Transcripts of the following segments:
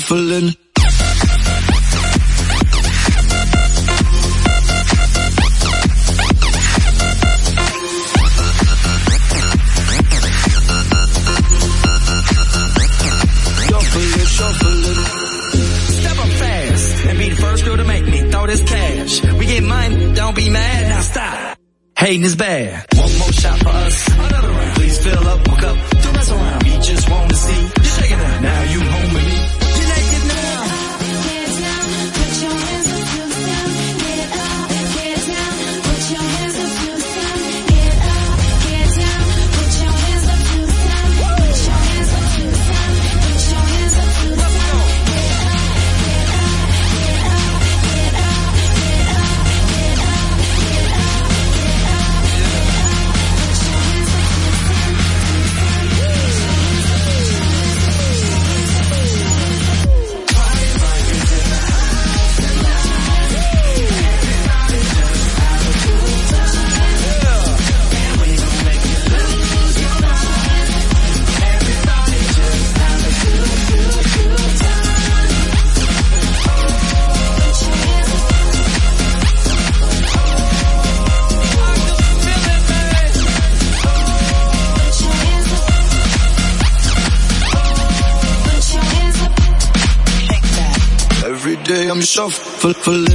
shuffling. yourself for, for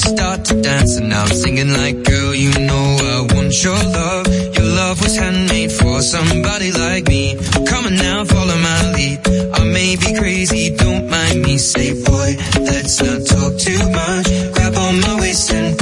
start to dance and now I'm singing like, girl, you know I want your love. Your love was handmade for somebody like me. Come on now, follow my lead. I may be crazy, don't mind me. Say, boy, let's not talk too much. Grab on my waist and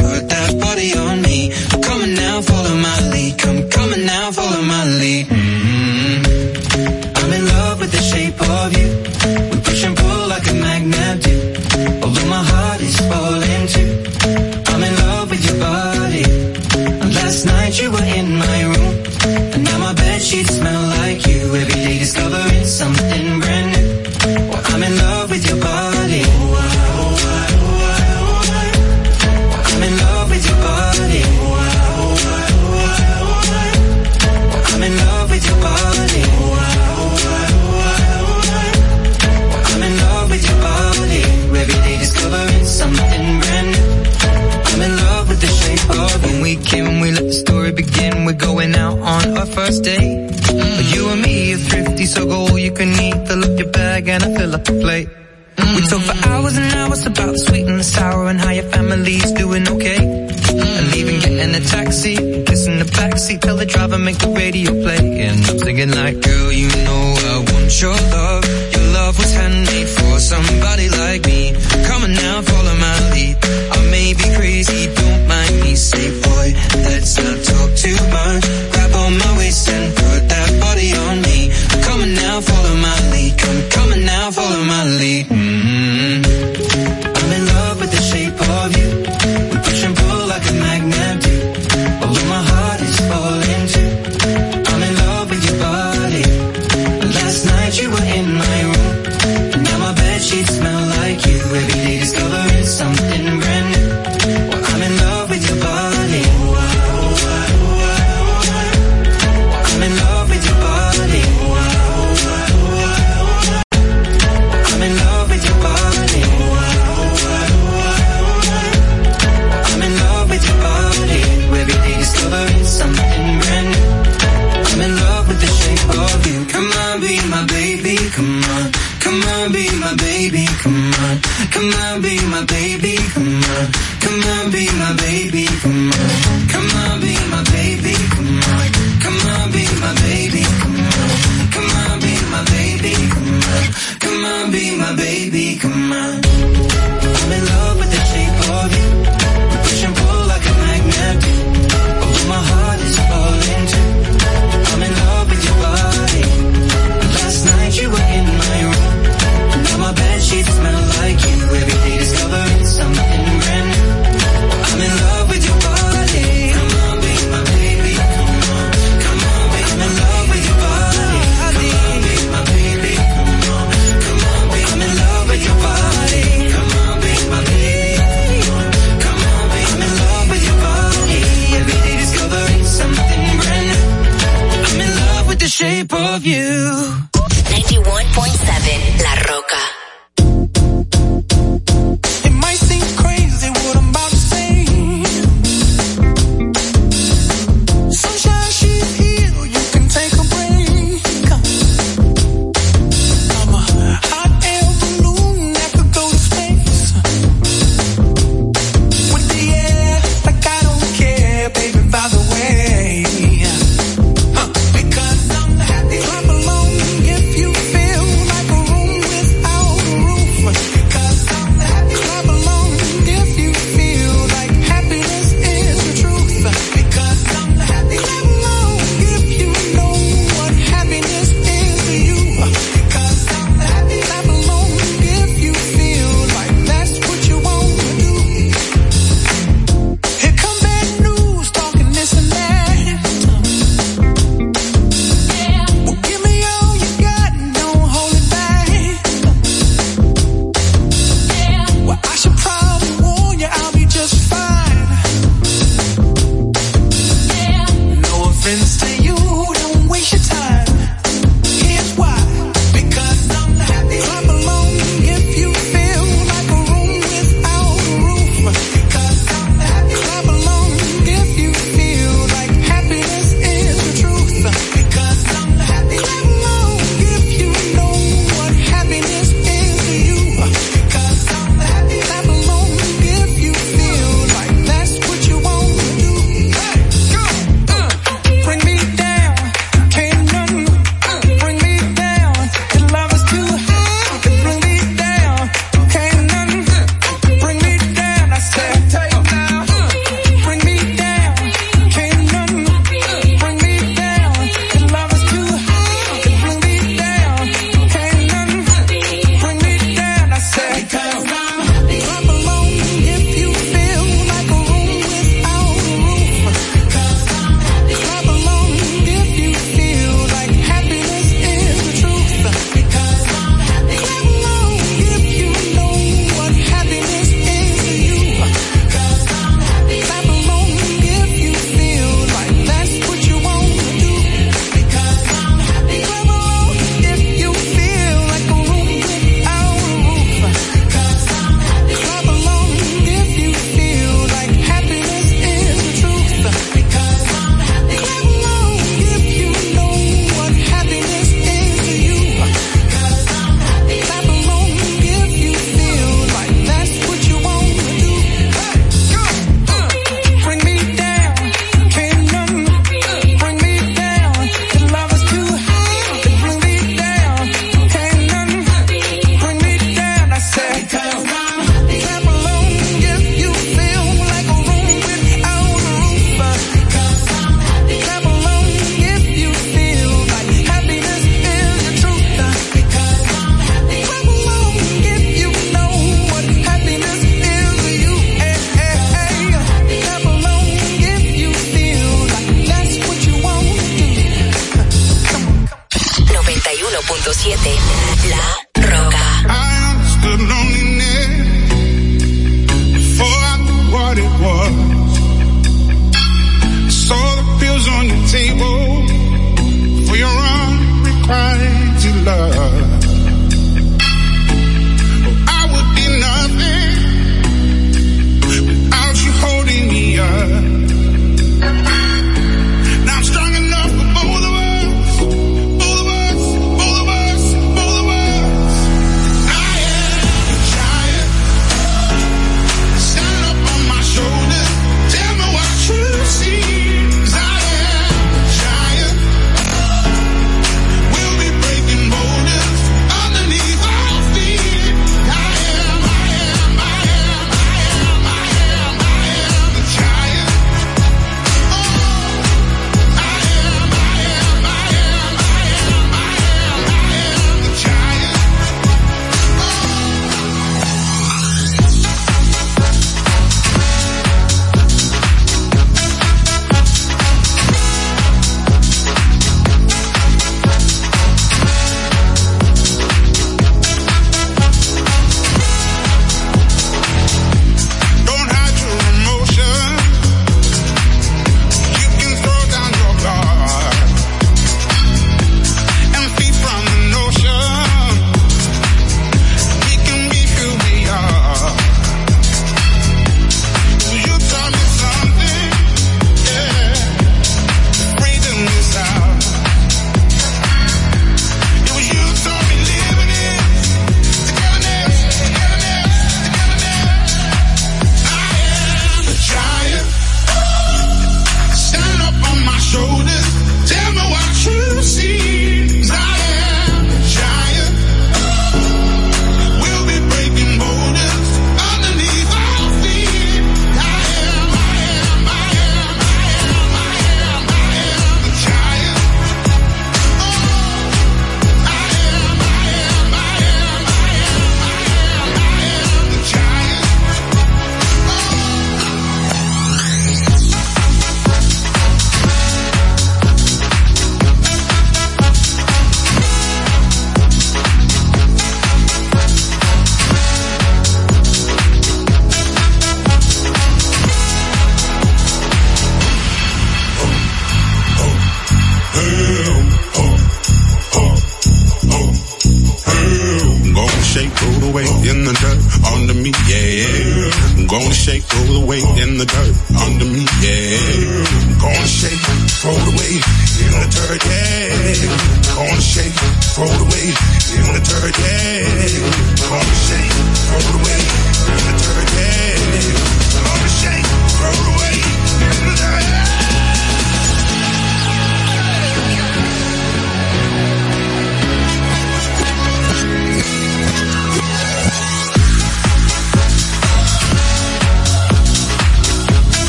fill up the plate. Mm. We talk for hours and hours about the sweet and the sour and how your family's doing okay. Mm. And even getting a taxi, kissing the backseat, tell the driver make the radio play. And I'm singing like, girl, you know I want your love. Your love was handmade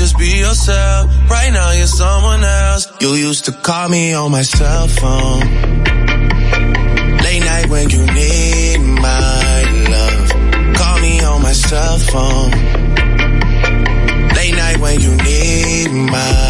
Just be yourself. Right now you're someone else. You used to call me on my cell phone. Late night when you need my love. Call me on my cell phone. Late night when you need my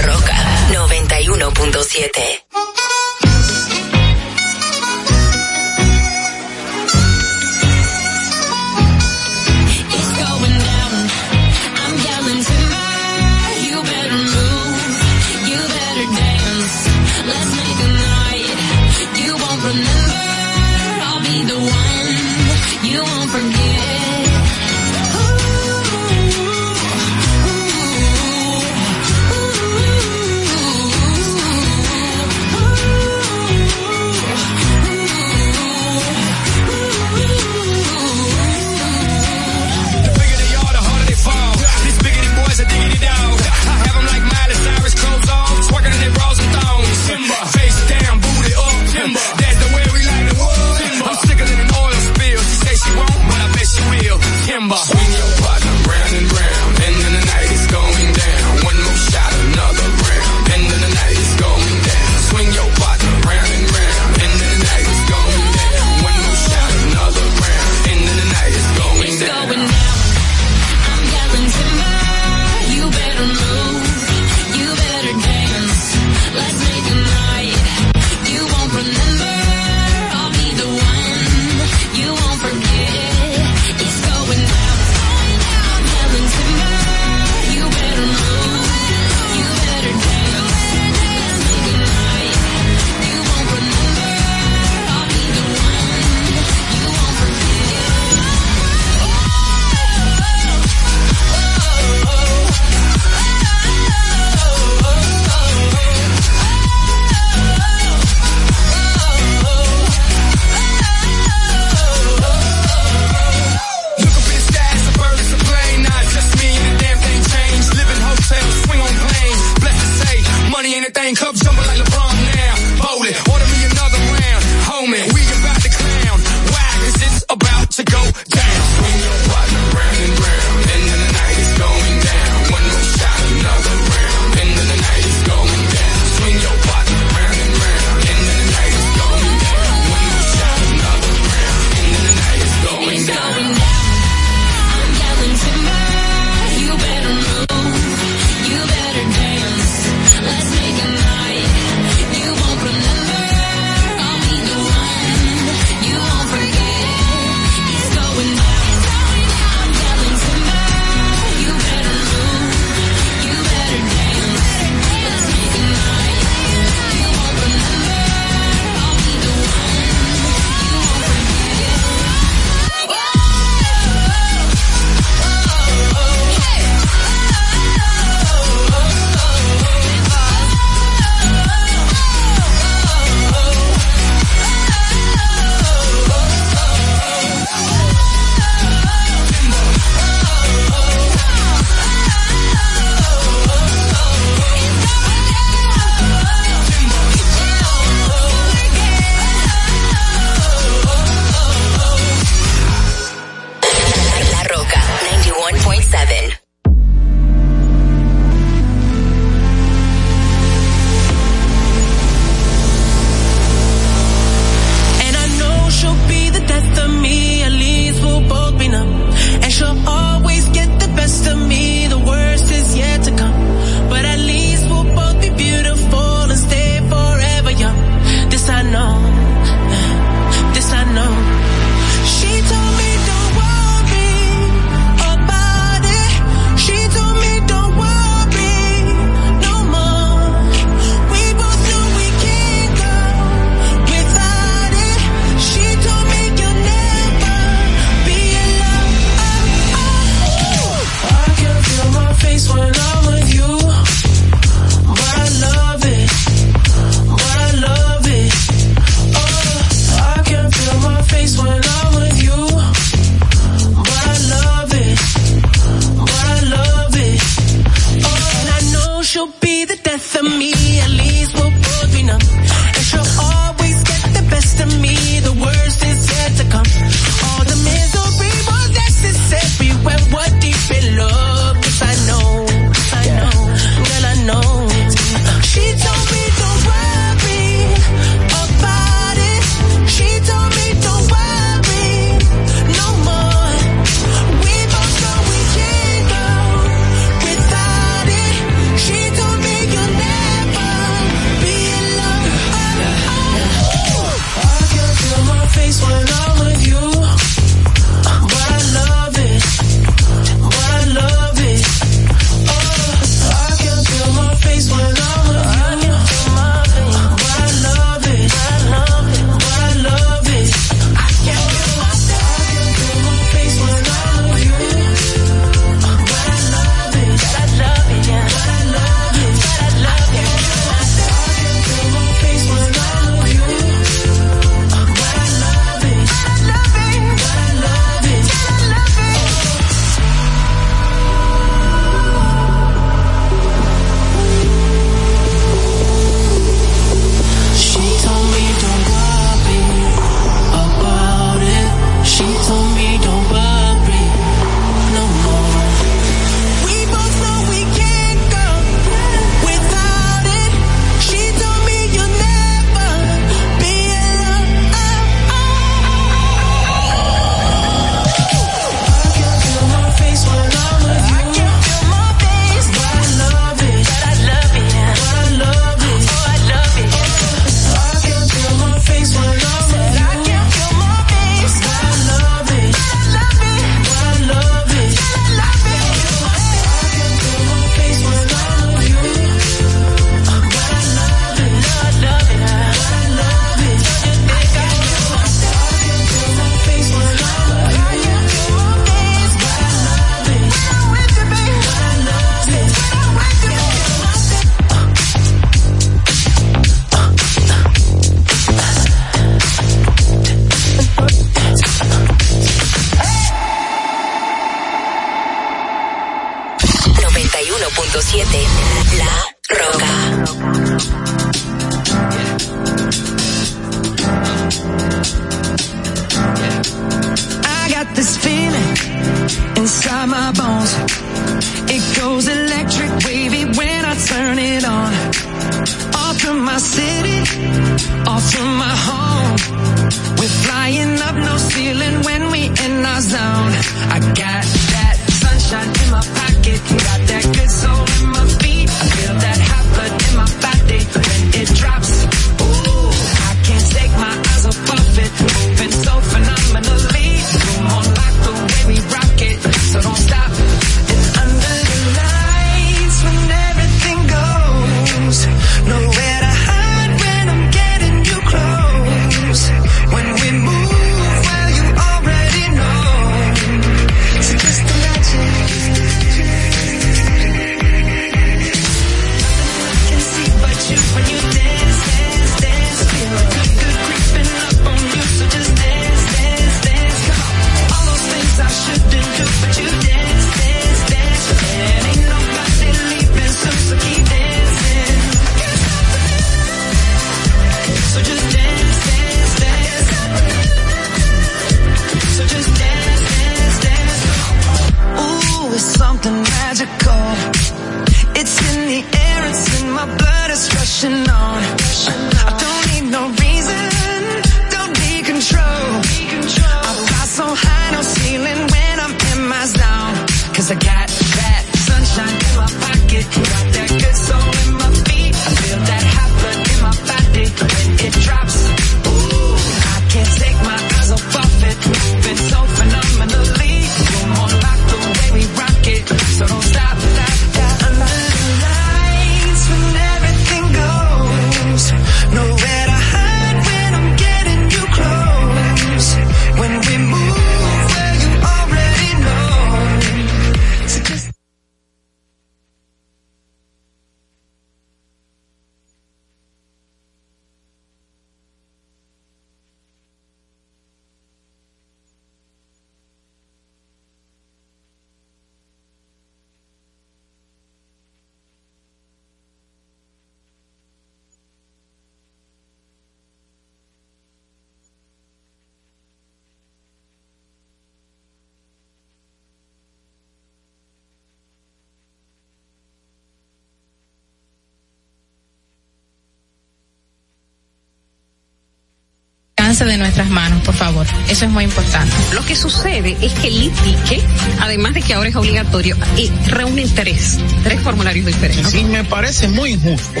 Alcance de nuestras manos, por favor. Eso es muy importante. Lo que sucede es que el ITIQUE, además de que ahora es obligatorio, eh, reúne tres, tres formularios diferentes. Y me parece muy injusto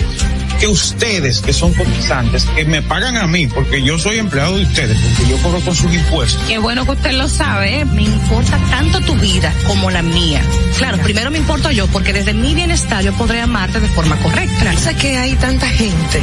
que ustedes, que son cotizantes, que me pagan a mí, porque yo soy empleado de ustedes, porque yo cobro con sus impuestos. Qué bueno que usted lo sabe. ¿eh? Me importa tanto tu vida como la mía. Claro, primero me importo yo, porque desde mi bienestar yo podré amarte de forma correcta. Sé que hay tanta gente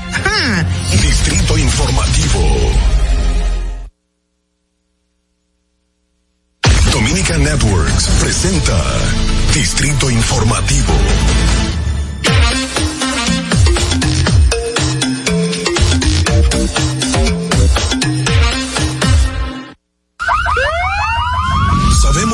¡Ja! Distrito Informativo. Dominica Networks presenta Distrito Informativo.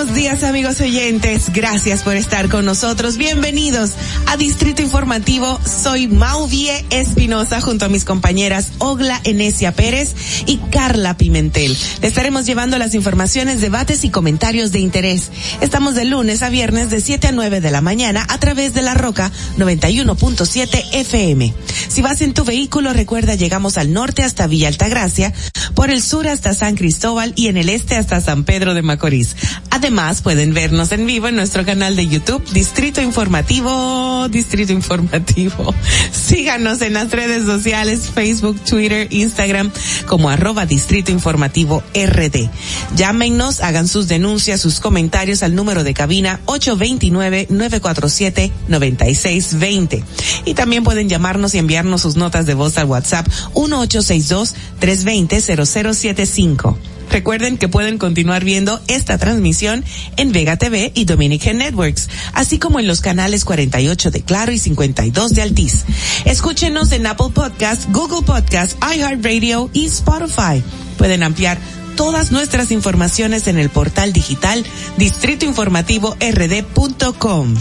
Buenos días, amigos oyentes, gracias por estar con nosotros. Bienvenidos a Distrito Informativo. Soy Mauvie Espinosa junto a mis compañeras Ogla Enesia Pérez y Carla Pimentel. Estaremos llevando las informaciones, debates y comentarios de interés. Estamos de lunes a viernes de 7 a 9 de la mañana a través de la Roca 91.7 FM. Si vas en tu vehículo, recuerda llegamos al norte hasta Villa Altagracia, por el sur hasta San Cristóbal y en el este hasta San Pedro de Macorís. Además, pueden vernos en vivo en nuestro canal de YouTube, Distrito Informativo, Distrito Informativo. Síganos en las redes sociales, Facebook, Twitter, Instagram, como arroba Distrito Informativo RD. Llámenos, hagan sus denuncias, sus comentarios al número de cabina 829-947-9620. Y también pueden llamarnos y enviarnos sus notas de voz al WhatsApp 1862-320-0075. Recuerden que pueden continuar viendo esta transmisión en Vega TV y Dominican Networks, así como en los canales 48 de Claro y 52 de Altiz. Escúchenos en Apple Podcast, Google Podcast, iHeartRadio y Spotify. Pueden ampliar todas nuestras informaciones en el portal digital distritoinformativord.com.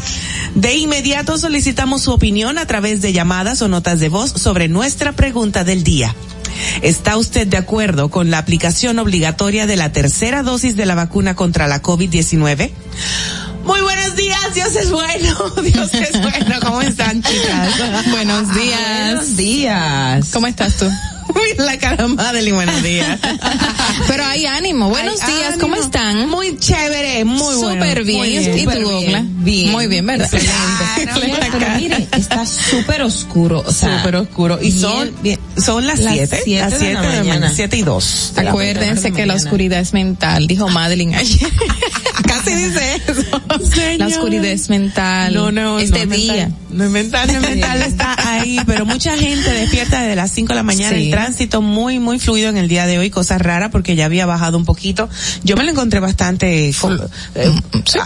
De inmediato solicitamos su opinión a través de llamadas o notas de voz sobre nuestra pregunta del día. ¿Está usted de acuerdo con la aplicación obligatoria de la tercera dosis de la vacuna contra la COVID-19? Muy buenos días, Dios es bueno, Dios es bueno, ¿cómo están chicas? Buenos días. Buenos días. ¿Cómo estás tú? La cara Madeline, buenos días. Pero hay ánimo. Buenos Hay días, ánimo. ¿cómo están? Muy chévere, muy bueno. Súper bien. muy ¿Y tú? Bien. Muy bien, ¿verdad? Claro, Pero mire, está súper oscuro, o sea, Súper oscuro. Y bien, son, bien. son las Las 7, siete las de 7 la de la mañana. mañana, 7 y 2. Acuérdense que la oscuridad es mental, dijo Madeline ayer. Casi dice eso. La oscuridad es mental. No, no, este no día. mental. No es mental, no es mental, está ahí, pero mucha gente despierta desde las 5 de la mañana, Sí. el tránsito muy, muy fluido en el día de hoy, cosa rara porque ya había bajado un poquito. Yo me lo encontré bastante eh,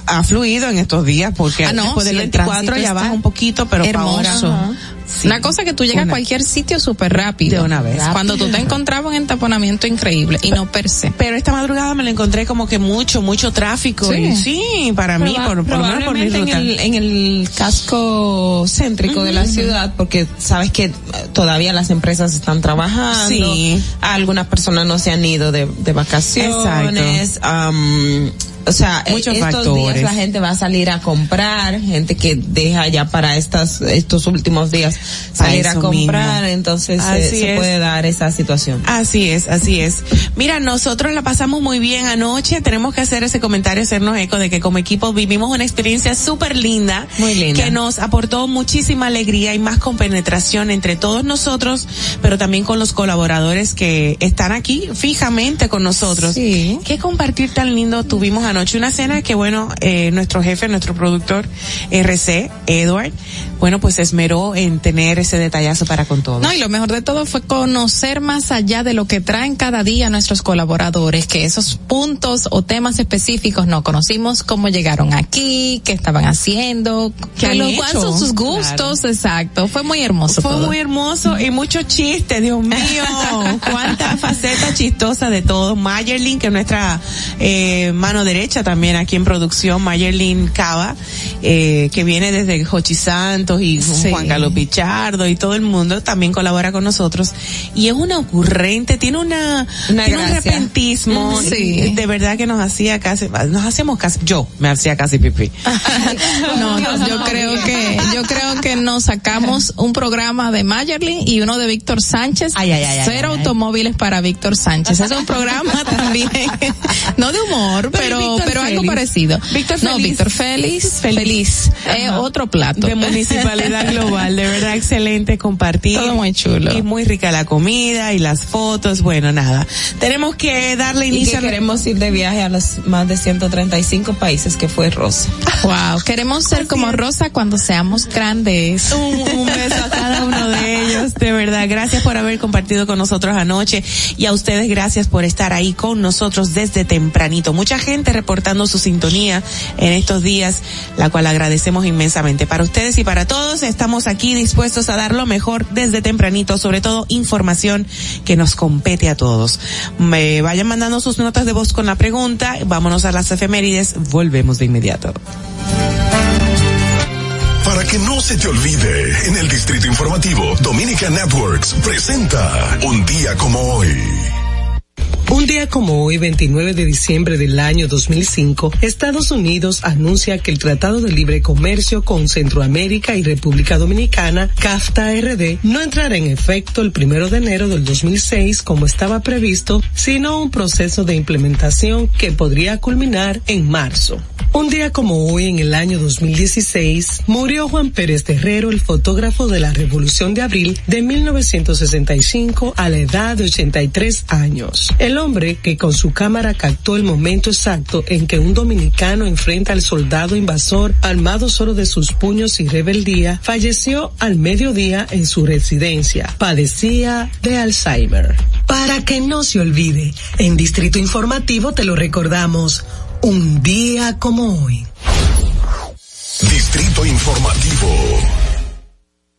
ha fluido en estos días porque Ah, no, después del sí, el 24 tránsito ya baja un poquito, pero para ahora, hermoso. ajá, sí. Una cosa que tú llegas Una- a cualquier sitio súper rápido. De una vez. Cuando tú te encontrabas un entaponamiento increíble y no per se. Pero esta madrugada me lo encontré como que mucho, mucho tráfico. Sí. Para mí, por, por lo menos por mi probablemente en ruta. el, en el casco céntrico de la ciudad, porque sabes que todavía las empresas están trabajando, Sí. algunas personas no se han ido de, de vacaciones, am, o sea, Muchos estos factores. días la gente va a salir a comprar, gente que deja ya para estas estos últimos días salir a comprar, mismo. entonces eh, se puede dar esa situación. Así es, así es. Mira, nosotros la pasamos muy bien anoche. Tenemos que hacer ese comentario, hacernos eco de que como equipo vivimos una experiencia súper linda. Muy linda. Que nos aportó muchísima alegría y más compenetración entre todos nosotros, pero también con los colaboradores que están aquí fijamente con nosotros. Sí. Qué compartir tan lindo tuvimos anoche. Una cena que bueno, eh, nuestro jefe, nuestro productor RC, Edward, bueno, pues se esmeró en tener ese detallazo para con todos. No, y lo mejor de todo fue conocer más allá de lo que traen cada día nuestros colaboradores, que esos puntos o temas específicos no conocimos, cómo llegaron aquí, qué estaban haciendo, ¿Qué lo- cuáles son sus gustos, exacto. Fue muy hermoso Fue todo. muy hermoso y mucho chiste, Dios mío. Cuánta faceta chistosa de todo. Mayerlin, que es nuestra eh, mano derecha también aquí en producción, Mayerlin Cava, eh, que viene desde Jochi Santos y Sí. Juan Carlos Pichardo y todo el mundo también colabora con nosotros. Y es una ocurrente, tiene una, Una tiene un repentismo. Sí. y De verdad que nos hacía casi, nos hacemos casi, yo me hacía casi pipí. No, no, yo creo que, yo creo que nos sacamos un programa de Mayerlin y uno de Víctor Sánchez. Ay, ay, ay, Cero automóviles para Víctor Sánchez. Es un programa también, no de humor, Pero pero, Pero algo parecido. Víctor no, Feliz. Víctor Félix, Feliz. feliz. Eh, otro plato. de municipalidad global, de verdad excelente compartir. Todo muy chulo. Y muy rica la comida y las fotos, bueno, nada. Tenemos que darle Y que inicio a queremos ir de viaje a los más de 135 países que fue Rosa. Wow, queremos ser como Rosa cuando seamos grandes. un, un beso a cada uno de ellos, de verdad. Gracias por haber compartido con nosotros anoche y a ustedes gracias por estar ahí con nosotros desde tempranito. Mucha gente reportando su sintonía en estos días, la cual agradecemos inmensamente. Para ustedes y para todos, estamos aquí dispuestos a dar lo mejor desde tempranito, sobre todo información que nos compete a todos. Me vayan mandando sus notas de voz con la pregunta, vámonos a las efemérides, volvemos de inmediato. Para que no se te olvide, en el Distrito Informativo, Dominica Networks presenta Un día como hoy. Un día como hoy, 29 de diciembre del año 2005, Estados Unidos anuncia que el Tratado de Libre Comercio con Centroamérica y República Dominicana, CAFTA-RD, no entrará en efecto el primero de enero del 2006 como estaba previsto, sino un proceso de implementación que podría culminar en marzo. Un día como hoy, en el año 2016, murió Juan Pérez Terrero, el fotógrafo de la Revolución de Abril de 1965 a la edad de 83 años. Hombre que con su cámara captó el momento exacto en que un dominicano enfrenta al soldado invasor armado solo de sus puños y rebeldía, falleció al mediodía en su residencia. Padecía de Alzheimer. Para que no se olvide, en Distrito Informativo te lo recordamos un día como hoy. Distrito Informativo.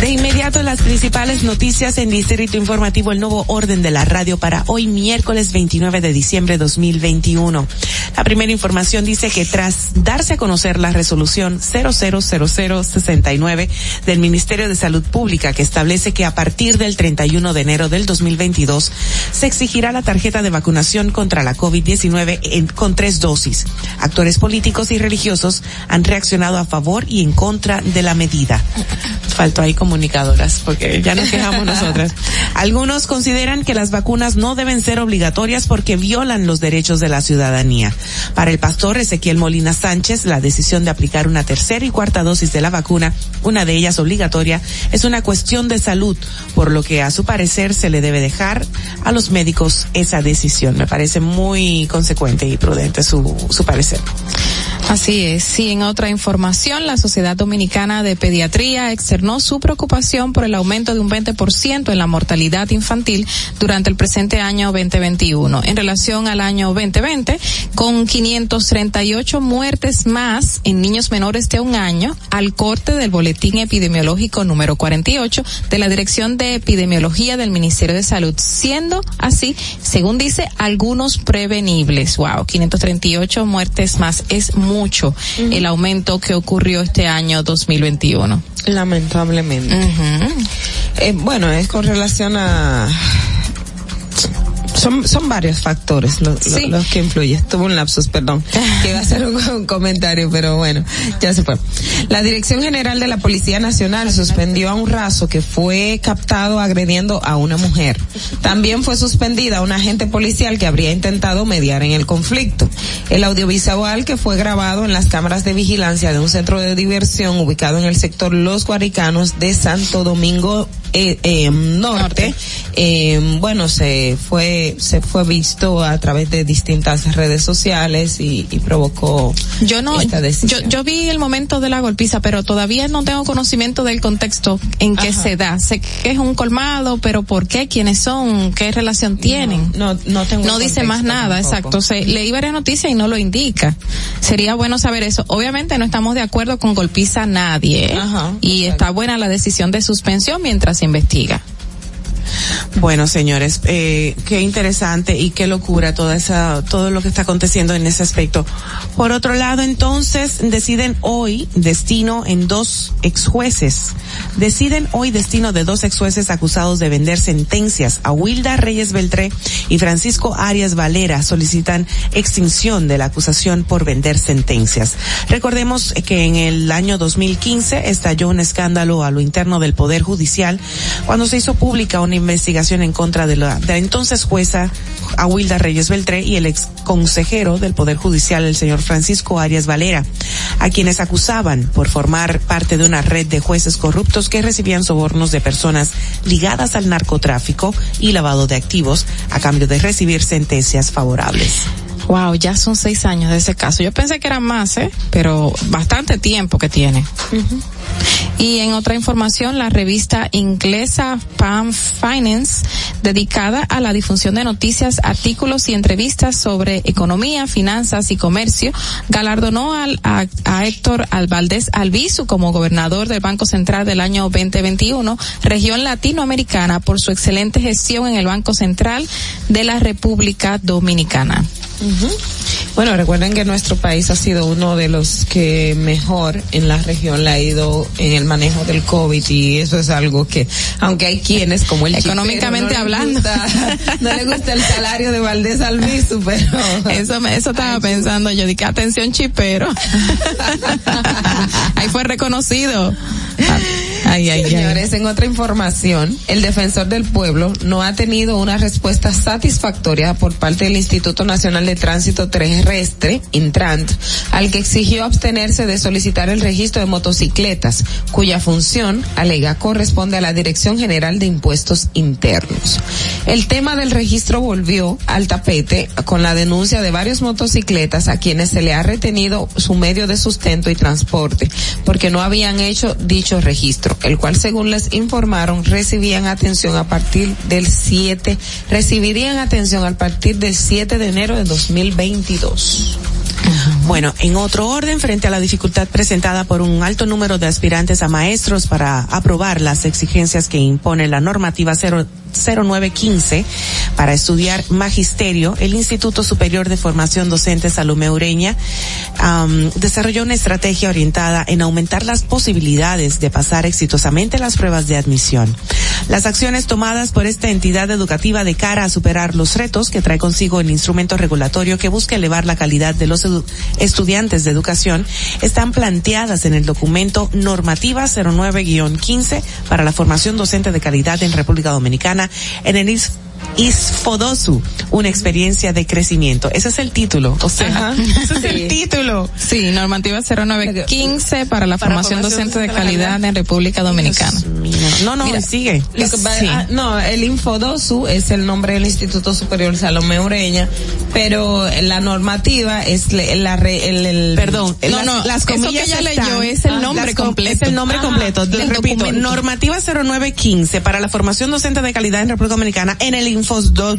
De inmediato las principales noticias en Distrito Informativo, el nuevo orden de la radio para hoy miércoles 29 de diciembre de 2021. La primera información dice que tras darse a conocer la resolución 000069 del Ministerio de Salud Pública que establece que a partir del 31 de enero del 2022 se exigirá la tarjeta de vacunación contra la COVID-19 con tres dosis. Actores políticos y religiosos han reaccionado a favor y en contra de la medida. Faltó ahí comunicadoras, porque ya nos quejamos nosotras. Algunos consideran que las vacunas no deben ser obligatorias porque violan los derechos de la ciudadanía. Para el pastor Ezequiel Molina Sánchez, la decisión de aplicar una tercera y cuarta dosis de la vacuna, una de ellas obligatoria, es una cuestión de salud, por lo que a su parecer se le debe dejar a los médicos esa decisión. Me parece muy consecuente y prudente su, su parecer. Así es. Sí, en otra información, la Sociedad Dominicana de Pediatría externó su preocupación por el aumento de un 20% en la mortalidad infantil durante el presente año 2021 en relación al año 2020, con 538 muertes más en niños menores de un año al corte del boletín epidemiológico número 48 de la Dirección de Epidemiología del Ministerio de Salud, siendo así, según dice, algunos prevenibles. Wow, 538 muertes más es mucho el aumento que ocurrió este año 2021. Lamentablemente. Eh, bueno, es con relación a son, son varios factores los, sí. los, que influyen. Tuvo un lapsus, perdón, que iba a hacer un, un, comentario, pero bueno, ya se fue. La Dirección General de la Policía Nacional suspendió a un raso que fue captado agrediendo a una mujer. También fue suspendida una agente policial que habría intentado mediar en el conflicto. El audiovisual que fue grabado en las cámaras de vigilancia de un centro de diversión ubicado en el sector Los Guaricanos de Santo Domingo eh, eh, norte, eh, bueno, se fue, se fue visto a través de distintas redes sociales y, y provocó yo no, esta decisión. Yo, yo vi el momento de la golpiza, pero todavía no tengo conocimiento del contexto en que Ajá. se da. Sé que es un colmado, pero ¿por qué? ¿Quiénes son? ¿Qué relación tienen? No, no, no tengo No dice más nada, tampoco. exacto. Se, leí varias noticias y no lo indica. Sería bueno saber eso. Obviamente no estamos de acuerdo con golpiza a nadie. Ajá, y exacto. está buena la decisión de suspensión mientras se investiga. Bueno, señores, eh, qué interesante y qué locura toda esa, todo lo que está aconteciendo en ese aspecto. Por otro lado, entonces, deciden hoy destino en dos ex jueces. Deciden hoy destino de dos ex jueces acusados de vender sentencias. A Wilda Reyes Beltré y Francisco Arias Valera solicitan extinción de la acusación por vender sentencias. Recordemos que en el año 2015 estalló un escándalo a lo interno del Poder Judicial cuando se hizo pública una investigación en contra de la, de la entonces jueza Awilda Reyes Beltré y el ex consejero del Poder Judicial, el señor Francisco Arias Valera, a quienes acusaban por formar parte de una red de jueces corruptos que recibían sobornos de personas ligadas al narcotráfico y lavado de activos a cambio de recibir sentencias favorables. Wow, ya son seis años de ese caso. Yo pensé que eran más, ¿eh? Pero bastante tiempo que tiene. Y en otra información, la revista inglesa Palm Finance, dedicada a la difusión de noticias, artículos y entrevistas sobre economía, finanzas y comercio, galardonó al, a, a Héctor Albaldez Albizu como gobernador del Banco Central del año 2021, región latinoamericana, por su excelente gestión en el Banco Central de la República Dominicana. Bueno, recuerden que nuestro país ha sido uno de los que mejor en la región le ha ido en el manejo del COVID y eso es algo que, aunque hay quienes como el económicamente no le hablando, gusta- no le gusta el salario de Valdés Albizu, pero eso me- eso estaba pensando yo, dije atención chipero. Ahí fue reconocido. Señores, en otra información, el defensor del pueblo no ha tenido una respuesta satisfactoria por parte del Instituto Nacional de Tránsito Terrestre, Intrant, al que exigió abstenerse de solicitar el registro de motocicletas, cuya función, alega, corresponde a la Dirección General de Impuestos Internos. El tema del registro volvió al tapete con la denuncia de varios motocicletas a quienes se le ha retenido su medio de sustento y transporte porque no habían hecho dicho registro, el cual según les informaron recibían atención a partir del 7, recibirían atención a partir del 7 de enero de 2022. Bueno, en otro orden, frente a la dificultad presentada por un alto número de aspirantes a maestros para aprobar las exigencias que impone la normativa 0 0915 para estudiar magisterio, el Instituto Superior de Formación Docente Salomé Ureña desarrolló una estrategia orientada en aumentar las posibilidades de pasar exitosamente las pruebas de admisión. Las acciones tomadas por esta entidad educativa de cara a superar los retos que trae consigo el instrumento regulatorio que busca elevar la calidad de los estudiantes de educación están planteadas en el documento Normativa 09-15 para la formación docente de calidad en República Dominicana en el ISFODOSU, una experiencia de crecimiento. Ese es el título, o sea, ese es el título. Sí, normativa 0915 para la Para formación formación docente de calidad en República Dominicana. No, no, Mira, sigue. Sí. ah, no, el Infodosu es el nombre del Instituto Superior Salomé Ureña, pero la normativa es la re- el, el- Perdón, las- no, no, las comillas que están- leyó es el Ah, nombre completo. Es el nombre Ah, completo. Del repito, documento. normativa 0915 para la formación docente de calidad en República Dominicana en el Infos 2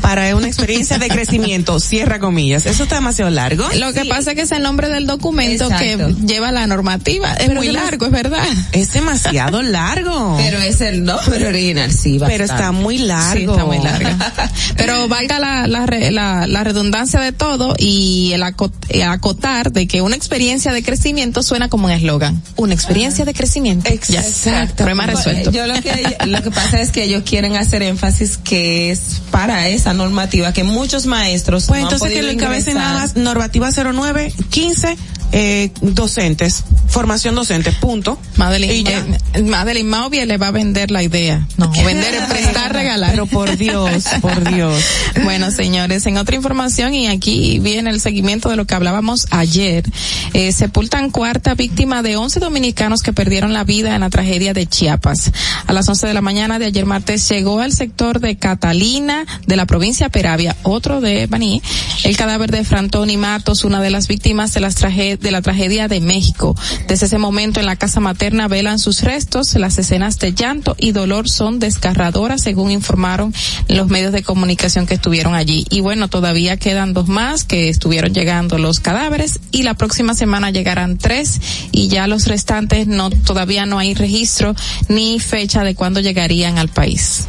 para una experiencia de crecimiento. Cierra comillas. Eso está demasiado largo. Lo que pasa es que es el nombre del documento Exacto. que lleva la normativa. Es Pero muy largo, es verdad. Es demasiado largo. Pero es el nombre original, sí, Pero bastante. está muy largo. Sí, está muy larga. Pero valga la, la, re- la, la redundancia de todo y el aco- acotar de que una experiencia de crecimiento suena como un eslogan. Una experiencia de crecimiento. Ya. Exacto. Problema resuelto. Yo lo que lo que pasa es que ellos quieren hacer énfasis que es para esa normativa que muchos maestros Pues no han entonces que podido lo encabecen nada más normativa 0915 eh, docentes, formación docente, punto. Madeline, eh, Madeline Mauvia le va a vender la idea. No, vender, prestar, regalar. Pero por Dios, por Dios. Bueno, señores, en otra información, y aquí viene el seguimiento de lo que hablábamos ayer, eh, sepultan cuarta víctima de 11 dominicanos que perdieron la vida en la tragedia de Chiapas. A las 11 de la mañana de ayer martes llegó al sector de Catalina de la provincia Peravia, otro de Baní, el cadáver de Frantoni Matos, una de las víctimas de, las traje- de la tragedia de México. Desde ese momento en la casa materna velan sus restos, las escenas de llanto y dolor son desgarradoras, según informaron los medios de comunicación que estuvieron allí. Y bueno, todavía quedan dos más que estuvieron llegando los cadáveres y la próxima semana llegarán tres y ya los restantes no, todavía no hay registro ni fecha de cuándo llegarían al país.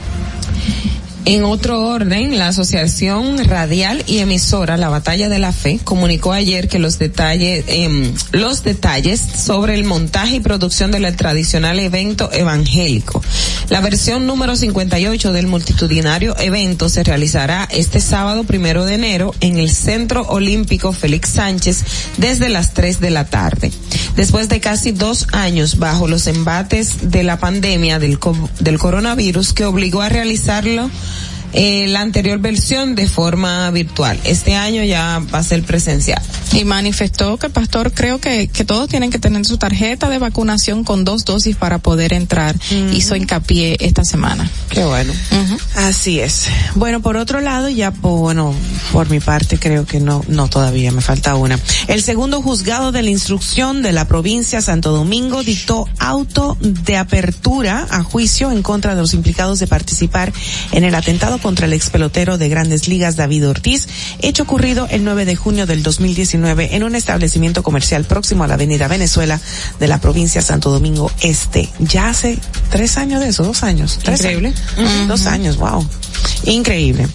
En otro orden, la Asociación Radial y Emisora La Batalla de la Fe comunicó ayer que los detalles, em, los detalles sobre el montaje y producción del tradicional evento evangélico. La versión número 58 del multitudinario evento se realizará este sábado primero de enero en el Centro Olímpico Félix Sánchez desde las 3 de la tarde. Después de casi dos años bajo los embates de la pandemia del, del coronavirus que obligó a realizarlo eh, la anterior versión de forma virtual. Este año ya va a ser presencial. Y manifestó que Pastor creo que, que todos tienen que tener su tarjeta de vacunación con dos dosis para poder entrar. Hizo hincapié esta semana. Qué bueno. Así es. Bueno, por otro lado, ya, bueno, por mi parte creo que no, no todavía, me falta una. El segundo juzgado de la instrucción de la provincia Santo Domingo dictó auto de apertura a juicio en contra de los implicados de participar en el atentado contra el ex pelotero de grandes ligas David Ortiz, hecho ocurrido el 9 de junio del 2019 en un establecimiento comercial próximo a la avenida Venezuela de la provincia Santo Domingo Este. Ya hace tres años de eso, dos años. Tres Increíble. años. Dos años, wow. Increíble.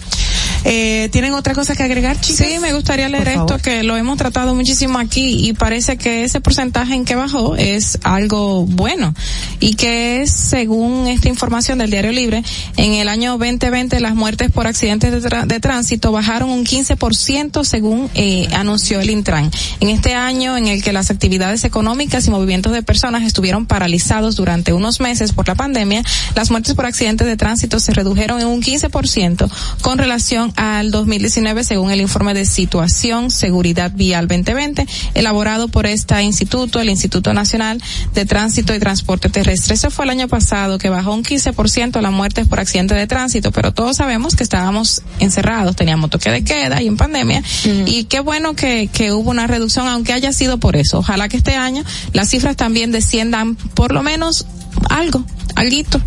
Eh, ¿Tienen otra cosa que agregar, chicas? Sí, me gustaría leer esto que lo hemos tratado muchísimo aquí y parece que ese porcentaje en que bajó es algo bueno y que es según esta información del Diario Libre, en el año 2020 las muertes por accidentes de, tra- de tránsito bajaron un 15% según eh, anunció el Intran. En este año en el que las actividades económicas y movimientos de personas estuvieron paralizados durante unos meses por la pandemia, las muertes por accidentes de tránsito se redujeron en un 15% con relación al 2019 según el informe de situación seguridad vial 2020 elaborado por este instituto, el Instituto Nacional de Tránsito y Transporte Terrestre. Eso fue el año pasado que bajó un 15% las muertes por accidentes de tránsito, pero todos sabemos que estábamos encerrados, teníamos toque de queda y en pandemia y qué bueno que, que hubo una reducción aunque haya sido por eso. Ojalá que este año las cifras también desciendan por lo menos algo, alguito.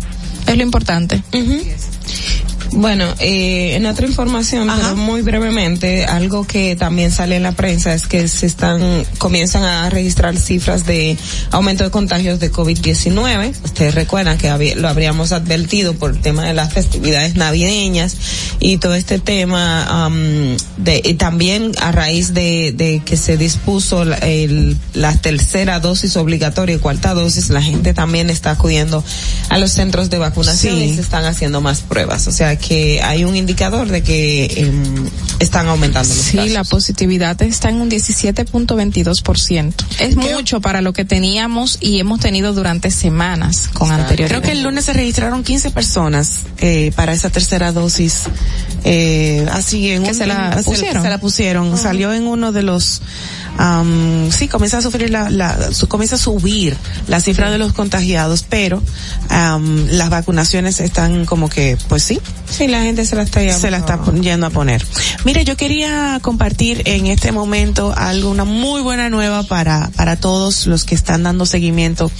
Es lo importante. Bueno, eh, en otra información, pero muy brevemente, algo que también sale en la prensa es que se están, comienzan a registrar cifras de aumento de contagios de COVID-19. Ustedes recuerdan que había- lo habríamos advertido por el tema de las festividades navideñas y todo este tema, am, de, y también a raíz de, de que se dispuso la, el- la tercera dosis obligatoria y cuarta dosis, la gente también está acudiendo a los centros de vacunación Sí. y se están haciendo más pruebas. O sea que hay un indicador de que em, están aumentando los Sí, casos. la positividad está en un 17.22%. Es mucho para lo que teníamos y hemos tenido durante semanas con anterioridad. Creo que el lunes se registraron 15 personas eh, para esa tercera dosis. Eh, así en ¿Que un- se la pusieron? Se, la pusieron. Salió en uno de los. am, sí, comienza a sufrir la, la su- comienza a subir la cifra de los contagiados, pero am, las vacunaciones están como que, pues sí, Sí, la gente se la está se la está yendo a poner. Mire, yo quería compartir en este momento algo, una muy buena nueva para, para todos los que están dando seguimiento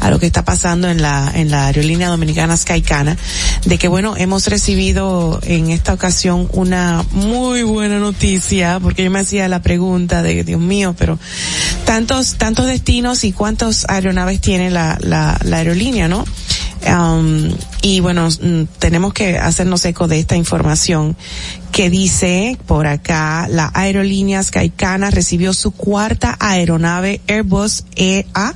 a lo que está pasando en la, en la aerolínea dominicana Skycana, de que bueno, hemos recibido en esta ocasión una muy buena noticia, porque yo me hacía la pregunta de, Dios mío, pero tantos, tantos destinos y cuántas aeronaves tiene la, la, la aerolínea, ¿no? Um, y bueno, mm, tenemos que hacernos eco de esta información que dice por acá, la aerolínea Skycana recibió su cuarta aeronave Airbus EA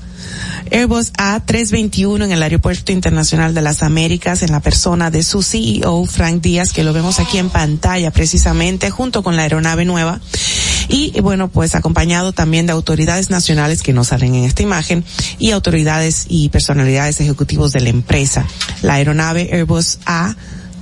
Airbus A321 en el Aeropuerto Internacional de las Américas en la persona de su CEO Frank Díaz, que lo vemos aquí en pantalla precisamente junto con la aeronave nueva. Y bueno, pues acompañado también de autoridades nacionales que no salen en esta imagen y autoridades y personalidades ejecutivos de la empresa. La aeronave Airbus A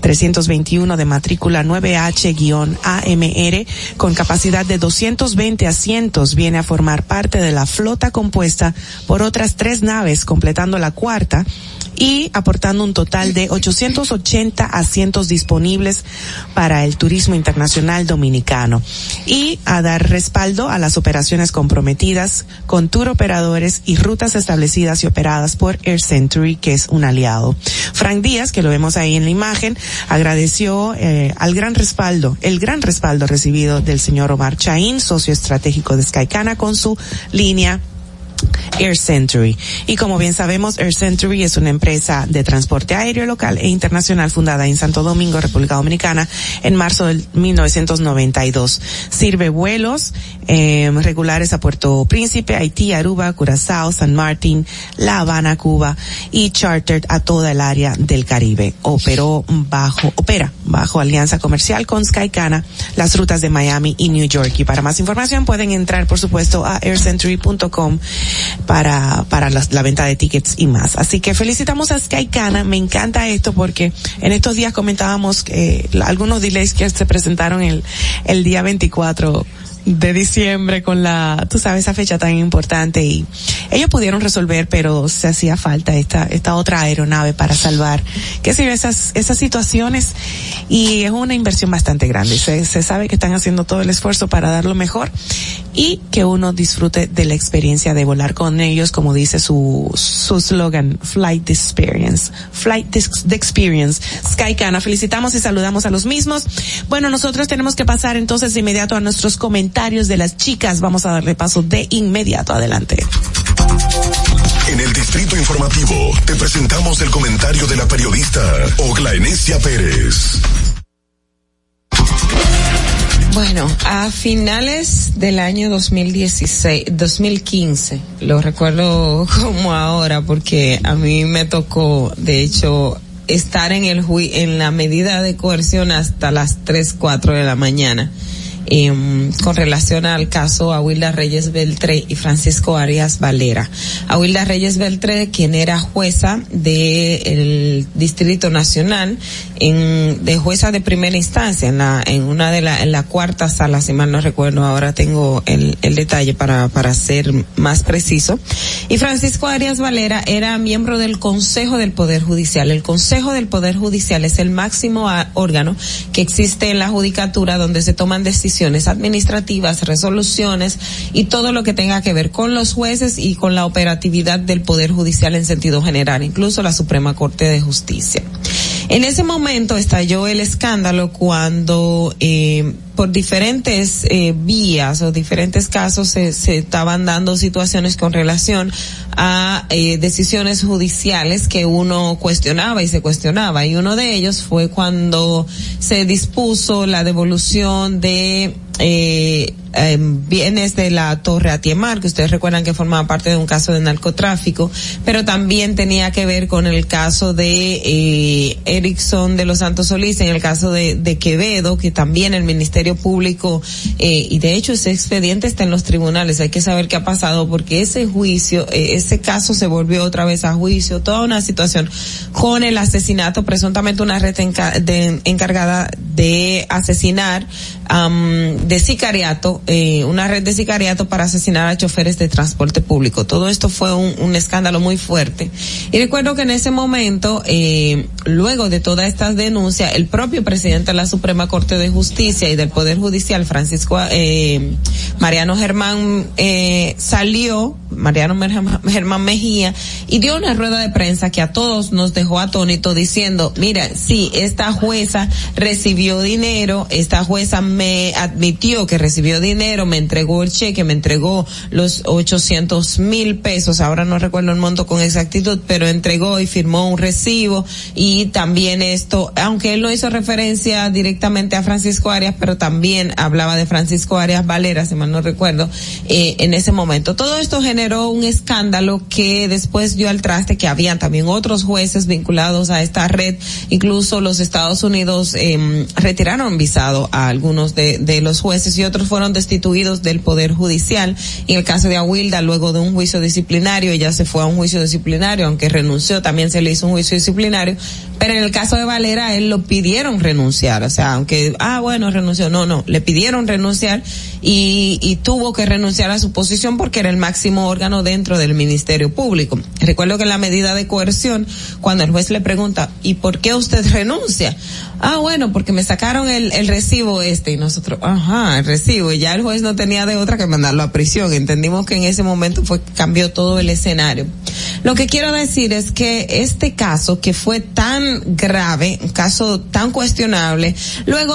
321 de matrícula 9H-AMR con capacidad de 220 asientos viene a formar parte de la flota compuesta por otras tres naves completando la cuarta y aportando un total de 880 asientos disponibles para el turismo internacional dominicano y a dar respaldo a las operaciones comprometidas con tour operadores y rutas establecidas y operadas por Air Century, que es un aliado. Frank Díaz, que lo vemos ahí en la imagen, agradeció eh, al gran respaldo, el gran respaldo recibido del señor Omar Chaín, socio estratégico de Skycana, con su línea Air Century. Y como bien sabemos, Air Century es una empresa de transporte aéreo local e internacional fundada en Santo Domingo, República Dominicana, en marzo del 1992. Sirve vuelos eh, regulares a Puerto Príncipe, Haití, Aruba, Curazao, San Martín, La Habana, Cuba y chartered a toda el área del Caribe. Operó bajo, opera bajo alianza comercial con Skycana las rutas de Miami y New York. Y para más información pueden entrar, por supuesto, a aircentury.com para, para la, la venta de tickets y más. Así que felicitamos a Skycana, me encanta esto porque en estos días comentábamos que algunos delays que se presentaron el, el día 24 de diciembre con la, tú sabes, esa fecha tan importante y ellos pudieron resolver, pero se hacía falta esta, esta otra aeronave para salvar, qué sé yo, esas, esas situaciones y es una inversión bastante grande. Se, se sabe que están haciendo todo el esfuerzo para dar lo mejor y que uno disfrute de la experiencia de volar con ellos, como dice su, su slogan, Flight Experience, Flight the Experience. Skycana, felicitamos y saludamos a los mismos. Bueno, nosotros tenemos que pasar entonces de inmediato a nuestros comentarios de las chicas. Vamos a darle paso de inmediato. Adelante. En el Distrito Informativo te presentamos el comentario de la periodista Oglanesia Pérez. Bueno, a finales del año 2016, 2015, lo recuerdo como ahora porque a mí me tocó, de hecho, estar en el en la medida de coerción hasta las 3, 4 de la mañana eh, con relación al caso Aguilda Reyes Beltré y Francisco Arias Valera. Aguilda Reyes Beltré, quien era jueza del Distrito Nacional, en, de jueza de primera instancia, en la, en una de la, en la cuarta sala, si mal no recuerdo, ahora tengo el, el detalle para, para ser más preciso. Y Francisco Arias Valera era miembro del Consejo del Poder Judicial. El Consejo del Poder Judicial es el máximo órgano que existe en la judicatura donde se toman decisiones administrativas, resoluciones y todo lo que tenga que ver con los jueces y con la operatividad del Poder Judicial en sentido general, incluso la Suprema Corte de Justicia. En ese momento estalló el escándalo cuando eh, por diferentes eh, vías o diferentes casos se, se, estaban dando situaciones con relación a eh, decisiones judiciales que uno cuestionaba y se cuestionaba. Y uno de ellos fue cuando se dispuso la devolución de eh, eh, bienes de la Torre Atiemar, que ustedes recuerdan que formaba parte de un caso de narcotráfico, pero también tenía que ver con el caso de eh, Erickson de los Santos Solís, en el caso de, de Quevedo, que también el Ministerio Público, eh, y de hecho ese expediente está en los tribunales, hay que saber qué ha pasado, porque ese juicio, eh, ese caso se volvió otra vez a juicio, toda una situación con el asesinato, presuntamente una red de, encargada de asesinar, um, de sicariato, eh, una red de sicariato para asesinar a choferes de transporte público. Todo esto fue un, escándalo muy fuerte. Y recuerdo que en ese momento, eh, luego de todas estas denuncias, el propio presidente de la Suprema Corte de Justicia y del Poder Judicial, Francisco eh, Mariano Germán, eh, salió, Mariano Germán Mejía, y dio una rueda de prensa que a todos nos dejó atónito diciendo, mira, sí, esta jueza recibió dinero, esta jueza me admitió que recibió dinero, me entregó el cheque, me entregó los 800 mil pesos, ahora no recuerdo el monto con exactitud, pero entregó y firmó un recibo. Y también esto, aunque él no hizo referencia directamente a Francisco Arias, pero también hablaba de Francisco Arias Valera, si mal no recuerdo, eh, en ese momento. Todo esto generó un escándalo que después dio al traste que habían también otros jueces vinculados a esta red, incluso los Estados Unidos eh, retiraron visado a algunos de, de los jueces y otros fueron destituidos del Poder Judicial. En el caso de Aguilda, luego de un juicio disciplinario, ella se fue a un juicio disciplinario, aunque renunció, también se le hizo un juicio disciplinario. Pero en el caso de Valera, él lo pidieron renunciar. O sea, aunque, ah, bueno, renunció. No, no, le pidieron renunciar y, y tuvo que renunciar a su posición porque era el máximo órgano dentro del Ministerio Público. Recuerdo que la medida de coerción, cuando el juez le pregunta, ¿y por qué usted renuncia? Ah, bueno, porque me sacaron el, el recibo este y nosotros, ajá, el recibo y ya el juez no tenía de otra que mandarlo a prisión. Entendimos que en ese momento fue, cambió todo el escenario. Lo que quiero decir es que este caso que fue tan grave, un caso tan cuestionable, luego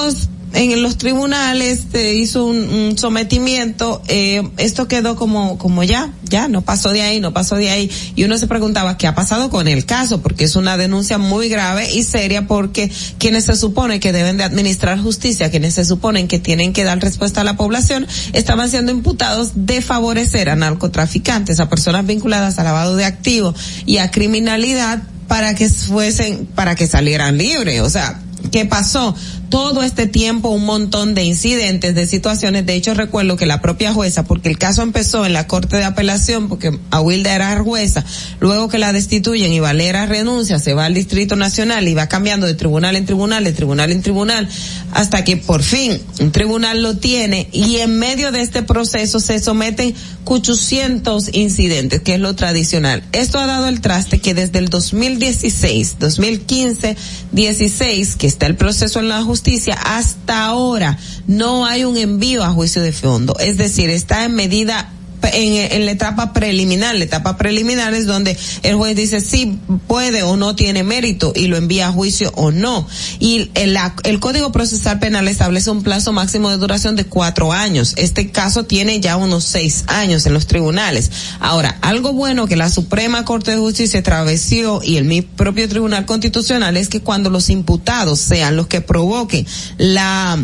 en los tribunales se hizo un, un sometimiento, eh, esto quedó como, como ya, ya, no pasó de ahí, no pasó de ahí. Y uno se preguntaba qué ha pasado con el caso, porque es una denuncia muy grave y seria porque quienes se supone que deben de administrar justicia, quienes se suponen que tienen que dar respuesta a la población, estaban siendo imputados de favorecer a narcotraficantes, a personas vinculadas a lavado de activos y a criminalidad para que fuesen, para que salieran libres. O sea, ¿qué pasó? Todo este tiempo un montón de incidentes, de situaciones. De hecho, recuerdo que la propia jueza, porque el caso empezó en la Corte de Apelación, porque Aguilda era jueza, luego que la destituyen y Valera renuncia, se va al Distrito Nacional y va cambiando de tribunal en tribunal, de tribunal en tribunal, hasta que por fin un tribunal lo tiene y en medio de este proceso se someten 800 incidentes, que es lo tradicional. Esto ha dado el traste que desde el 2016, 2015, 16, que está el proceso en la justicia, hasta ahora no hay un envío a juicio de fondo. Es decir, está en medida en, la etapa preliminar. La etapa preliminar es donde el juez dice si puede o no tiene mérito y lo envía a juicio o no. Y el, el Código Procesal Penal establece un plazo máximo de duración de cuatro años. Este caso tiene ya unos seis años en los tribunales. Ahora, algo bueno que la Suprema Corte de Justicia travesió y el mi propio Tribunal Constitucional es que cuando los imputados sean los que provoquen la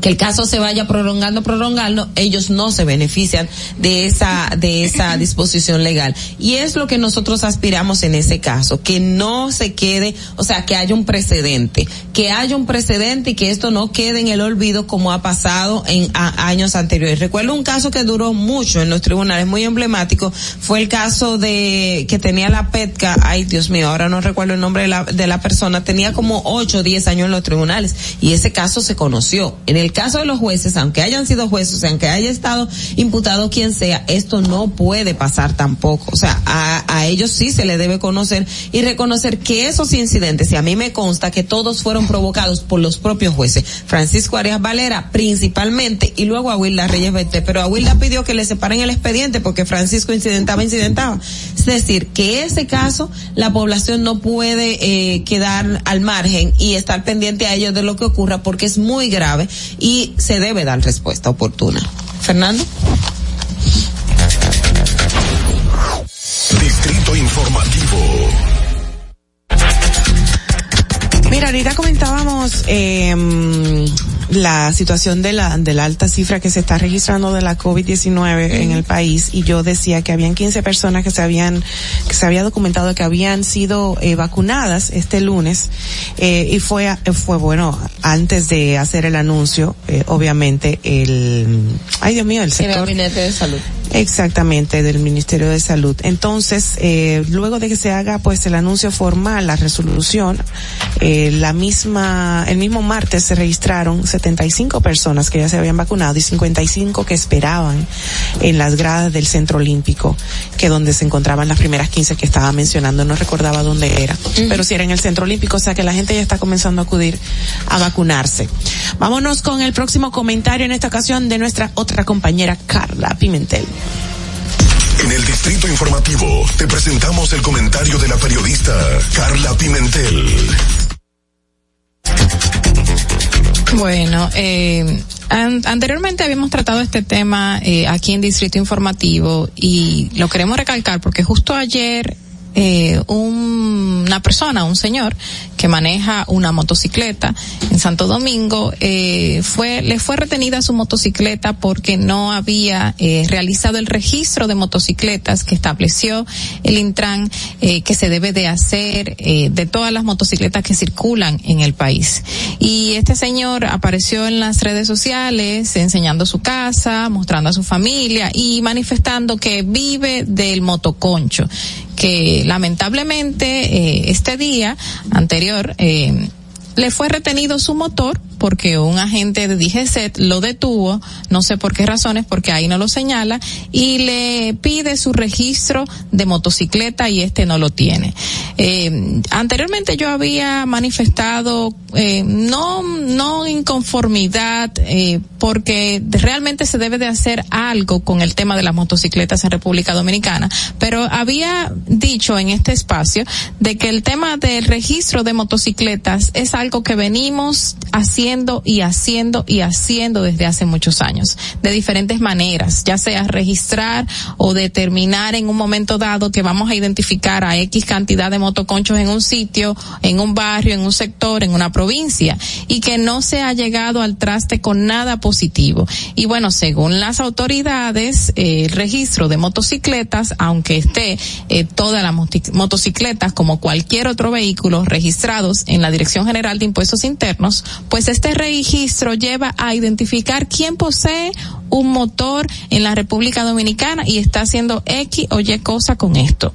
que el caso se vaya prolongando, prolongando, ellos no se benefician de esa, de esa disposición legal. Y es lo que nosotros aspiramos en ese caso, que no se quede, o sea, que haya un precedente, que haya un precedente y que esto no quede en el olvido como ha pasado en años anteriores. Recuerdo un caso que duró mucho en los tribunales, muy emblemático, fue el caso de, que tenía la PETCA, ay Dios mío, ahora no recuerdo el nombre de la, de la persona, tenía como 8 o 10 años en los tribunales y ese caso se conoció. En el caso de los jueces, aunque hayan sido jueces, aunque haya estado imputado quien sea, esto no puede pasar tampoco. O sea, a, ellos sí se le debe conocer y reconocer que esos incidentes, y a mí me consta que todos fueron provocados por los propios jueces, Francisco Arias Valera principalmente, y luego a Wilda Reyes Bete, pero a Wilda pidió que le separen el expediente porque Francisco incidentaba, incidentaba. Es decir, que ese caso la población no puede eh, quedar al margen y estar pendiente a ellos de lo que ocurra porque es muy grave y se debe dar respuesta oportuna. Fernando. Distrito Informativo. Mira, ahorita comentábamos eh, la situación de la, de la alta cifra que se está registrando de la COVID-19 en el país y yo decía que habían 15 personas que se habían, que se había documentado que habían sido eh, vacunadas este lunes eh, y fue, fue bueno, antes de hacer el anuncio, eh, obviamente el, ay Dios mío, el sector. El gabinete de salud. Exactamente, del Ministerio de Salud. Entonces, eh, luego de que se haga pues el anuncio formal, la resolución, eh, la misma, el mismo martes se registraron 75 personas que ya se habían vacunado y 55 que esperaban en las gradas del Centro Olímpico, que donde se encontraban las primeras 15 que estaba mencionando, no recordaba dónde era, pero si era en el Centro Olímpico, o sea que la gente ya está comenzando a acudir a vacunarse. Vámonos con el próximo comentario en esta ocasión de nuestra otra compañera Carla Pimentel. En el Distrito Informativo te presentamos el comentario de la periodista Carla Pimentel. Bueno, eh, an anteriormente habíamos tratado este tema eh, aquí en Distrito Informativo y lo queremos recalcar porque justo ayer eh, un, una persona, un señor que maneja una motocicleta en Santo Domingo, eh, fue, le fue retenida su motocicleta porque no había eh, realizado el registro de motocicletas que estableció el Intran eh, que se debe de hacer eh, de todas las motocicletas que circulan en el país. Y este señor apareció en las redes sociales enseñando su casa, mostrando a su familia y manifestando que vive del motoconcho que lamentablemente eh, este día anterior eh, le fue retenido su motor porque un agente de DGCET lo detuvo, no sé por qué razones, porque ahí no lo señala, y le pide su registro de motocicleta y este no lo tiene. Eh, anteriormente yo había manifestado eh, no, no inconformidad, eh, porque realmente se debe de hacer algo con el tema de las motocicletas en República Dominicana, pero había dicho en este espacio de que el tema del registro de motocicletas es algo que venimos haciendo y haciendo y haciendo desde hace muchos años, de diferentes maneras, ya sea registrar o determinar en un momento dado que vamos a identificar a X cantidad de motoconchos en un sitio, en un barrio, en un sector, en una provincia, y que no se ha llegado al traste con nada positivo. Y bueno, según las autoridades, eh, el registro de motocicletas, aunque esté eh, todas las motocicletas como cualquier otro vehículo registrados en la Dirección General de Impuestos Internos, pues este registro lleva a identificar quién posee un motor en la República Dominicana y está haciendo X o Y cosa con esto.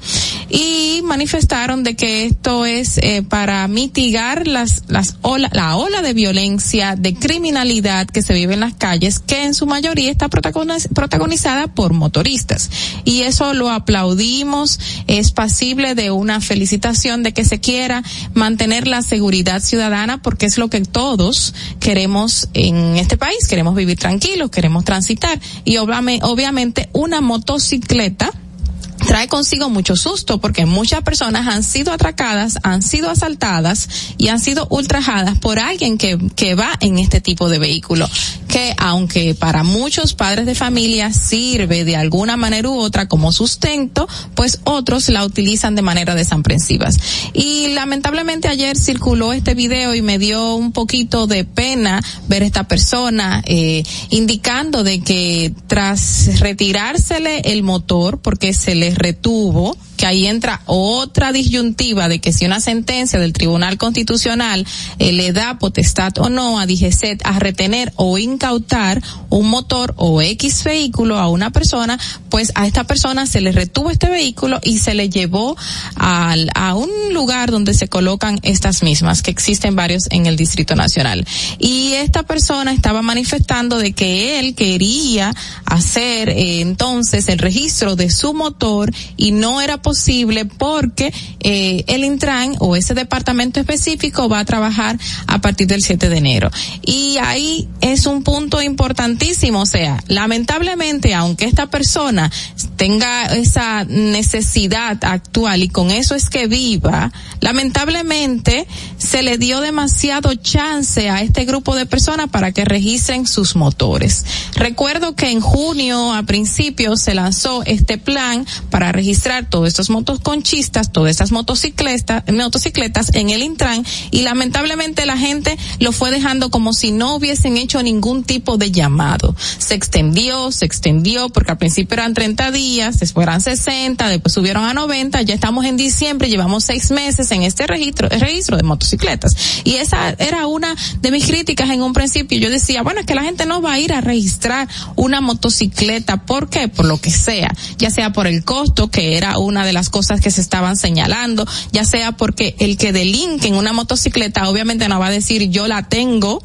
Y manifestaron de que esto es eh, para mitigar las, las ola, la ola de violencia, de criminalidad que se vive en las calles, que en su mayoría está protagonizada por motoristas. Y eso lo aplaudimos, es pasible de una felicitación de que se quiera mantener la seguridad ciudadana porque es lo que todos queremos en este país, queremos vivir tranquilos, queremos transitar y obviamente una motocicleta trae consigo mucho susto porque muchas personas han sido atracadas, han sido asaltadas y han sido ultrajadas por alguien que, que va en este tipo de vehículo, que aunque para muchos padres de familia sirve de alguna manera u otra como sustento, pues otros la utilizan de manera desamprensivas. Y lamentablemente ayer circuló este video y me dio un poquito de pena ver esta persona eh, indicando de que tras retirársele el motor porque se le retuvo que ahí entra otra disyuntiva de que si una sentencia del Tribunal Constitucional eh, le da potestad o no a DGCET a retener o incautar un motor o X vehículo a una persona, pues a esta persona se le retuvo este vehículo y se le llevó al, a un lugar donde se colocan estas mismas, que existen varios en el Distrito Nacional. Y esta persona estaba manifestando de que él quería hacer eh, entonces el registro de su motor y no era posible posible porque eh, el Intran o ese departamento específico va a trabajar a partir del 7 de enero. Y ahí es un punto importantísimo, o sea, lamentablemente, aunque esta persona tenga esa necesidad actual y con eso es que viva, lamentablemente se le dio demasiado chance a este grupo de personas para que registren sus motores. Recuerdo que en junio a principio se lanzó este plan para registrar todos estos motoconchistas, todas esas motocicletas, motocicletas en el Intran y lamentablemente la gente lo fue dejando como si no hubiesen hecho ningún tipo de llamado. Se extendió, se extendió porque al principio eran 30 días, después eran 60, después subieron a 90, ya estamos en diciembre, llevamos seis meses en este registro, registro de motocicletas. Y esa era una de mis críticas en un principio. Yo decía, bueno, es que la gente no va a ir a registrar una motocicleta. ¿Por qué? Por lo que sea. Ya sea por el costo, que era una de las cosas que se estaban señalando, ya sea porque el que delinque en una motocicleta obviamente no va a decir yo la tengo,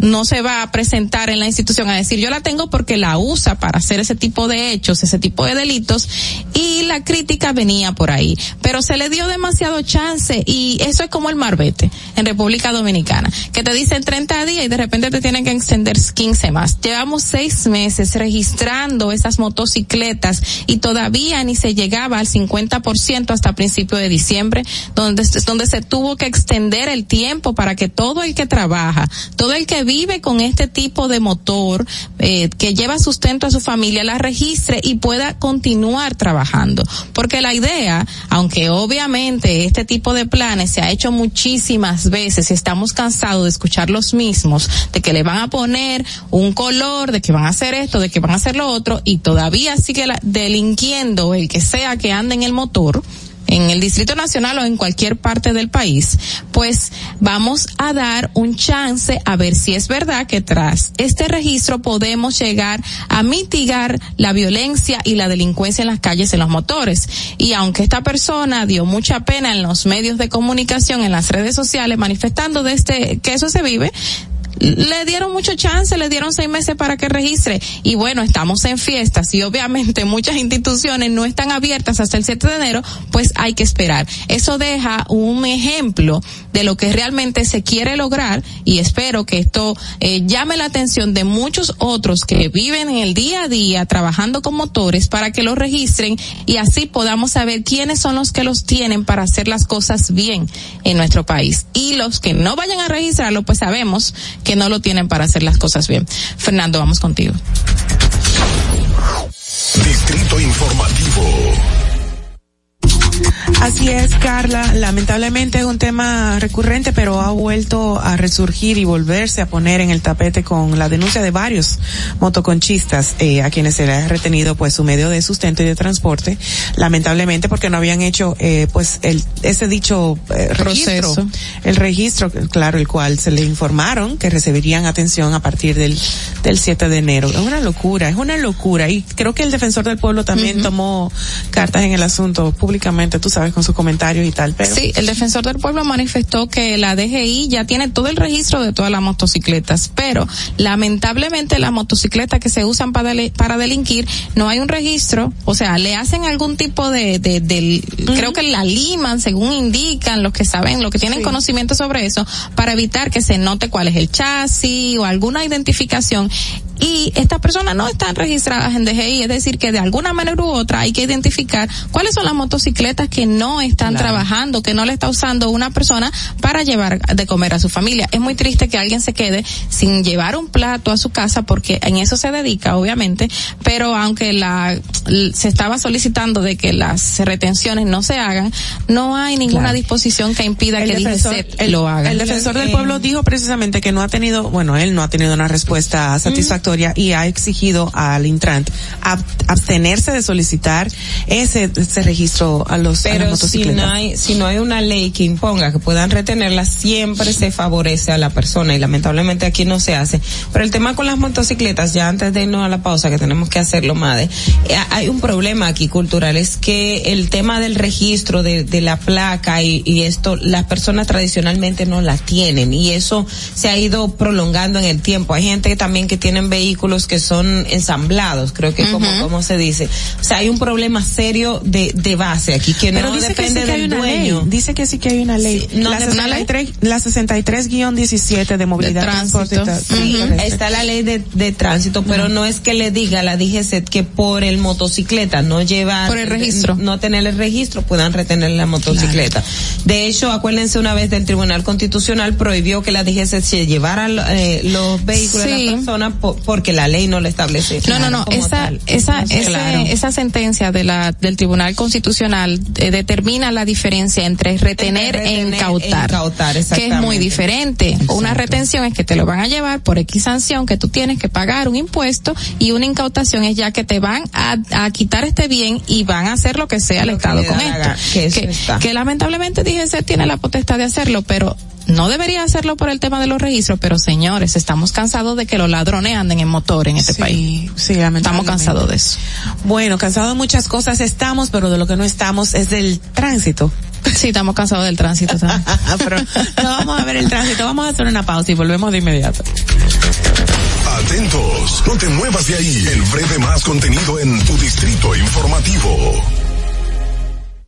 no se va a presentar en la institución a decir yo la tengo porque la usa para hacer ese tipo de hechos, ese tipo de delitos y la crítica venía por ahí. Pero se le dio demasiado chance y eso es como el marbete en República Dominicana, que te dicen 30 días y de repente te tienen que extender 15 más. Llevamos seis meses registrando esas motocicletas y todavía ni se llegaba al 50% hasta principio de diciembre, donde, donde se tuvo que extender el tiempo para que todo el que trabaja, todo el que vive con este tipo de motor eh, que lleva sustento a su familia la registre y pueda continuar trabajando. Porque la idea, aunque obviamente este tipo de planes se ha hecho muchísimas veces y estamos cansados de escuchar los mismos, de que le van a poner un color, de que van a hacer esto, de que van a hacer lo otro y todavía sigue delinquiendo el que sea que ande en el motor, en el Distrito Nacional o en cualquier parte del país, pues vamos a dar un chance a ver si es verdad que tras este registro podemos llegar a mitigar la violencia y la delincuencia en las calles en los motores. Y aunque esta persona dio mucha pena en los medios de comunicación, en las redes sociales, manifestando de este, que eso se vive, le dieron mucho chance, le dieron seis meses para que registre. Y bueno, estamos en fiestas y obviamente muchas instituciones no están abiertas hasta el 7 de enero, pues hay que esperar. Eso deja un ejemplo de lo que realmente se quiere lograr y espero que esto eh, llame la atención de muchos otros que viven en el día a día trabajando con motores para que lo registren y así podamos saber quiénes son los que los tienen para hacer las cosas bien en nuestro país. Y los que no vayan a registrarlo, pues sabemos que no lo tienen para hacer las cosas bien. Fernando, vamos contigo. Distrito Informativo. Así es, Carla. Lamentablemente es un tema recurrente, pero ha vuelto a resurgir y volverse a poner en el tapete con la denuncia de varios motoconchistas eh, a quienes se les ha retenido pues su medio de sustento y de transporte. Lamentablemente porque no habían hecho eh, pues el ese dicho eh, registro, Proceso. el registro, claro, el cual se le informaron que recibirían atención a partir del del 7 de enero. Es una locura, es una locura y creo que el defensor del pueblo también tomó cartas en el asunto públicamente, tú sabes, con sus comentarios y tal, pero Sí, el defensor del pueblo manifestó que la DGI ya tiene todo el registro de todas las motocicletas, pero lamentablemente las motocicletas que se usan para, para delinquir no hay un registro, o sea, le hacen algún tipo de, creo que la liman según indican los que saben, los que tienen conocimiento sobre eso, para evitar que se note cuál es el chasis o alguna identificación. Y estas personas no están registradas en DGI, es decir, que de alguna manera u otra hay que identificar cuáles son las motocicletas que no están trabajando, que no le está usando una persona para llevar de comer a su familia. Es muy triste que alguien se quede sin llevar un plato a su casa porque en eso se dedica, obviamente, pero aunque la se estaba solicitando de que las retenciones no se hagan, no hay ninguna Claro. disposición que impida que defensor- DGCET el- lo haga. El defensor del pueblo dijo precisamente que no ha tenido, bueno, él no ha tenido una respuesta satisfactoria y ha exigido al Intrant ab- abstenerse de solicitar ese, ese registro a los a las si no hay, si no hay una ley que imponga que puedan retenerla, siempre se favorece a la persona y lamentablemente aquí no se hace. Pero el tema con las motocicletas, ya antes de irnos a la pausa, que tenemos que hacerlo, Made, eh, hay un problema aquí cultural, es que el tema del registro de, de la placa y, y esto, las personas tradicionalmente no la tienen y eso se ha ido prolongando en el tiempo. Hay gente también que tienen vehículos que son ensamblados, creo que como, como se dice. O sea, hay un problema serio de, de base aquí que Pero no dice que depende sí que hay una dueño. ley. Dice que sí que hay una ley. no, la, de- una ley. 63, la 63-17 de movilidad, De tránsito. Sí, está la ley de, de tránsito, pero no es que le diga a la DGCET que por el motocicleta no llevar, Por el registro. no tener el registro, puedan retener la motocicleta. De hecho, acuérdense una vez del Tribunal Constitucional prohibió que la DGCET se llevara eh, los vehículos de Sí. la persona po- porque la ley no lo establece. No, no, no. Esa, tal. esa, ese- claro. esa sentencia de la, del Tribunal Constitucional eh, determina la diferencia entre retener e e incautar. incautar, que es muy diferente. Una retención es que te lo van a llevar por X sanción, que tú tienes que pagar un impuesto, y una incautación es ya que te van a, a quitar este bien y van a hacer lo que sea el Lo Estado con esto. que que, que lamentablemente DGC tiene la potestad de hacerlo, pero no debería hacerlo por el tema de los registros, pero señores, estamos cansados de que los ladrones anden en motor en este Sí, país. sí, Estamos cansados de eso. Bueno, cansados de muchas cosas estamos, pero de lo que no estamos es del tránsito. Sí, estamos cansados del tránsito también. pero no vamos a ver el tránsito, vamos a hacer una pausa y volvemos de inmediato. Atentos, no te muevas de ahí. El breve más contenido en tu distrito informativo.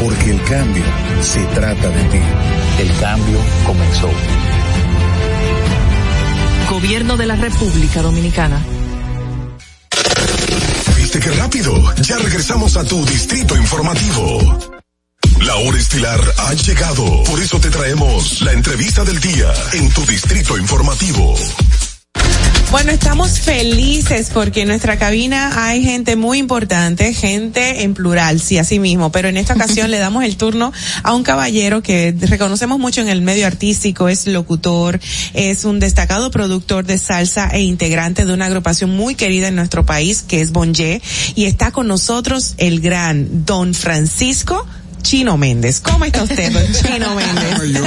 Porque el cambio se trata de ti. El cambio comenzó. Gobierno de la República Dominicana. ¿Viste qué rápido? Ya regresamos a tu Distrito Informativo. La hora estelar ha llegado. Por eso te traemos la entrevista del día en tu Distrito Informativo. Bueno, estamos felices porque en nuestra cabina hay gente muy importante, gente en plural, sí, así mismo, pero en esta ocasión le damos el turno a un caballero que reconocemos mucho en el medio artístico, es locutor, es un destacado productor de salsa e integrante de una agrupación muy querida en nuestro país, que es Bonje, y está con nosotros el gran Don Francisco Chino Méndez. ¿Cómo está usted, don Chino Méndez? Yo,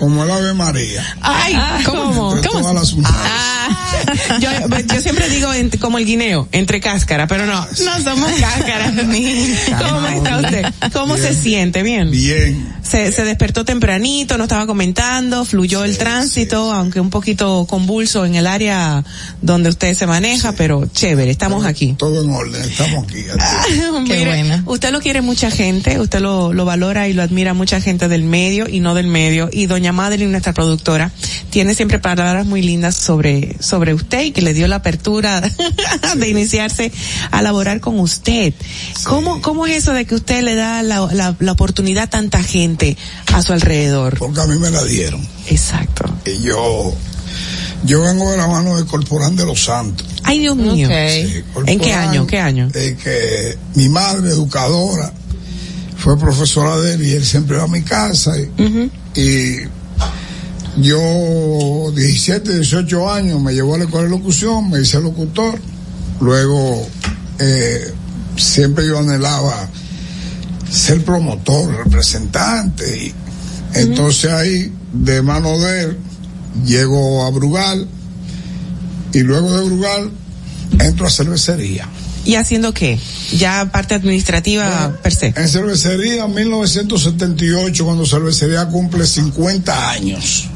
como el Ave María. Ay, ¿cómo? Entre ¿Cómo? todas las unidades. Ah, yo, yo siempre digo como el guineo, entre cáscara, pero no, no somos cáscara. ¿Cómo está usted? ¿Cómo se siente? Bien. Bien. Se, se despertó tempranito, nos estaba comentando, fluyó el tránsito, aunque un poquito convulso en el área donde usted se maneja, pero chévere, estamos aquí. Todo en orden, estamos aquí. Mire, Usted lo quiere mucha gente, usted lo, lo valora y lo admira mucha gente del medio y no del medio. Y doña Madeline, nuestra productora, tiene siempre palabras muy lindas sobre, sobre usted y que le dio la apertura de iniciarse a laborar con usted. ¿Cómo, ¿Cómo es eso de que usted le da la, la, la oportunidad a tanta gente a su alrededor? Porque a mí me la dieron. Exacto. Y yo, yo vengo de la mano de Corporán de los Santos. Ay, Dios mío. Sí, ¿En qué año? ¿Qué año? eh, que mi madre, educadora, fue profesora de él y él siempre iba a mi casa. Y, y yo, 17, 18 años, me llevó a la escuela de locución, me hice locutor. Luego, eh, siempre yo anhelaba ser promotor, representante. Y entonces ahí, de mano de él, llego a Brugal y luego de Brugal entro a cervecería. ¿Y haciendo qué? Ya parte administrativa per se. En cervecería 1978, cuando cervecería cumple 50 años,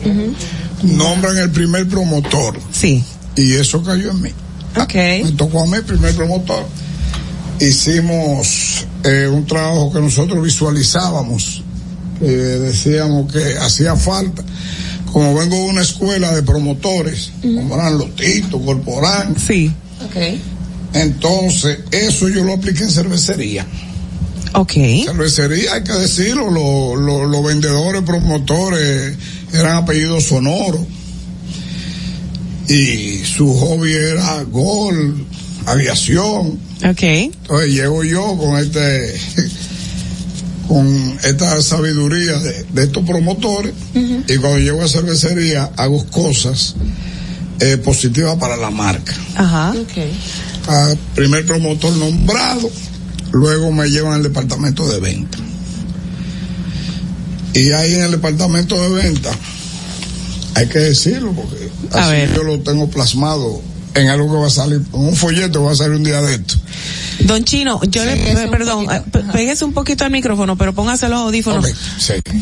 nombran el primer promotor. Sí. Y eso cayó en mí. Ok. Me tocó a mí el primer promotor. Hicimos eh, un trabajo que nosotros visualizábamos, que decíamos que hacía falta. Como vengo de una escuela de promotores, como eran Lotito, Corporán. Sí. Okay. Entonces, eso yo lo apliqué en cervecería. Ok. Cervecería, hay que decirlo, los lo, los vendedores, promotores, eran apellidos sonoros. Y su hobby era gol, aviación. Ok. Entonces llego yo con este, con esta sabiduría de, de estos promotores y cuando llego a cervecería hago cosas eh, positivas para la marca. Ajá. A primer promotor nombrado, luego me llevan al departamento de venta. Y ahí en el departamento de venta, hay que decirlo, porque así yo lo tengo plasmado en algo que va a salir, en un folleto que va a salir un día de esto. Don Chino, yo le, perdón, eh, péguese un poquito al micrófono, pero póngase los audífonos.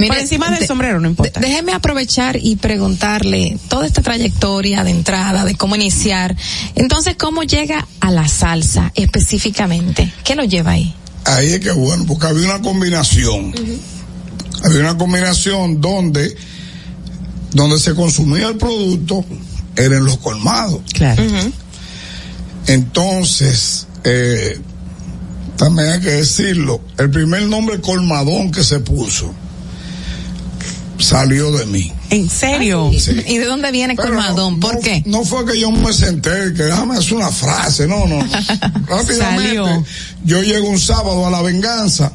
Por encima del de- sombrero, no importa. déjeme aprovechar y preguntarle toda esta trayectoria de entrada, de cómo iniciar. Entonces, ¿cómo llega a la salsa específicamente? ¿Qué lo lleva ahí? Ahí es que bueno, porque había una combinación. Había una combinación donde, donde se consumía el producto, eran los colmados. Claro. Entonces, eh, también hay que decirlo, el primer nombre colmadón que se puso salió de mí. ¿En serio? ¿Y de dónde viene Colmadón? ¿Por qué? No fue que yo me senté, que déjame hacer una frase, no, no. Rápidamente, Salió. yo llego un sábado a la venganza,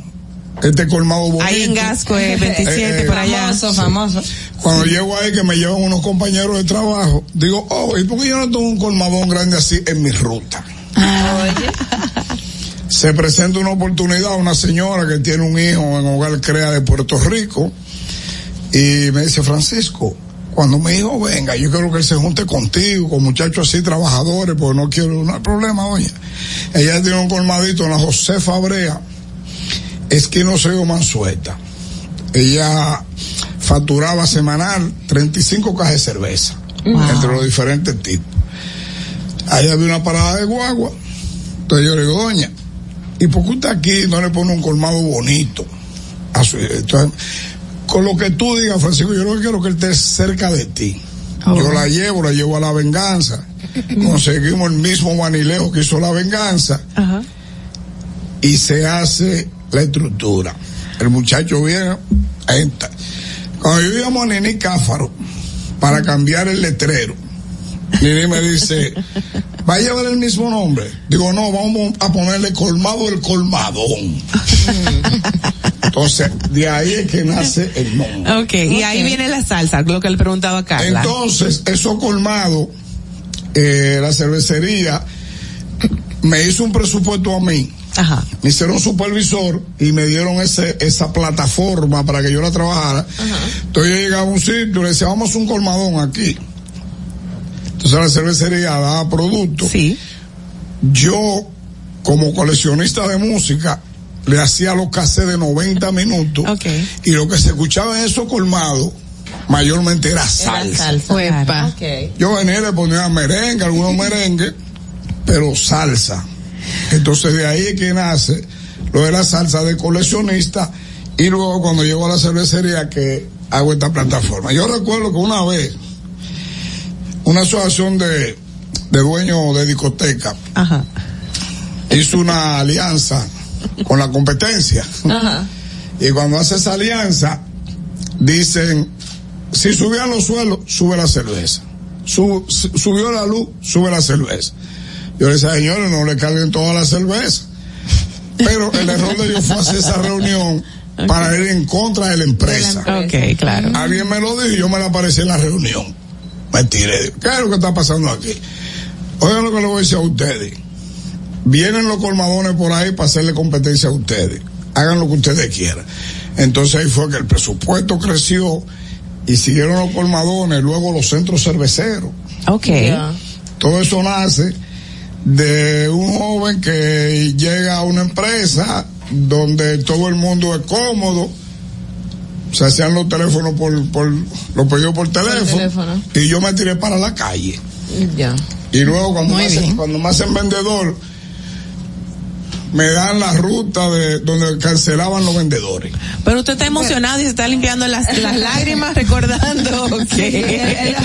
este colmado bonito. Ahí en Gasco, eh, 27, Eh, por allá. sí. famoso. Cuando llego ahí que me llevan unos compañeros de trabajo, digo, oh, ¿y por qué yo no tengo un colmadón grande así en mi ruta? Se presenta una oportunidad a una señora que tiene un hijo en Hogar Crea de Puerto Rico y me dice, Francisco, cuando mi hijo venga, yo quiero que él se junte contigo, con muchachos así trabajadores, porque no quiero, no hay problema, oye. Ella tiene un colmadito en la José Fabrea, esquina Seo Mansueta. Ella facturaba semanal 35 cajas de cerveza, entre los diferentes tipos. Ahí había una parada de guagua. Entonces yo le digo, doña, ¿y por qué usted aquí no le pone un colmado bonito? A su- entonces, con lo que tú digas, Francisco, yo que quiero que él esté cerca de ti. Yo la llevo, la llevo a la venganza. Conseguimos el mismo manilejo que hizo la venganza y se hace la estructura. El muchacho viene, entra. Cuando yo llamo a Nini Cáfaro para cambiar el letrero, Nini me dice, ¿va a llevar el mismo nombre? Digo, no, vamos a ponerle colmado el colmadón. Entonces, de ahí es que nace el nombre. Ok, y ahí viene la salsa, lo que le preguntaba Carla. Entonces, eso colmado, eh, la cervecería me hizo un presupuesto a mí. Ajá. Me hicieron supervisor y me dieron ese, esa plataforma para que yo la trabajara. Entonces yo llegaba a un sitio y le decía, vamos a hacer un colmadón aquí. Entonces la cervecería daba productos. Sí. Yo, como coleccionista de música, le hacía los cassettes de 90 minutos. Y lo que se escuchaba en esos colmados, mayormente era salsa. Uepa. Yo venía y le ponía merengue, algunos merengue, pero salsa. Entonces de ahí es que nace lo de la salsa de coleccionista y luego cuando llego a la cervecería que hago esta plataforma. Yo recuerdo que una vez una asociación de, de dueños de discoteca hizo una alianza con la competencia. Y cuando hace esa alianza, dicen, si subían los suelos, sube la cerveza. Su- su- subió la luz, sube la cerveza. Yo le decía, señores, no le carguen toda la cerveza. Pero el error de ellos fue hacer esa reunión para ir en contra de la empresa. Ok, claro. Alguien me lo dijo y yo me la aparecí en la reunión. Me tiré. ¿Qué es lo que está pasando aquí? Oigan lo que le voy a decir a ustedes. Vienen los colmadones por ahí para hacerle competencia a ustedes. Hagan lo que ustedes quieran. Entonces ahí fue que el presupuesto creció y siguieron los colmadones, luego los centros cerveceros. Ok. Todo eso nace de un joven que llega a una empresa donde todo el mundo es cómodo. Se hacían los teléfonos por, por los pedidos por teléfono, teléfono. y yo me tiré para la calle. Ya. Y luego cuando Muy me, hacen, cuando me hacen vendedor, me dan la ruta de donde cancelaban los vendedores. Pero usted está emocionado y se está limpiando las, las lágrimas recordando que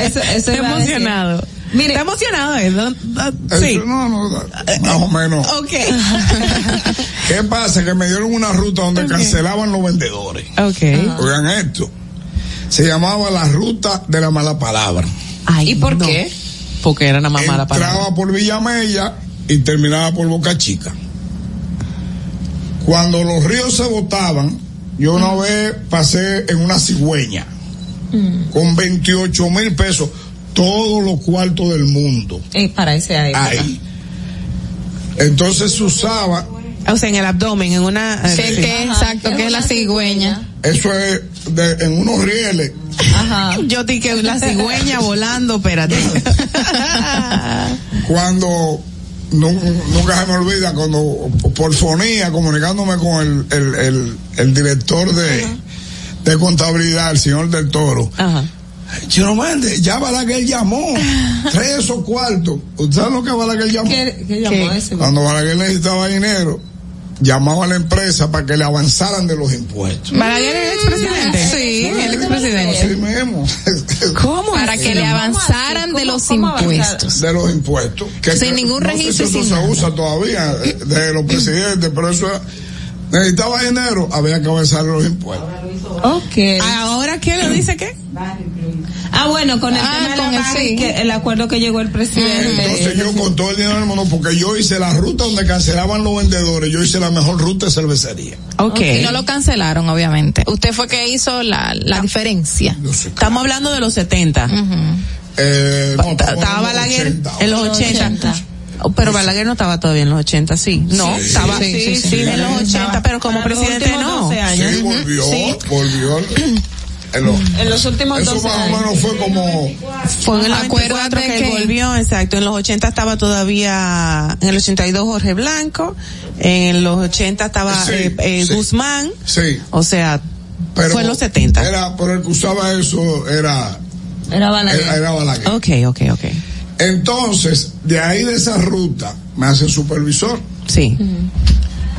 Eso- eso está emocionado. Mire, está emocionado, ¿eh? No, no, Sí. No, no, más o menos. Ok. ¿Qué pasa? Que me dieron una ruta donde cancelaban los vendedores. Ok. Oigan esto. Se llamaba la ruta de la mala palabra. ¿Y por qué? Porque era más mala palabra. Entraba por Villamella y terminaba por Boca Chica. Cuando los ríos se botaban, yo una vez pasé en una cigüeña con 28 mil pesos, todos los cuartos del mundo. Eh, para ese época. Ahí. Entonces se usaba, O sea, en el abdomen, en una... Sí, sí. que exacto, que es la cigüeña. eso es de- en unos rieles. Yo dije la cigüeña volando, espérate. cuando nu- nunca se me olvida cuando por fonía comunicándome con el, el, el, el director de, de contabilidad el señor del toro Chino Méndez, ya Balaguer llamó tres o cuartos ¿usted sabe lo que Balaguer llamó? ¿Qué, qué llamó ese? cuando Balaguer necesitaba dinero llamaba a la empresa para que le avanzaran de los impuestos ¿Balaguer es expresidente? Sí, el expresidente. Así mismo. ¿Cómo? Para que le avanzaran de los impuestos. de los impuestos. Sin ningún no sé registro si eso sin se nada. usa todavía eh, de los presidentes, pero eso era- necesitaba dinero, había que avanzar los impuestos. Ok. ¿Ahora qué le dice qué? Ah, bueno, con el Ah, tema de con la el sí. que el acuerdo que llegó el presidente. Entonces yo con todo el dinero del mundo, porque yo hice la ruta donde cancelaban los vendedores, yo hice la mejor ruta de cervecería. Y no lo cancelaron, obviamente. Usted fue que hizo la, la diferencia. Estamos hablando de los 70. Eh, no, Estaba Balaguer en los 80. Oh, Pero Balaguer no estaba todavía en los 80, sí. No, Sí. estaba Sí, sí, sí, sí, sí. en los 80, pero como presidente no. 12 años. Sí, volvió, Sí. volvió. En los, En los últimos eso 12 más o años. menos fue como Fue en el Acuérdate 94 que, que- volvió, exacto. En los 80 estaba todavía, en el 82 Jorge Blanco, en los 80 estaba Sí, eh, eh, sí. Guzmán, Sí. o sea, Pero fue en los 70. Era, pero el que usaba eso era, Era Balaguer. era, era Balaguer. Ok, ok, ok. Entonces, de ahí de esa ruta, me hacen supervisor. Sí.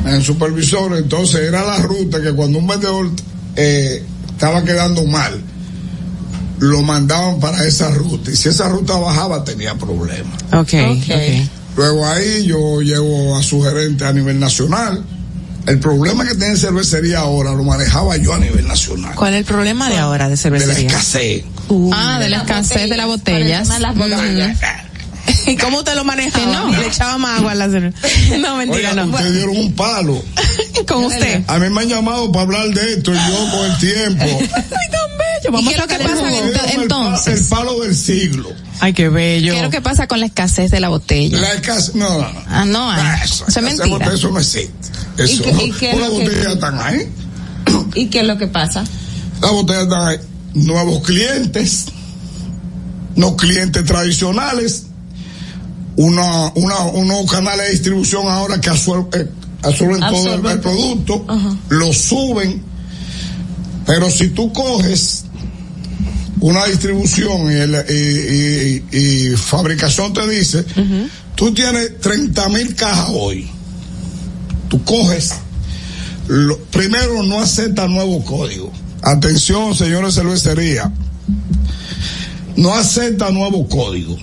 Me hacen supervisor, entonces era la ruta que cuando un vendedor eh, estaba quedando mal, lo mandaban para esa ruta. Y si esa ruta bajaba, tenía problemas. Ok, ok. Luego ahí yo llevo a su gerente a nivel nacional. El problema que tiene cervecería ahora lo manejaba yo a nivel nacional. ¿Cuál es el problema de ahora de De la cervecería? Escasez. Ah, de la escasez de las botellas. ¿Y cómo te lo manejaba? No. Le echaba más agua a la cerveza. No, mentira, Oiga, no. ustedes dieron un palo. Con usted. A mí me han llamado para hablar de esto y yo con el tiempo. Ay, tan bello. Vamos ¿Y qué es lo que pasa el entonces? El palo del siglo. Ay, qué bello. ¿Qué es lo que pasa con la escasez de la botella? La escasez, no. Ah, no hay. Eso, Eso es mentira. botella, Eso no existe. Eso, qué- y qué es una lo que- botella están ahí. ¿Y qué es lo que pasa? La botella están ahí. Nuevos clientes, no clientes tradicionales, una, una, unos canales de distribución ahora que eh, absorben todo el, producto, lo suben, pero si tú coges una distribución y, el- y- y- y fabricación te dice, tú tienes 30 mil cajas hoy, tú coges, lo- primero no acepta nuevo código. Atención, señores cervecería. No acepta nuevo código.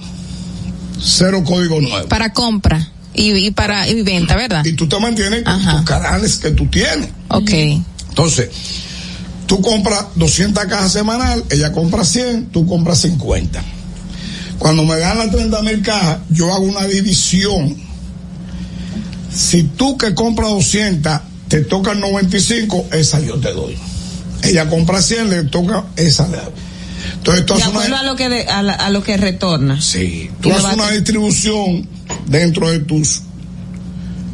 Cero código nuevo. Para compra y, y para y venta, ¿verdad? Y tú te mantienes con tus canales que tú tienes. Ok. Entonces, tú compras 200 cajas semanal, ella compra 100, tú compras 50. Cuando me dan las 30 mil cajas, yo hago una división. Si tú que compras 200, te toca 95, esa yo te doy. Ella compra 100, le toca esa. doy. Entonces, tú De haces una- a lo que, de- a, la- a lo que retorna. Sí. Tú haces una distribución dentro de tus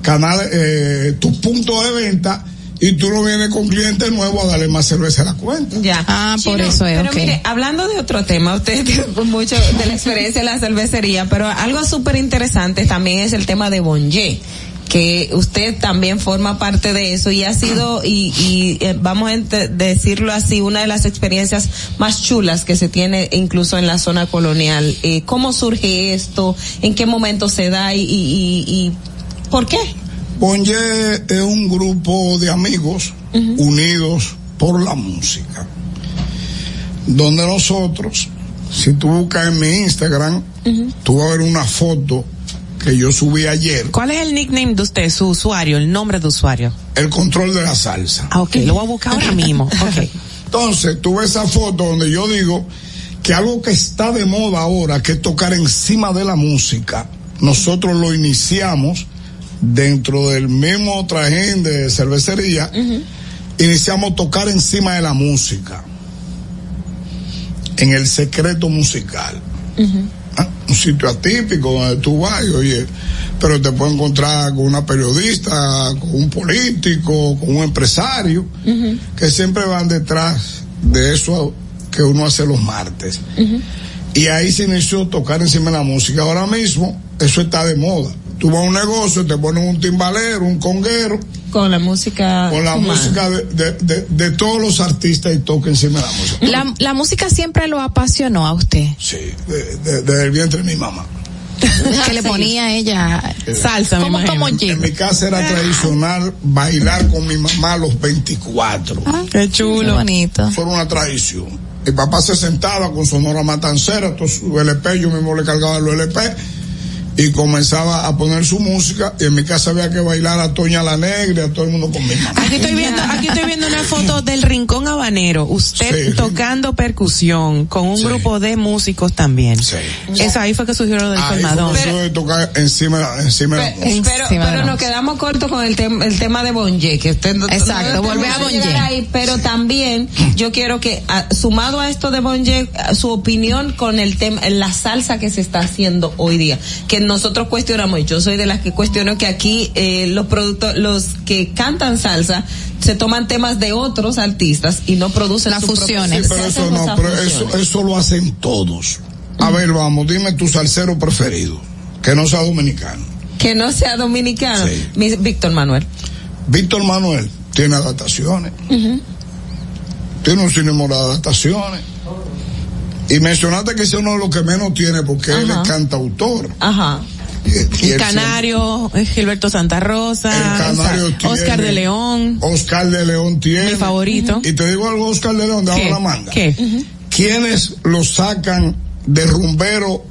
canales, eh, tus puntos de venta y tú no vienes con clientes nuevos a darle más cerveza a la cuenta. Ya. Ah, por eso es, Pero mire, hablando de otro tema, usted tiene mucho de la experiencia de la cervecería, pero algo súper interesante también es el tema de Bonje que usted también forma parte de eso y ha sido, y, y eh, vamos a decirlo así, una de las experiencias más chulas que se tiene incluso en la zona colonial. Eh, ¿Cómo surge esto? ¿En qué momento se da? ¿Y, y, y, por qué? Bonje es un grupo de amigos unidos por la música. Donde nosotros, si tú buscas en mi Instagram, tú vas a ver una foto que yo subí ayer, ¿Cuál es el nickname de usted, su usuario, el nombre de usuario? el control de la salsa. Ah, ok, lo voy a buscar ahora mismo. Ok. Entonces, tú ves esa foto donde yo digo que algo que está de moda ahora, que es tocar encima de la música, nosotros lo iniciamos dentro del mismo trajín de cervecería, iniciamos tocar encima de la música, en el secreto musical. Ah, Un sitio atípico donde tú vas y oye, pero te puedes encontrar con una periodista, con un político, con un empresario, que siempre van detrás de eso que uno hace los martes. Y ahí se inició a tocar encima de la música. Ahora mismo, eso está de moda. Tú vas a un negocio, te ponen un timbalero, un conguero, Con la música. con la humana. música de, de- de- de todos los artistas y toca encima de la música. La, la música siempre lo apasionó a usted. Sí, de- de- desde el vientre de mi mamá. que le ponía a ella Salsa, ¿Cómo, cómo En mi casa era tradicional bailar con mi mamá a los 24. qué chulo. Qué bonito. Fue una tradición. Mi papá se sentaba con Sonora Matancera, todo su LP, yo mismo le cargaba los LP y comenzaba a poner su música y en mi casa había que bailar a Toña la Negra a todo el mundo con mi mamá. Aquí estoy viendo, aquí estoy viendo una foto del Rincón Habanero, usted Sí. tocando percusión con un grupo de músicos también. Eso ahí fue que surgió lo del Ahí fue colmadón. que yo de tocar encima, encima de la música. Pero, pero nos quedamos cortos con el, tem- el tema de Bonje, que usted no- Exacto, no volvé a Bonje. llegar ahí, pero también yo quiero que, ah, sumado a esto de Bonje, ah, su opinión con el tema, la salsa que se está haciendo hoy día, que nosotros cuestionamos, y yo soy de las que cuestiono que aquí eh, los productos, los que cantan salsa, se toman temas de otros artistas y no producen Las fusiones. pero eso no, pero eso, eso lo hacen todos. A ver, vamos, dime tu salsero preferido, que no sea dominicano. Que no sea dominicano. Mi- Víctor Manuel. Víctor Manuel tiene adaptaciones, tiene un sinfín de adaptaciones. Y mencionaste que ese es uno de los que menos tiene porque él es cantautor. Ajá. Y, y él Canario, Gilberto Santa Rosa, El Canario tiene- Oscar de León. Oscar de León tiene. Mi favorito. Y te digo algo, Oscar de León, de ¿Qué? la manga. ¿Qué? ¿Quiénes lo sacan de rumbero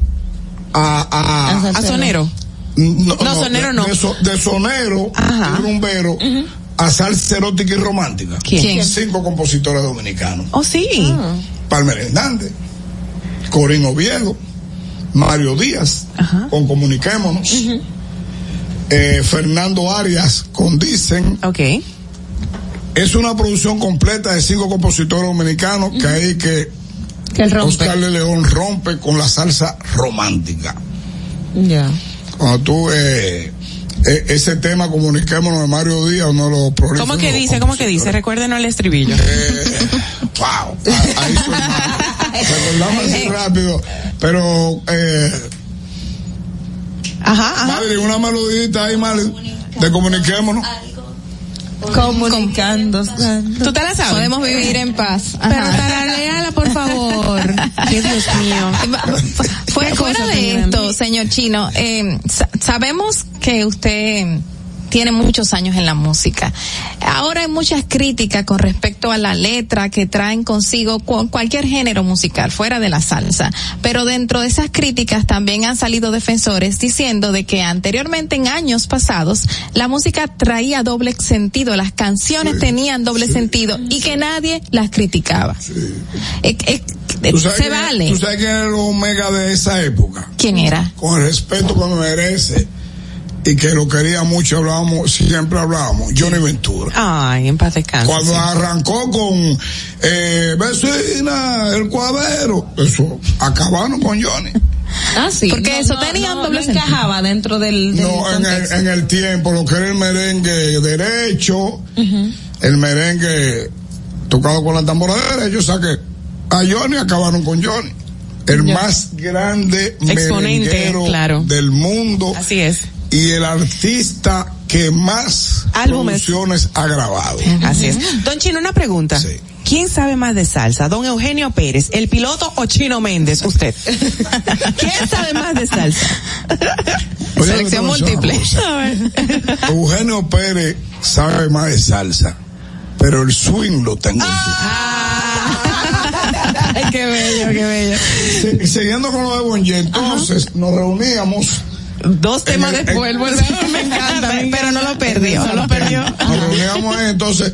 a, a, A sonero. No, No, sonero de, no. De, so- de sonero y rumbero a salsa erótica y romántica. ¿Quién? Cinco compositores dominicanos. Oh, sí. Palmer Hernández, Corín Oviedo, Mario Díaz, con Comuniquémonos, eh, Fernando Arias con Dicen. Ok. Es una producción completa de cinco compositores dominicanos que hay que, Que. Oscar de León rompe con la salsa romántica. Ya. Cuando tú, eh, eh, ese tema, comuniquémonos de Mario Díaz, uno de los prolíficos ¿Cómo que dice? ¿Cómo que dice? Recuérdenos el estribillo. wow. Ah, Ahí Recordamos así rápido. Pero, eh, Ajá, ajá. Madre, una melodita ahí, Madre, de comuniquémonos. Comunicando. ¿Tú te la sabes? Podemos vivir en paz. Pero tarareala, por favor. Dios mío. Fue ¿Qué fuera cosa de esto, señor Chino, eh, sa- sabemos que usted tiene muchos años en la música. Ahora hay muchas críticas con respecto a la letra que traen consigo cu- cualquier género musical fuera de la salsa. Pero dentro de esas críticas también han salido defensores diciendo de que anteriormente en años pasados la música traía doble sentido, las canciones tenían doble sentido y que nadie las criticaba. Eh, eh, eh, ¿Tú sabes se quién- vale. ¿Tú sabes quién era el Omega de esa época? ¿Quién era? Con el respeto que me merece y que lo quería mucho, hablábamos, siempre hablábamos, Johnny Ventura. Ay, en paz descanse. Cuando arrancó con eh, vecina, el cuadero, eso, acabaron con Johnny. Ah, sí. Porque eso tenía no, doble encajaba dentro del, del No, en el, en el tiempo, lo que era el merengue derecho, el merengue tocado con la tambora de derecho, o sea que a Johnny acabaron con Johnny. El más grande Exponente, merenguero claro. del mundo. Así es. Y el artista que más Álbumes. producciones ha grabado. Así es. Don Chino, una pregunta. ¿Quién sabe más de salsa? ¿Don Eugenio Pérez, el piloto o Chino Méndez? Usted. ¿Quién sabe más de salsa? Oye, Selección múltiple. Eugenio Pérez sabe más de salsa, pero el swing lo tengo Ay, qué bello, qué bello. Se- siguiendo con lo de Bonje, entonces nos reuníamos. Dos temas después, me encanta, pero no lo perdió. No lo perdió. Nos reuníamos ahí, entonces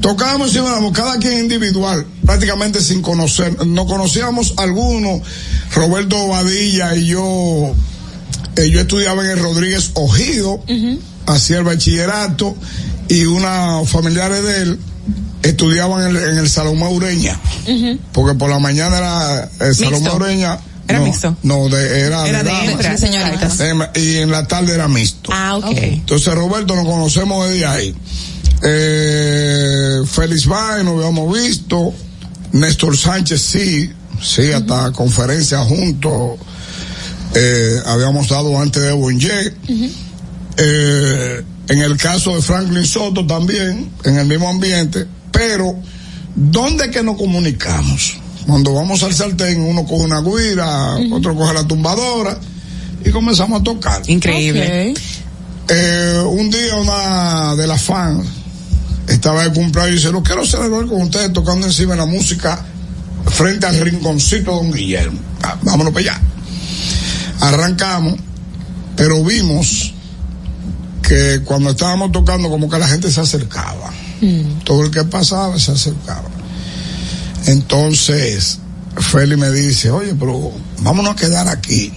tocábamos y íbamos, cada quien individual, prácticamente sin conocer, no conocíamos algunos, Roberto Badilla y yo eh, yo estudiaba en el Rodríguez Ojido, hacía el bachillerato y unos familiares de él estudiaban en el, en el Salomé Ureña, porque por la mañana era el Salomé Mixto. Ureña. ¿Era no, mixto? No, de, era, Era de. De señoritas. De- Y en la tarde era mixto. Ah, ok. Entonces, Roberto, nos conocemos desde ahí. Eh, Félix Bay, nos habíamos visto. Néstor Sánchez, sí. Sí, hasta conferencia juntos. Eh, habíamos dado antes de Bonje. Eh, en el caso de Franklin Soto también, en el mismo ambiente. Pero, ¿dónde es que nos comunicamos? Cuando vamos al sartén, uno coge una guira, otro coge la tumbadora y comenzamos a tocar. Increíble. Eh, un día una de las fans estaba de cumpleaños y dice, lo quiero celebrar con ustedes tocando encima de la música frente al rinconcito de Don Guillermo. Ah, vámonos para allá. Arrancamos, pero vimos que cuando estábamos tocando como que la gente se acercaba. Todo el que pasaba se acercaba. Entonces, Feli me dice, oye, pero vámonos a quedar aquí.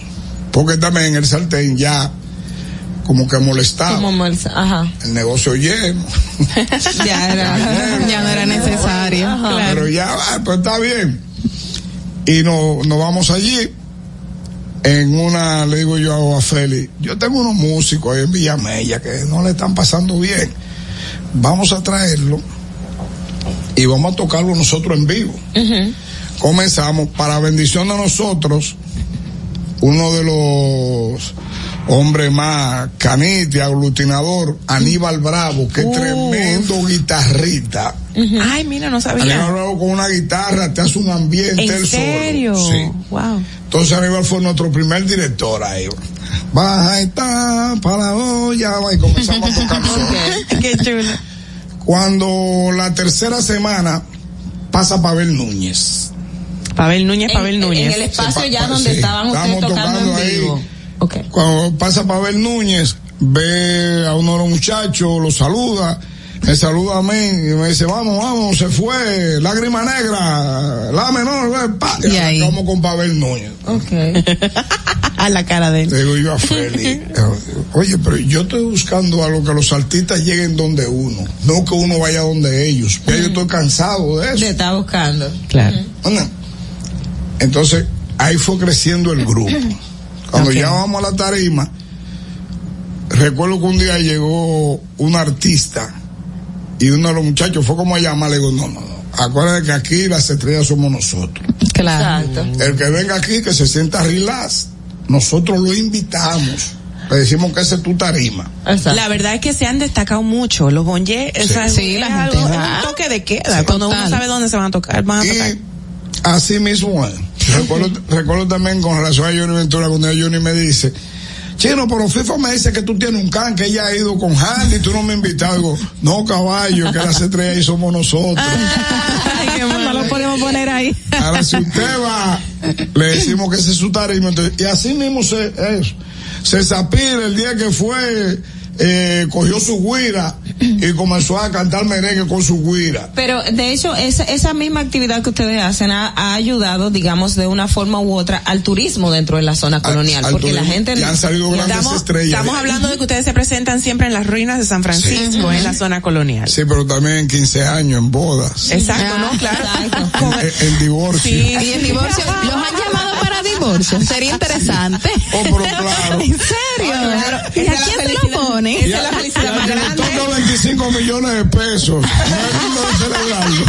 Porque también en el sartén ya como que molestaba. Como molesta- ajá. El negocio lleno. Ya era. Ya no era necesario. Pero ya, va, pues está bien. Y no- nos vamos allí. En una, le digo yo a Feli, yo tengo unos músicos ahí en Villamella que no le están pasando bien. Vamos a traerlo y vamos a tocarlo nosotros en vivo. Comenzamos, para bendición de nosotros, uno de los hombres más canite, aglutinador, Aníbal Bravo, que Uf. tremendo guitarrista. Ay, mira, no Aníbal sabía. Bravo con una guitarra te hace un ambiente ¿En solo. serio? Sí. Wow. Entonces Aníbal fue nuestro primer director ahí. Baja y está para la olla va, y comenzamos a tocar. Qué chulo. Cuando la tercera semana pasa Pavel Núñez. Pavel Núñez, Pavel En- Núñez. En el espacio Sí, ya pa- donde sí, estaban ustedes estábamos tocando, tocando en ahí. Cuando pasa Pavel Núñez, ve a uno de los muchachos, lo saluda, me saluda a mí y me dice, vamos, vamos, se fue, lágrima negra, la menor, pa, y, Y ahí. con Pavel Núñez. Ok. A la cara de él. Le digo yo a Feli, oye, pero yo estoy buscando a lo que los artistas lleguen donde uno, no que uno vaya donde ellos. Ya yo estoy cansado de eso. Te está buscando. Claro. Entonces, ahí fue creciendo el grupo. Cuando Ok. ya vamos a la tarima, recuerdo que un día llegó un artista y uno de los muchachos fue como a llamar, le digo, no, no, no. Acuérdate que aquí las estrellas somos nosotros. Claro. Exacto. El que venga aquí, que se sienta relax. Nosotros lo invitamos. Le decimos que ese es tu tarima. Exacto. La verdad es que se han destacado mucho los bonje. o sea, Sí, es la gente algo- es un toque de queda. Cuando uno sabe dónde se van a tocar, van a tocar. Y así mismo es. Recuerdo, recuerdo también con relación a Johnny Ventura, cuando Johnny me dice, Chino, pero FIFA me dice que tú tienes un can, que ella ha ido con Handy, tú no me invitas. Digo, no, caballo, que las estrellas ahí somos nosotros. Ay, qué podemos poner ahí. Ahora, si usted va, le decimos que ese es su tarima. entonces, y así mismo se, eso. Se Sapir, el día que fue, eh, cogió su guira y comenzó a cantar merengue con su guira. Pero de hecho, esa, esa misma actividad que ustedes hacen ha, ha ayudado, digamos, de una forma u otra al turismo dentro de la zona colonial. al porque la gente. Y han salido grandes Estamos, estrellas. estamos hablando de que ustedes se presentan siempre en las ruinas de San Francisco, en la zona colonial. Sí, pero también en 15 años, en bodas. Exacto, ¿no? Claro. En, en divorcio. Sí. Y el divorcio, los han llamado divorcio. Sería interesante. Oh, pero claro. ¿En serio? ¿Y a quién se lo pone? Esa es la felicidad más Le grande. toca 25 millones de pesos. No es lindo de celebrarlo.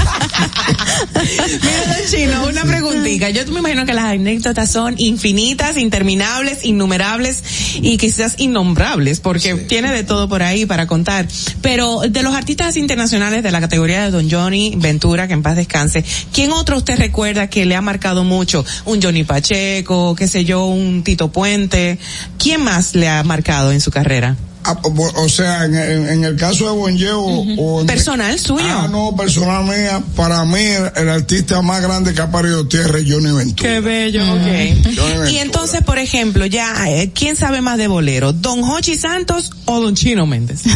Mira, don Chino, una preguntita. Yo me imagino que las anécdotas son infinitas, interminables, innumerables y quizás innombrables, porque tiene de todo por ahí para contar. Pero de los artistas internacionales de la categoría de Don Johnny Ventura, que en paz descanse, ¿quién otro usted recuerda que le ha marcado mucho? Un Johnny Pacheco, qué sé yo, un Tito Puente. ¿Quién más le ha marcado en su carrera? Ah, o o sea, en, en- en el caso de Bonje o, o en- Personal suyo. Ah, no, personal mía, para mí el, el artista más grande que ha parido tierra es Johnny Ventura. Qué bello, ok. Johnny Ventura. Y entonces, por ejemplo, ya, eh, ¿quién sabe más de bolero? ¿Don Hochi Santos o Don Chino Méndez?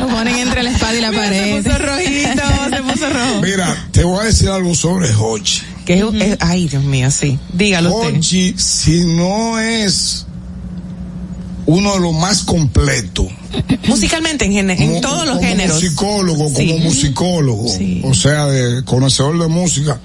Lo ponen entre la espada y la Mira, pared. Se puso rojito, se puso rojo. Mira, te voy a decir algo sobre Hochi. Que es, es- ay, Dios mío, sí. Dígalo usted. Hochi, si no es uno de los más completos. Musicalmente, en, en Como- todos los como géneros. musicólogo, Sí. como musicólogo, o sea, de conocedor de música,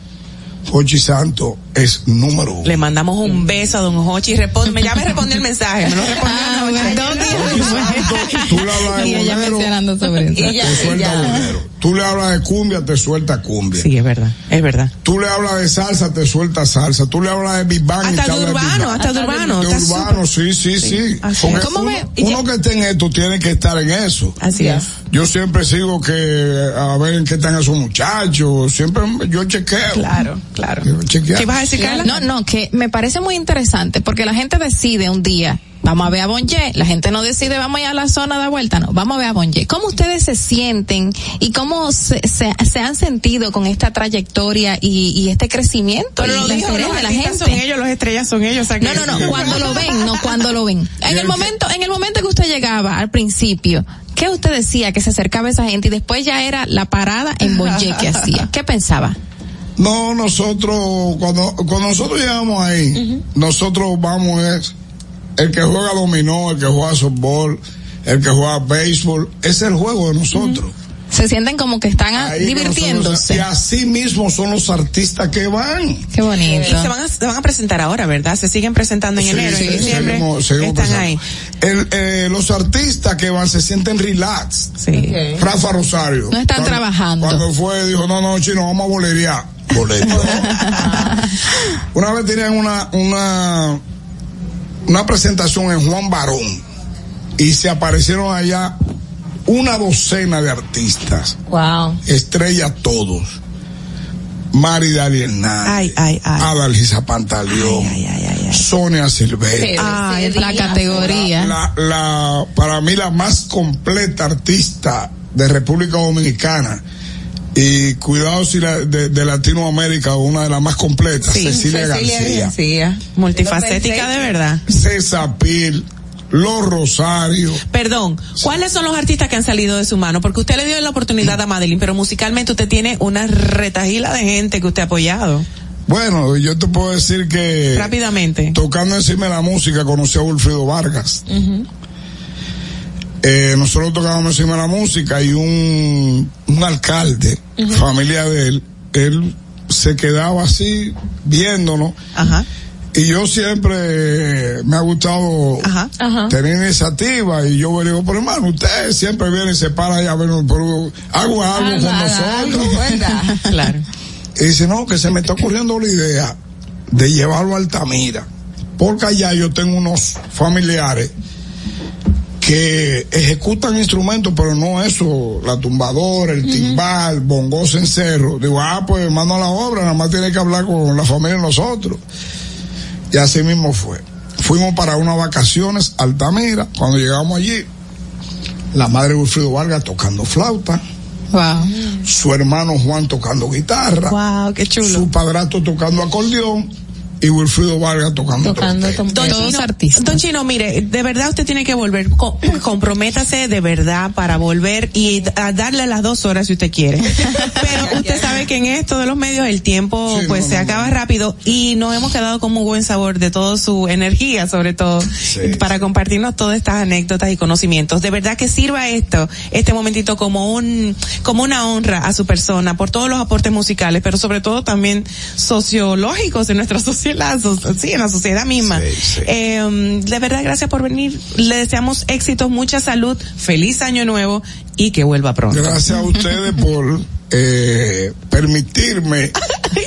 Hochi Santo es número uno. Le mandamos un beso a don Hochi. Responde, ya me respondió el mensaje. Me lo respondió anoche. Tú le hablas de Y ella bolero, mencionando sobre eso. te suelta bolero. Tú le hablas de cumbia, te suelta cumbia. Sí, es verdad, es verdad. Tú le hablas de salsa, te suelta salsa. Tú le hablas de Big Bang y Hasta te de urbano, Big Bang. hasta de urbano, De está urbano, sí, sí, sí. así Porque es. ¿Cómo uno, que esté en esto tiene que estar en eso. Así es. Yo siempre sigo que a ver en qué están esos muchachos. Siempre yo chequeo. Claro, claro. Chequeo. ¿Qué ibas a decir, Carla? No, no, que me parece muy interesante porque la gente decide un día, vamos a ver a Bonje, la gente no decide, vamos a ir a la zona de vuelta, no, vamos a ver a Bonje. ¿Cómo ustedes se sienten y cómo se, se, se han sentido con esta trayectoria y, y este crecimiento Pero y lo dijo, los de la gente? son ellos, los estrellas son ellos. o sea que- No, no, no, cuando lo ven, no cuando lo ven. En el momento, en el momento que usted llegaba al principio, ¿qué usted decía que se acercaba esa gente y después ya era la parada en Bonje que hacía? ¿Qué pensaba? No, nosotros, cuando, cuando nosotros llegamos ahí, nosotros vamos es el que juega dominó, el que juega softball, el que juega béisbol, es el juego de nosotros. Se sienten como que están ah, Ahí que nosotros- divirtiéndose. y así mismo son los artistas que van. Qué bonito. Y se van, a, se van a presentar ahora, ¿verdad? Se siguen presentando en Sí, enero, sí, en diciembre. seguimos- seguimos están pensando. ahí. El, eh, los artistas que van se sienten relax. Sí. Rafa Rosario. No están Cuando- trabajando. Cuando fue, dijo, no, no, chino, vamos a bolerear. Boleto. una vez tenían una, una, una presentación en Juan Barón y se aparecieron allá una docena de artistas, Wow. estrellas todos. Mari Dali Hernández, Ay, ay, ay. Adalgisa Pantaleón, Sonia Silvestre. Ay, la categoría. La, la, para mí la más completa artista de República Dominicana y cuidado si la, de, de Latinoamérica una de las más completas, Cecilia, García, Multifacética de verdad. César Pil, Los Rosario. Perdón, ¿cuáles son los artistas que han salido de su mano? Porque usted le dio la oportunidad a Madeline, pero musicalmente usted tiene una retajila de gente que usted ha apoyado. Bueno, yo te puedo decir que Rápidamente. tocando encima de la música conocí a Wilfrido Vargas. Eh, nosotros tocábamos encima de la música y un, un alcalde, familia de él, él se quedaba así viéndonos. Y yo siempre me ha gustado tener iniciativa y yo le digo, pero hermano, usted siempre viene y se para allá a ver, pero hago algo con nosotros. claro. Y dice, no, que se me está ocurriendo la idea de llevarlo a Altamira. Porque allá yo tengo unos familiares que ejecutan instrumentos, pero no eso, la tumbadora, el timbal, bongos en cerro. Digo, ah, pues mando a la obra, nada más tiene que hablar con la familia de nosotros. Y así mismo fue. Fuimos para unas vacaciones a Altamira, cuando llegamos allí, la madre de Wilfrido Vargas tocando flauta, Wow. su hermano Juan tocando guitarra, wow, qué chulo. su padrastro tocando acordeón y Wilfrido Vargas tocando, trompeta. Don Chino, Don Chino, mire, de verdad usted tiene que volver, co- comprométase de verdad para volver y a darle las dos horas si usted quiere. Pero usted sabe que en esto de los medios el tiempo Sí, pues no, se no, acaba rápido y nos hemos quedado con muy buen sabor de toda su energía sobre todo para compartirnos todas estas anécdotas y conocimientos. De verdad que sirva esto, este momentito como un, como una honra a su persona por todos los aportes musicales, pero sobre todo también sociológicos de nuestra sociedad, so- sí, en la sociedad misma. Eh, de verdad, gracias por venir. Le deseamos éxitos, mucha salud, feliz año nuevo y que vuelva pronto. Gracias a ustedes por eh, permitirme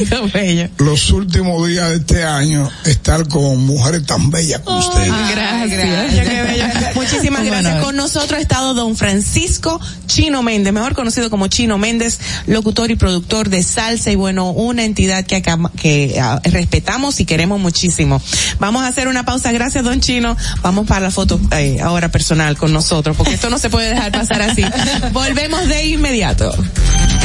los últimos días de este año estar con mujeres tan bellas como ustedes. Gracias, qué bello. Muchísimas gracias. Con nosotros ha estado don Francisco Chino Méndez, mejor conocido como Chino Méndez, locutor y productor de salsa y bueno, una entidad que, acá- que ah, respetamos y queremos muchísimo. Vamos a hacer una pausa. Gracias, don Chino. Vamos para la foto eh, ahora personal con nosotros, porque esto no se puede dejar pasar así. Volvemos de inmediato.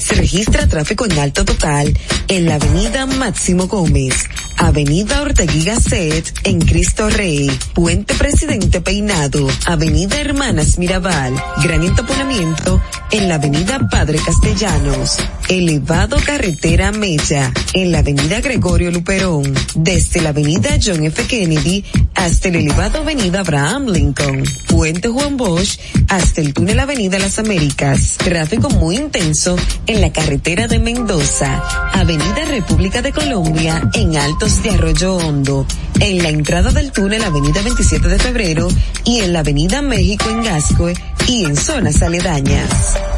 Se registra tráfico en alto total en la avenida Máximo Gómez, avenida Ortegui Gasset en Cristo Rey, Puente Presidente Peinado, avenida Hermanas Mirabal, gran entaponamiento en la avenida Padre Castellanos, elevado carretera Mella, en la avenida Gregorio Luperón, desde la avenida John F. Kennedy hasta el elevado avenida Abraham Lincoln, Puente Juan Bosch hasta el túnel avenida Las Américas, tráfico muy intenso en la carretera de Mendoza, avenida República de Colombia en Altos de Arroyo Hondo, en la entrada del túnel avenida 27 de febrero y en la avenida México en Gascue y en zonas aledañas.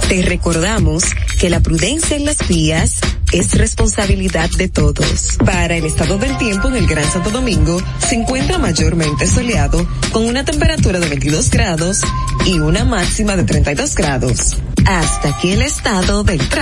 Te recordamos que la prudencia en las vías es responsabilidad de todos. Para el estado del tiempo en el Gran Santo Domingo se encuentra mayormente soleado con una temperatura de 22 grados y una máxima de 32 grados. Hasta aquí el estado del tráfico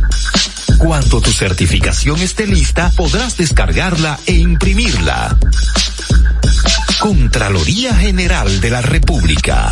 Cuando tu certificación esté lista, podrás descargarla e imprimirla. Contraloría General de la República.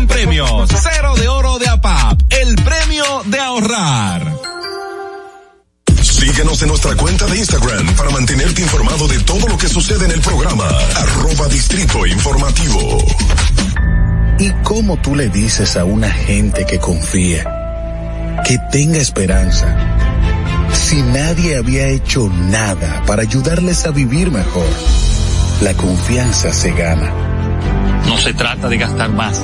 premios. Cero de oro de APAP, el premio de ahorrar. Síguenos en nuestra cuenta de Instagram para mantenerte informado de todo lo que sucede en el programa. Arroba Distrito Informativo. ¿Y cómo tú le dices a una gente que confía, que tenga esperanza, si nadie había hecho nada para ayudarles a vivir mejor? La confianza se gana. No se trata de gastar más,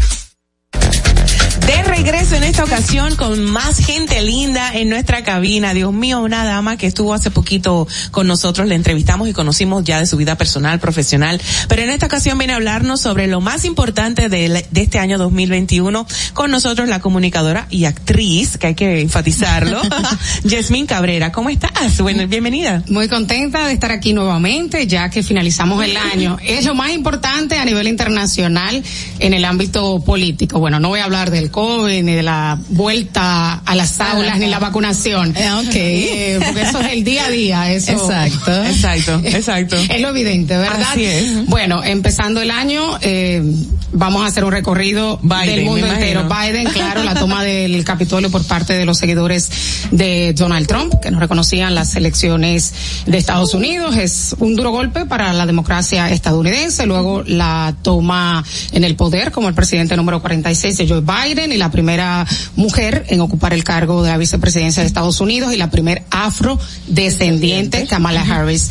De regreso en esta ocasión con más gente linda en nuestra cabina. Dios mío, una dama que estuvo hace poquito con nosotros, la entrevistamos y conocimos ya de su vida personal, profesional. Pero en esta ocasión viene a hablarnos sobre lo más importante de, de este año 2021. Con nosotros la comunicadora y actriz, que hay que enfatizarlo, Yasmín Cabrera. ¿Cómo estás? Bueno, bienvenida. Muy contenta de estar aquí nuevamente, ya que finalizamos el año. Es lo más importante a nivel internacional en el ámbito político. Bueno, no voy a hablar del COVID, ni de la vuelta a las aulas, ni la vacunación. Eh, porque eso es el día a día, eso. Exacto, exacto, exacto. Es lo evidente, ¿verdad? Así es. Bueno, empezando el año, eh, vamos a hacer un recorrido Biden, del mundo entero. Biden, claro, la toma del Capitolio por parte de los seguidores de Donald Trump, que no reconocían las elecciones de Estados Unidos. Es un duro golpe para la democracia estadounidense. Luego la toma en el poder como el presidente número 46 de Joe Biden y la primera mujer en ocupar el cargo de la vicepresidencia de Estados Unidos y la primer afrodescendiente, Kamala Harris.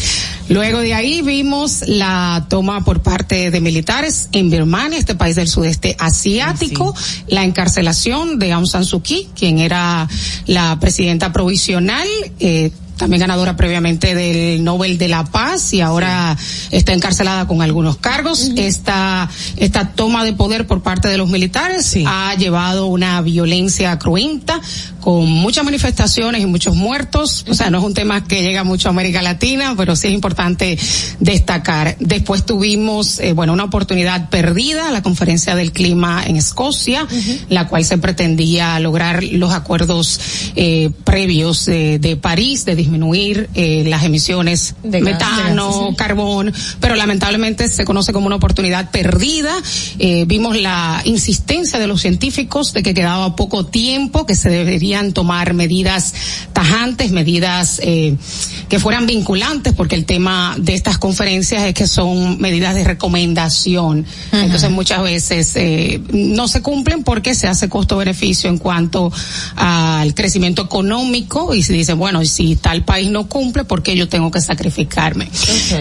Luego de ahí vimos la toma por parte de militares en Birmania, este país del sudeste asiático, la encarcelación de Aung San Suu Kyi, quien era la presidenta provisional, eh, también ganadora previamente del Nobel de la Paz y ahora está encarcelada con algunos cargos. Esta, esta toma de poder por parte de los militares ha llevado una violencia cruenta con muchas manifestaciones y muchos muertos. O sea, no es un tema que llega mucho a América Latina, pero sí es importante destacar. Después tuvimos, eh, bueno, una oportunidad perdida, la conferencia del clima en Escocia, la cual se pretendía lograr los acuerdos eh, previos eh, de París de disminuir eh, las emisiones De metano, gas, sí. carbón, pero lamentablemente se conoce como una oportunidad perdida. Eh, vimos la insistencia de los científicos de que quedaba poco tiempo, que se deberían tomar medidas tajantes, medidas eh, que fueran vinculantes, porque el tema de estas conferencias es que son medidas de recomendación. Entonces muchas veces eh, no se cumplen porque se hace costo-beneficio en cuanto al crecimiento económico y se dice, bueno, si tal país no cumple, ¿por qué yo tengo que sacrificarme?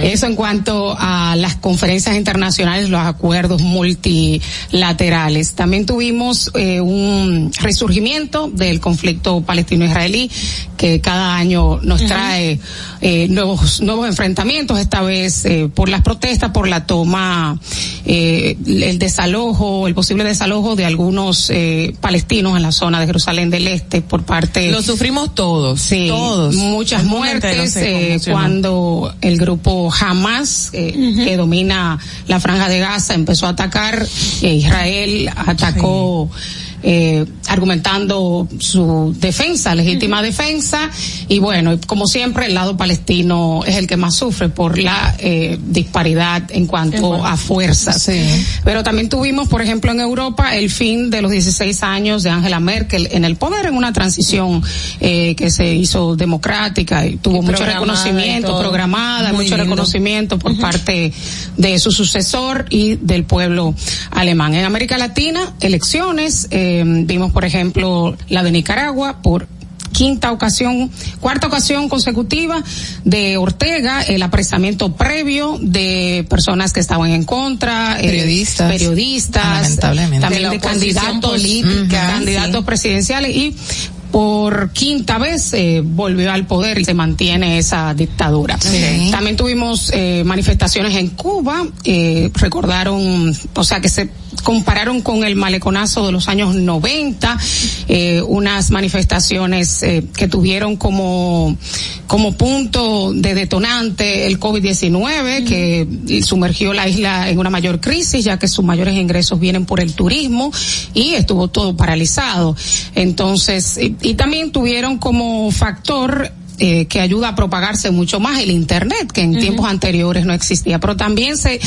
Eso en cuanto a las conferencias internacionales, los acuerdos multilaterales. También tuvimos eh, un resurgimiento del conflicto palestino-israelí que cada año nos trae eh, nuevos nuevos enfrentamientos, esta vez eh, por las protestas, por la toma, eh, el desalojo, el posible desalojo de algunos eh, palestinos en la zona de Jerusalén del Este por parte. Lo sufrimos todos, Sí, todos. Muchas muertes eh, cuando el grupo Hamas, eh, que domina la franja de Gaza, empezó a atacar, eh, Israel atacó. Eh, argumentando su defensa, legítima defensa, y bueno, como siempre el lado palestino es el que más sufre por la eh, disparidad en cuanto a fuerzas. Pero también tuvimos, por ejemplo, en Europa el fin de los 16 años de Angela Merkel en el poder en una transición eh, que se hizo democrática y tuvo mucho y reconocimiento, todo. programada, Muy mucho lindo. reconocimiento por parte de su sucesor y del pueblo alemán. En América Latina, elecciones, eh, vimos por ejemplo la de Nicaragua por quinta ocasión, cuarta ocasión consecutiva de Ortega, el apresamiento previo de personas que estaban en contra, eh, Periodistas. periodistas, también De candidatos, política, candidatos sí. presidenciales y por quinta vez eh, volvió al poder y se mantiene esa dictadura. También tuvimos eh, manifestaciones en Cuba, eh, recordaron, o sea, que se compararon con el maleconazo de los años 90, eh, unas manifestaciones eh, que tuvieron como, como punto de detonante el COVID-19, que sumergió la isla en una mayor crisis, ya que sus mayores ingresos vienen por el turismo y estuvo todo paralizado. Entonces, y, y también tuvieron como factor eh, que ayuda a propagarse mucho más el Internet, que en tiempos anteriores no existía. Pero también se,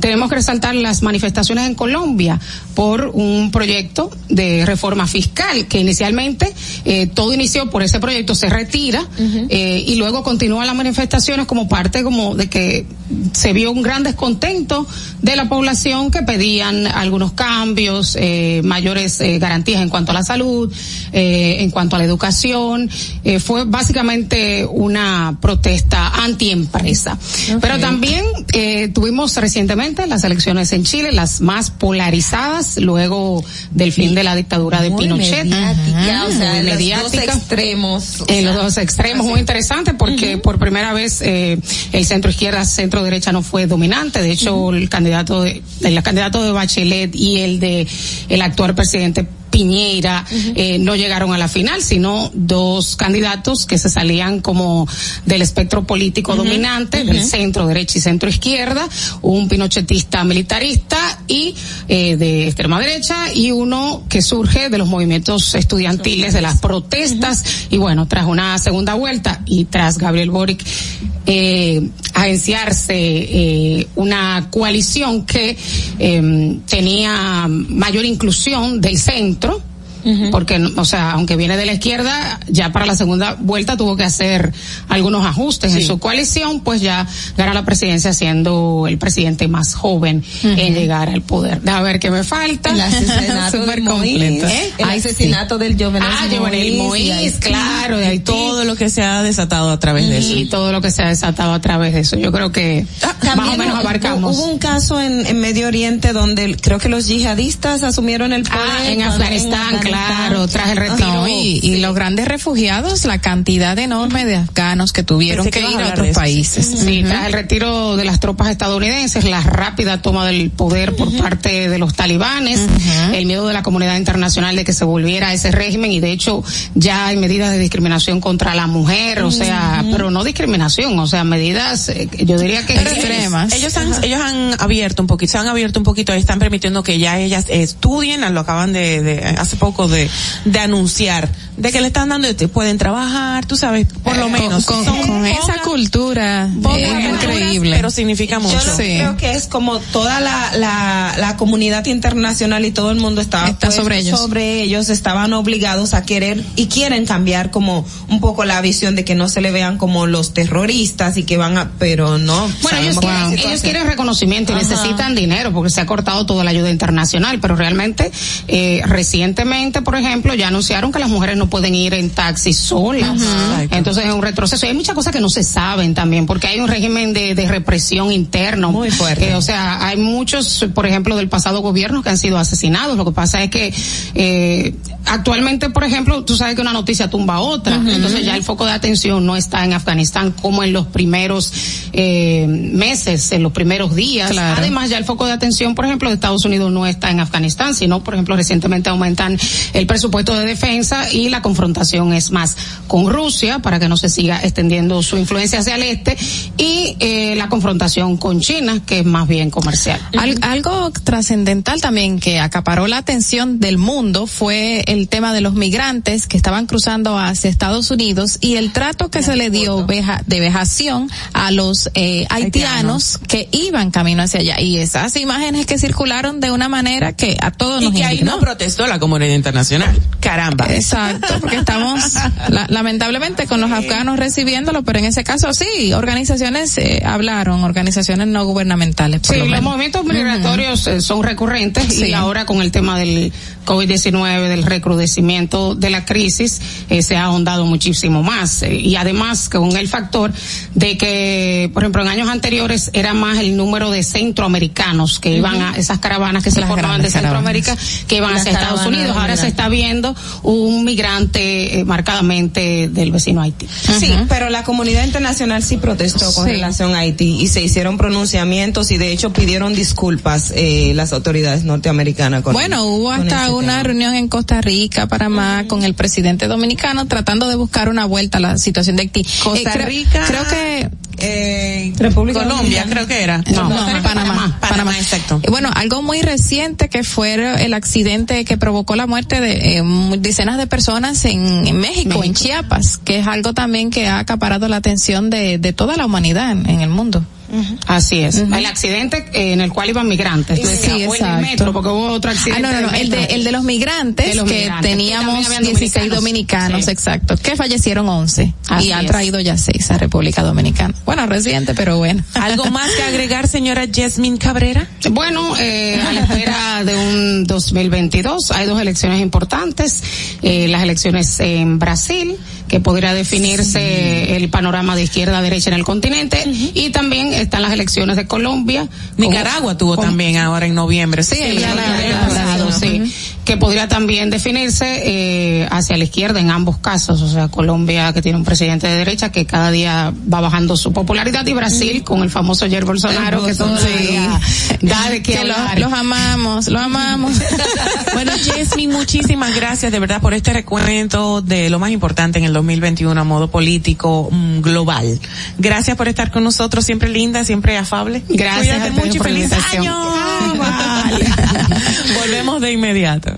tenemos que resaltar las manifestaciones en Colombia por un proyecto de reforma fiscal, que inicialmente eh, todo inició por ese proyecto, se retira eh, y luego continúan las manifestaciones como parte como de que se vio un gran descontento de la población que pedían algunos cambios, eh, mayores eh, garantías en cuanto a la salud, eh, en cuanto a la educación. Eh, fue básicamente una protesta antiempresa. Pero también eh, tuvimos recientemente las elecciones en Chile, las más polarizadas luego del fin de la dictadura de Muy Pinochet. mediática, o sea, en los dos extremos. En los dos extremos, muy interesante porque por primera vez eh, el centro izquierda, centro derecha no fue dominante. De hecho, el candidato de, el candidato de Bachelet y el de el actual presidente Piñera eh, no llegaron a la final, sino dos candidatos que se salían como del espectro político dominante, del centro derecha y centro izquierda, un pinochetista militarista y eh, de extrema derecha y uno que surge de los movimientos estudiantiles, de las protestas y bueno, tras una segunda vuelta y tras Gabriel Boric eh, agenciarse eh, una coalición que eh, tenía mayor inclusión del centro encontró porque, o sea, aunque viene de la izquierda, ya para la segunda vuelta tuvo que hacer algunos ajustes en su coalición, pues ya gana la presidencia siendo el presidente más joven en llegar al poder. A ver qué me falta. El asesinato del Moïse. ¿eh? El Ay, asesinato del Jovenel Ah, Moïse, Moïse, claro, de. Todo lo que se ha desatado a través de eso. Y todo lo que se ha desatado a través de eso. Yo creo que más o menos abarcamos. Hubo un caso en, en Medio Oriente donde creo que los yihadistas asumieron el poder. Ah, en cuando- Afganistán, claro, tras el retiro. No, y, y los grandes refugiados, la cantidad enorme de afganos que tuvieron Pensé que, que ir a otros países. Sí, tras el retiro de las tropas estadounidenses, la rápida toma del poder por parte de los talibanes, el miedo de la comunidad internacional de que se volviera a ese régimen y de hecho ya hay medidas de discriminación contra la mujer, o sea, pero no discriminación, o sea, medidas, eh, yo diría que Extremas. Ellos han, ellos han abierto un poquito, se han abierto un poquito y están permitiendo que ya ellas estudien, lo acaban de, de hace poco de, anunciar, de que le están dando, te pueden trabajar, tú sabes, por lo menos. Con, Son con esa cultura pocas es increíble. Pero significa mucho. Yo creo que es como toda la, la, la comunidad internacional y todo el mundo estaba Está sobre ellos. sobre ellos, estaban obligados a querer y quieren cambiar como un poco la visión de que no se le vean como los terroristas y que van a, pero no. Bueno, ellos quieren, ellos quieren reconocimiento y Ajá. necesitan dinero porque se ha cortado toda la ayuda internacional, pero realmente eh, recientemente, por ejemplo, ya anunciaron que las mujeres no pueden ir en taxi solas. Entonces es un retroceso. Y hay muchas cosas que no se saben también porque hay un régimen de, de represión interno. Muy fuerte. o sea, hay muchos, por ejemplo, del pasado gobierno que han sido asesinados. Lo que pasa es que eh, actualmente, por ejemplo, tú sabes que una noticia tumba a otra. Entonces ya el foco de atención no está en Afganistán como en los primeros eh, meses, en los primeros días. Claro. Además, ya el foco de atención, por ejemplo, de Estados Unidos no está en Afganistán, sino, por ejemplo, recientemente aumentan el presupuesto de defensa y la confrontación es más con Rusia para que no se siga extendiendo su influencia hacia el este y eh, la confrontación con China, que es más bien comercial. Al- algo trascendental también que acaparó la atención del mundo fue el tema de los migrantes que estaban cruzando hacia Estados Unidos y el trato que se le dio veja- de vejación a los eh, haitianos que iban camino hacia allá. Y esas imágenes que circularon de una manera que a todos Y nos que ahí no protestó la comunidad internacional. Caramba. Exacto, porque estamos la- lamentablemente con los afganos recibiéndolo, pero en ese caso sí, organizaciones eh, hablaron, organizaciones no gubernamentales. Por Sí, lo los movimientos migratorios eh, son recurrentes y ahora con el tema del COVID-19, del recrudecimiento de la crisis, eh, se ha ahondado muchísimo más. Eh, y además con el factor de que, por ejemplo, en años anteriores era más el número de centroamericanos que iban a esas caravanas que se Las formaban de caravanas. Centroamérica, que iban Las hacia Estados Unidos. Ahora se está viendo un migrante eh, marcadamente del vecino Haití. Sí, pero la comunidad internacional sí protestó con Sí. relación a Haití y se hicieron pronunciamientos y de hecho pidieron disculpas eh, las autoridades norteamericanas. Con, Bueno, hubo hasta una reunión en Costa Rica, Panamá, con el presidente dominicano tratando de buscar una vuelta a la situación de Haití. Costa creo- Rica- Creo que eh, República Colombia, creo que era. No, Panamá, Panamá, exacto. Bueno, algo muy reciente que fue el accidente que provocó la muerte de eh, decenas de personas en, México, en Chiapas, que es algo también que ha acaparado la atención de, de toda la humanidad en el mundo. Así es. El accidente en el cual iban migrantes. sí, el metro, porque hubo otro accidente. Ah, no, no, no. El, de, el de los migrantes, que teníamos 16 dominicanos, exacto, que fallecieron 11 y han traído ya 6 a República Dominicana. Bueno, reciente, pero bueno. ¿Algo más que agregar, señora Jasmine Cabrera? Bueno, eh, a la espera de un 2022 hay dos elecciones importantes. Eh, las elecciones en Brasil, que podría definirse el panorama de izquierda a derecha en el continente, y también están las elecciones de Colombia. Nicaragua tuvo también ahora en noviembre. Sí, el, pasado, sí. Que podría también definirse eh, hacia la izquierda en ambos casos. O sea, Colombia que tiene un presidente de derecha que cada día va bajando su popularidad y Brasil con el famoso Jair Bolsonaro que da de que, Los, amamos, los amamos. bueno, Jasmine, muchísimas gracias de verdad por este recuento de lo más importante en el 2021 a modo político mm, global. Gracias por estar con nosotros, siempre lindo siempre afable. Gracias. mucho y feliz año. Volvemos de inmediato.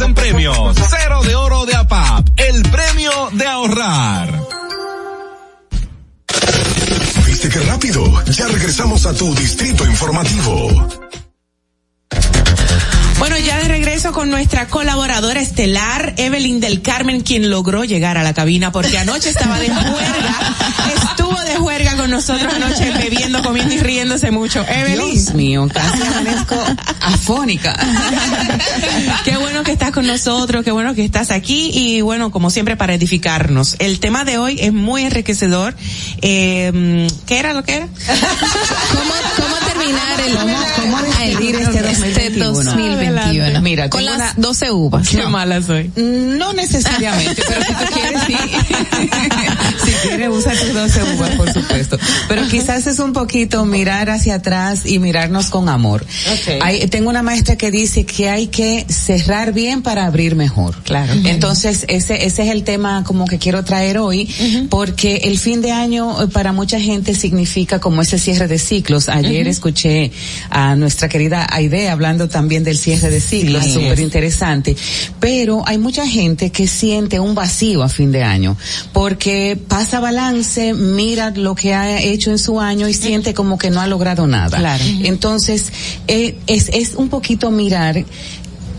en premios. Cero de oro de APAP, el premio de ahorrar. ¿Viste qué rápido? Ya regresamos a tu distrito informativo. Bueno, ya de regreso con nuestra colaboradora estelar, Evelyn del Carmen, quien logró llegar a la cabina porque anoche estaba de juerga. Estuvo de juerga con nosotros anoche bebiendo, comiendo y riéndose mucho. Evelyn. Dios mío, casi amanezco afónica. qué bueno que estás con nosotros, qué bueno que estás aquí y bueno, como siempre para edificarnos. El tema de hoy es muy enriquecedor. Eh, ¿Qué era lo que era? ¿Cómo, cómo terminar el ¿Cómo, cómo despedir este 2021? 2021? Mira, con las una- 12 uvas. Qué No. mala soy. No necesariamente, pero si tú quieres, sí. si quieres, usa tus 12 uvas, por supuesto. Pero quizás es un poquito mirar hacia atrás y mirarnos con amor. Ok. Hay- tengo una maestra que dice que hay que cerrar bien para abrir mejor. Claro. Entonces, ese, ese es el tema como que quiero traer hoy, porque el fin de año eh, para mucha gente significa como ese cierre de ciclos. Ayer escuché a nuestra querida Aide hablando también del cierre de Así súper es. interesante. Pero hay mucha gente que siente un vacío a fin de año, porque pasa balance, mira lo que ha hecho en su año y siente como que no ha logrado nada. Claro. Entonces, eh, es, es un poquito mirar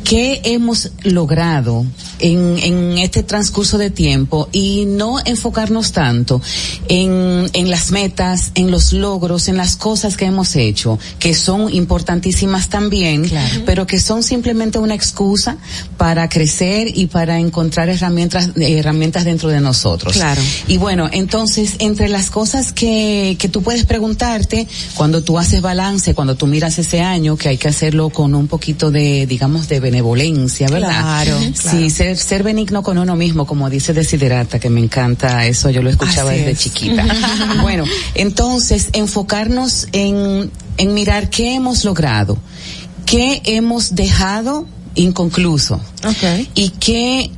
qué hemos logrado en, en este transcurso de tiempo y no enfocarnos tanto en, en las metas, en los logros, en las cosas que hemos hecho, que son importantísimas también, pero que son simplemente una excusa para crecer y para encontrar herramientas, herramientas dentro de nosotros. Claro. Y bueno, entonces, entre las cosas que, que tú puedes preguntarte cuando tú haces balance, cuando tú miras ese año, que hay que hacerlo con un poquito de, digamos, de benevolencia, ¿verdad? Claro, Sí, claro. ser, ser benigno con uno mismo, como dice Desiderata, que me encanta eso, yo lo escuchaba Así desde es. chiquita. bueno, entonces, enfocarnos en, en mirar qué hemos logrado, qué hemos dejado inconcluso y qué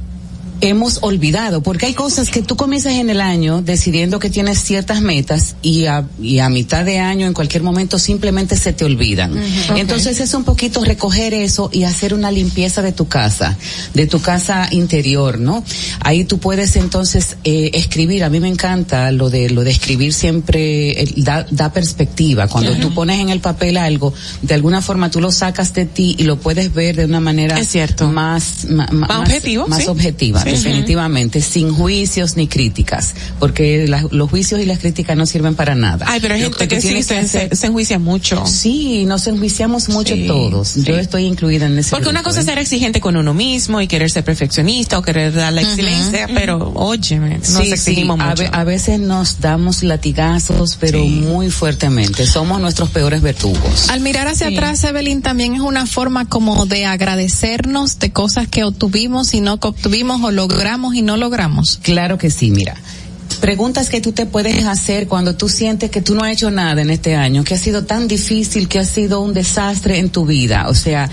hemos olvidado, porque hay cosas que tú comienzas en el año decidiendo que tienes ciertas metas y a, y a mitad de año en cualquier momento simplemente se te olvidan. Entonces es un poquito recoger eso y hacer una limpieza de tu casa, de tu casa interior, ¿no? Ahí tú puedes entonces eh, escribir, a mí me encanta lo de lo de escribir siempre eh, da, da perspectiva. Cuando Ujú. tú pones en el papel algo, de alguna forma tú lo sacas de ti y lo puedes ver de una manera Es cierto. más, ma- ma- Más objetivo, más sí. objetiva, Sí. Definitivamente, sin juicios ni críticas, porque la- los juicios y las críticas no sirven para nada. Ay, pero hay gente tú que sí se, hacer- se, enjuicia mucho. Sí, nos enjuiciamos mucho Sí, todos. sí. Yo estoy incluida en ese Porque una cosa es ¿eh? ser exigente con uno mismo y querer ser perfeccionista o querer dar la excelencia, pero óyeme, nos Sí, sí, exigimos a, mucho. ve- a veces nos damos latigazos, pero muy fuertemente. Somos nuestros peores verdugos. Al mirar hacia Sí. atrás, Evelyn, también es una forma como de agradecernos de cosas que obtuvimos y no que obtuvimos o logramos y no logramos. Claro que sí, mira. Preguntas que tú te puedes hacer cuando tú sientes que tú no has hecho nada en este año, que ha sido tan difícil, que ha sido un desastre en tu vida. O sea,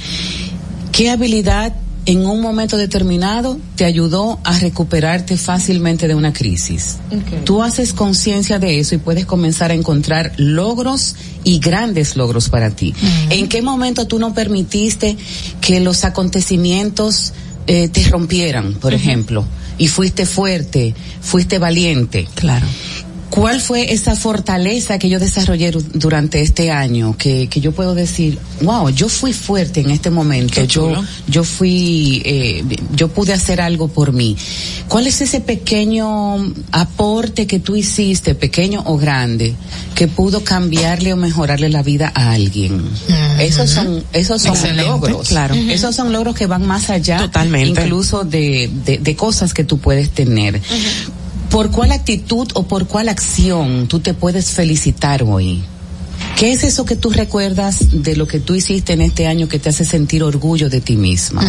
¿qué habilidad en un momento determinado te ayudó a recuperarte fácilmente de una crisis? Tú haces conciencia de eso y puedes comenzar a encontrar logros y grandes logros para ti. ¿En qué momento tú no permitiste que los acontecimientos eh, te rompieran, por ejemplo? Y fuiste fuerte, fuiste valiente. Claro. ¿Cuál fue esa fortaleza que yo desarrollé durante este año? Que, que yo puedo decir, wow, yo fui fuerte en este momento. Yo, yo fui, eh, yo pude hacer algo por mí. ¿Cuál es ese pequeño aporte que tú hiciste, pequeño o grande, que pudo cambiarle o mejorarle la vida a alguien? Esos son, esos son Excelente, logros. claro. Esos son logros que van más allá. Totalmente. Incluso de, de, de cosas que tú puedes tener. ¿Por cuál actitud o por cuál acción tú te puedes felicitar hoy? ¿Qué es eso que tú recuerdas de lo que tú hiciste en este año que te hace sentir orgullo de ti misma?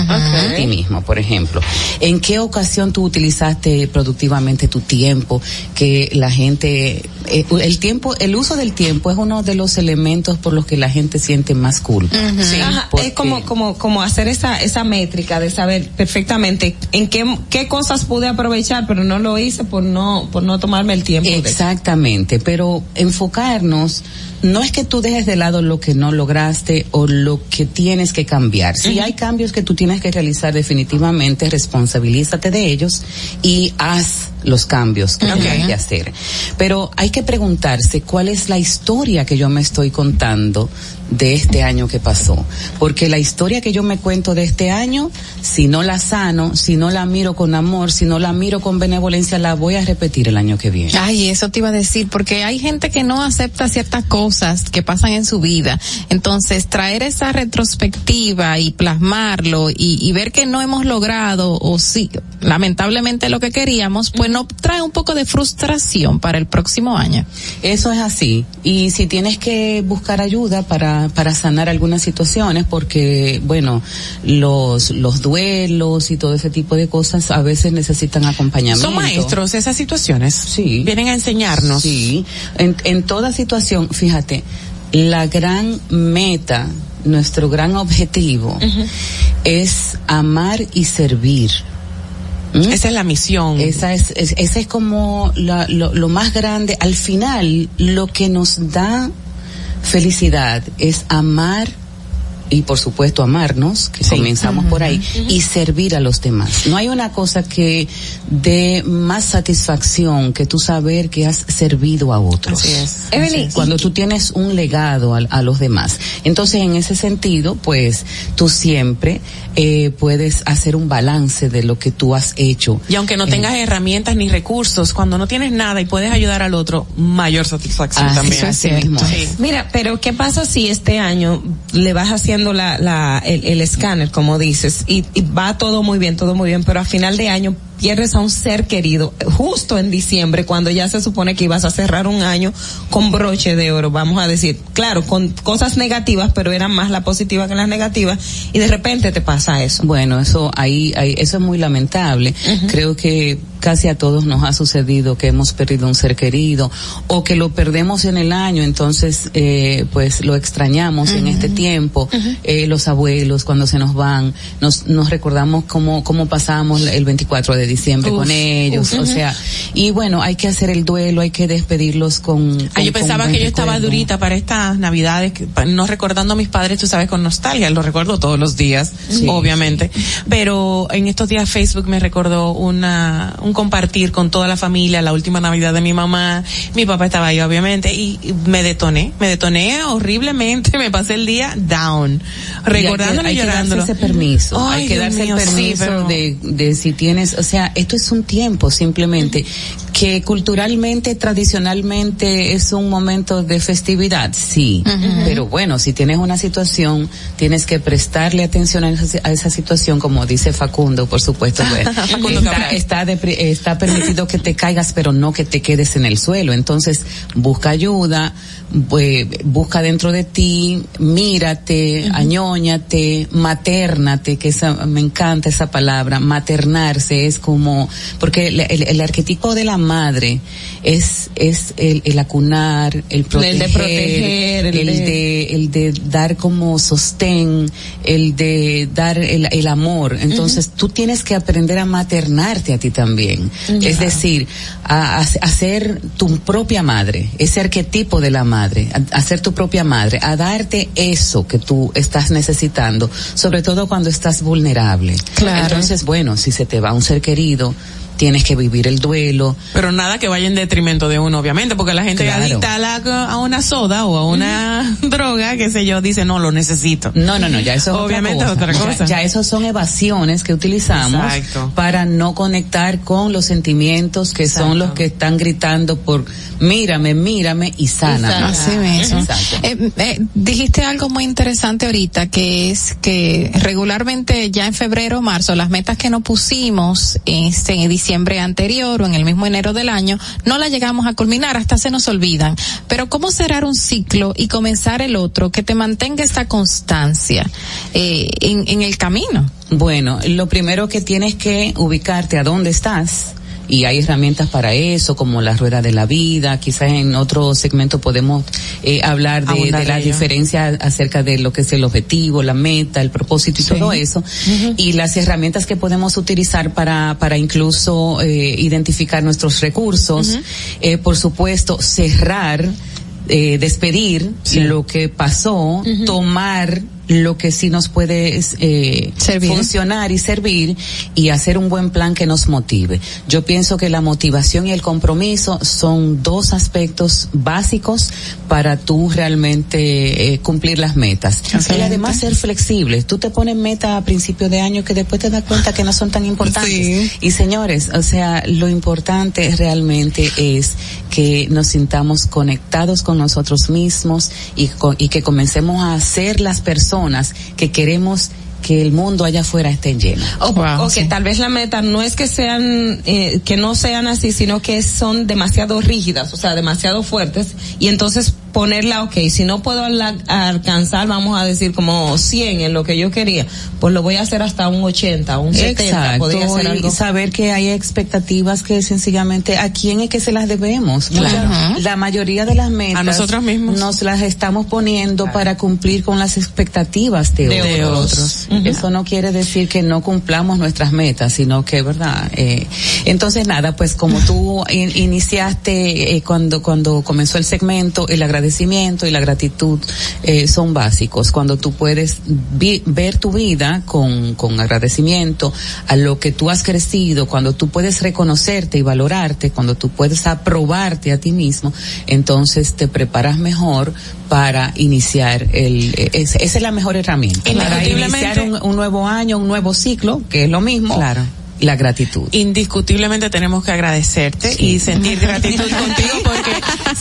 De ti mismo, por ejemplo. ¿En qué ocasión tú utilizaste productivamente tu tiempo? Que la gente, eh, el tiempo, el uso del tiempo es uno de los elementos por los que la gente siente más culpa. Sí, es como, como, como hacer esa, esa métrica de saber perfectamente en qué, qué cosas pude aprovechar, pero no lo hice por no, por no tomarme el tiempo. Exactamente, pero enfocarnos no es que tú dejes de lado lo que no lograste o lo que tienes que cambiar. Si hay cambios que tú tienes que realizar definitivamente, responsabilízate de ellos y haz los cambios que hay que hacer. Pero hay que preguntarse cuál es la historia que yo me estoy contando de este año que pasó. Porque la historia que yo me cuento de este año, si no la sano, si no la miro con amor, si no la miro con benevolencia, la voy a repetir el año que viene. Ay, eso te iba a decir, porque hay gente que no acepta ciertas cosas que pasan en su vida. Entonces, traer esa retrospectiva y plasmarlo y, y ver que no hemos logrado, o sí, lamentablemente lo que queríamos, pues no trae un poco de frustración para el próximo año. Eso es así. Y si tienes que buscar ayuda para, para sanar algunas situaciones, porque, bueno, los, los duelos y todo ese tipo de cosas a veces necesitan acompañamiento. Son maestros esas situaciones. Sí. Vienen a enseñarnos. Sí. En, en toda situación, fíjate, la gran meta, nuestro gran objetivo es amar y servir. ¿Mm? Esa es la misión. Esa es, es- esa es como la- lo, lo más grande. Al final, lo que nos da felicidad es amar y por supuesto amarnos, que comenzamos por ahí, y servir a los demás. No hay una cosa que dé más satisfacción que tú saber que has servido a otros. Así es. Evelyn, cuando tú tienes un legado a, a los demás. Entonces, en ese sentido, pues tú siempre eh, puedes hacer un balance de lo que tú has hecho. Y aunque no tengas herramientas ni recursos, cuando no tienes nada y puedes ayudar al otro, mayor satisfacción Así también. es, así mismo Sí. Mira, pero ¿qué pasa si este año le vas haciendo la, la, el, el escáner, como dices, y, y va todo muy bien, todo muy bien, pero a final de año pierdes a un ser querido justo en diciembre, cuando ya se supone que ibas a cerrar un año con broche de oro, vamos a decir, claro, con cosas negativas, pero eran más las positivas que las negativas, y de repente te pasa eso. Bueno, eso ahí, ahí eso es muy lamentable. Creo que casi a todos nos ha sucedido que hemos perdido un ser querido o que lo perdemos en el año, entonces eh, pues lo extrañamos en este tiempo. Eh, los abuelos cuando se nos van, nos nos recordamos cómo cómo pasamos el 24 de diciembre Uf, con ellos, uf. o sea, y bueno, hay que hacer el duelo, hay que despedirlos con. Ah, yo pensaba que yo estaba durita para estas navidades, que- no recordando a mis padres, tú sabes, con nostalgia, lo recuerdo todos los días, Sí, obviamente. Pero en estos días Facebook me recordó una, un compartir con toda la familia, la última navidad de mi mamá, mi papá estaba ahí obviamente, y me detoné, me detoné horriblemente, me pasé el día down, recordándolo y, hay que, hay que llorándolo. darse ese permiso, Ay, hay que darse mío, el sí, permiso pero- de, de si tienes, o sea, esto es un tiempo simplemente que culturalmente, tradicionalmente es un momento de festividad, sí, pero bueno, si tienes una situación, tienes que prestarle atención a esa, a esa situación, como dice Facundo, por supuesto, pues, Facundo está, está permitido que te caigas, pero no que te quedes en el suelo. Entonces, busca ayuda, pues, busca dentro de ti, mírate, añóñate, maternate, que esa, me encanta esa palabra, maternarse es como, porque el, el- el arquetipo de la madre es, es el, el acunar, el proteger, de proteger, el de- de, el de dar como sostén, el de dar el, amor. Entonces, tú tienes que aprender a maternarte a ti también. Es decir, a, a- a ser tu propia madre, ese arquetipo de la madre, a, a ser tu propia madre, a darte eso que tú estás necesitando, sobre todo cuando estás vulnerable. Claro. Entonces, bueno, si se te va un ser querido, tienes que vivir el duelo. Pero nada que vaya en detrimento de uno, obviamente, porque la gente Claro. adicta a, la- a una soda o a una droga, qué sé yo, dice, no, lo necesito. No, no, no, ya eso es Obviamente otra cosa. es otra cosa. Ya, ya eso son evasiones que utilizamos Exacto. para no conectar con los sentimientos que son los que están gritando por mírame, mírame y sana. Así mismo. Exacto. Eh, eh, dijiste algo muy interesante ahorita, que es que regularmente ya en febrero o marzo, las metas que nos pusimos este, en diciembre anterior o en el mismo enero del año, no la llegamos a culminar, hasta se nos olvidan. Pero cómo cerrar un ciclo y comenzar el otro que te mantenga esta constancia eh, en el camino. Bueno, lo primero que tienes que ubicarte a dónde estás y hay herramientas para eso, como la rueda de la vida. Quizás en otro segmento podemos eh, hablar de, de la de ello. diferencia acerca de lo que es el objetivo, la meta, el propósito y Sí. todo eso. Y las herramientas que podemos utilizar para, para incluso eh, identificar nuestros recursos. Eh, por supuesto, cerrar, eh, despedir lo que pasó, tomar lo que sí nos puede eh, funcionar y servir y hacer un buen plan que nos motive. Yo pienso que la motivación y el compromiso son dos aspectos básicos para tú realmente eh, cumplir las metas. Y además ser flexible. Tú te pones meta a principio de año que después te das cuenta que no son tan importantes. Y señores, o sea, lo importante realmente es que nos sintamos conectados con nosotros mismos y, co- y que comencemos a ser las personas que queremos que el mundo allá afuera esté lleno. O, o que tal vez la meta no es que sean, eh, que no sean así, sino que son demasiado rígidas, o sea, demasiado fuertes, y entonces ponerla, ok, si no puedo alcanzar, vamos a decir como 100 en lo que yo quería, pues lo voy a hacer hasta un 80, un 70, Exacto, podría ser y algo. saber que hay expectativas que sencillamente a quién es que se las debemos. Claro. La mayoría de las metas A nosotros mismos. nos las estamos poniendo para cumplir con las expectativas de, De otros. otros. Eso no quiere decir que no cumplamos nuestras metas, sino que, verdad. Eh, entonces nada, pues como tú in- iniciaste eh, cuando cuando comenzó el segmento, el agradecimiento y la gratitud eh, son básicos. Cuando tú puedes vi- ver tu vida con con agradecimiento a lo que tú has crecido, cuando tú puedes reconocerte y valorarte, cuando tú puedes aprobarte a ti mismo, entonces te preparas mejor para iniciar el eh, es- esa es la mejor herramienta para iniciar un, un nuevo año, un nuevo ciclo, que es lo mismo. Claro. La gratitud. Indiscutiblemente tenemos que agradecerte y sentir gratitud contigo porque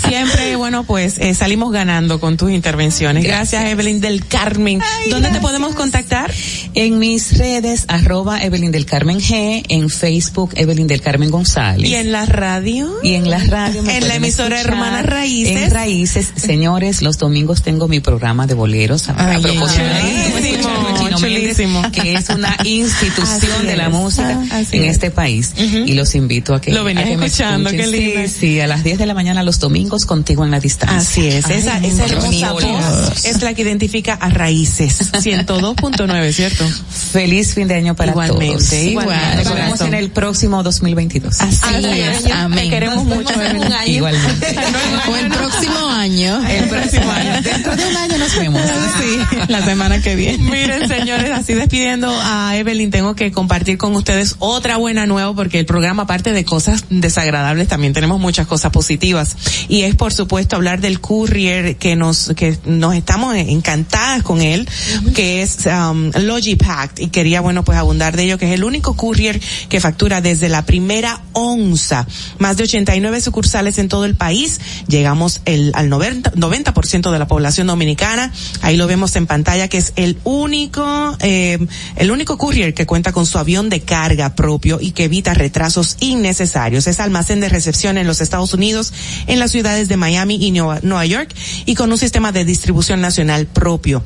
siempre, bueno, pues eh, salimos ganando con tus intervenciones. Gracias, Evelyn del Carmen. ¿Dónde te podemos contactar? En mis redes, arroba Evelyn del Carmen G, en Facebook, Evelyn del Carmen González. ¿Y en la radio? Y en la radio. En la emisora. Hermanas Raíces. En Raíces. Señores, los domingos tengo mi programa de boleros. A, a Ay, propósito chulísimo, escuchar Chino Méndez, que es una institución Así de la es. música Así en es. este país. Y los invito a que, Lo venías a que me escuchando, lindo. Sí, sí, a las 10 de la mañana los domingos contigo en la distancia. Así es, esa, Ay, esa hermosa voz es la que identifica a Raíces 102.9, ¿cierto? Feliz fin de año para Igualmente, todos. igualmente, Nos vemos en el próximo 2022. Así es, amén. Te queremos mucho, Evelyn. Igualmente. O el próximo año. El próximo año. Dentro de un año nos vemos. Sí, la semana que viene. Miren, señores, así despidiendo a Evelyn, tengo que compartir con ustedes otra buena nueva porque el programa, aparte de cosas desagradables, también tenemos muchas cosas positivas. Y es, por supuesto, hablar del courier que nos, que nos estamos encantadas con él, que es um, Logipact. Y quería, bueno, pues abundar de ello, que es el único courier que factura desde la primera onza. Más de 89 sucursales en todo el país. Llegamos el, al 90%, 90% de la población dominicana. Ahí lo vemos en pantalla que es el único, eh, el único courier que cuenta con su avión de carga propio y que evita retrasos innecesarios. Es almacén de recepción en los Estados Unidos, en las ciudades de Miami y Nueva Nueva York y con un sistema de distribución nacional propio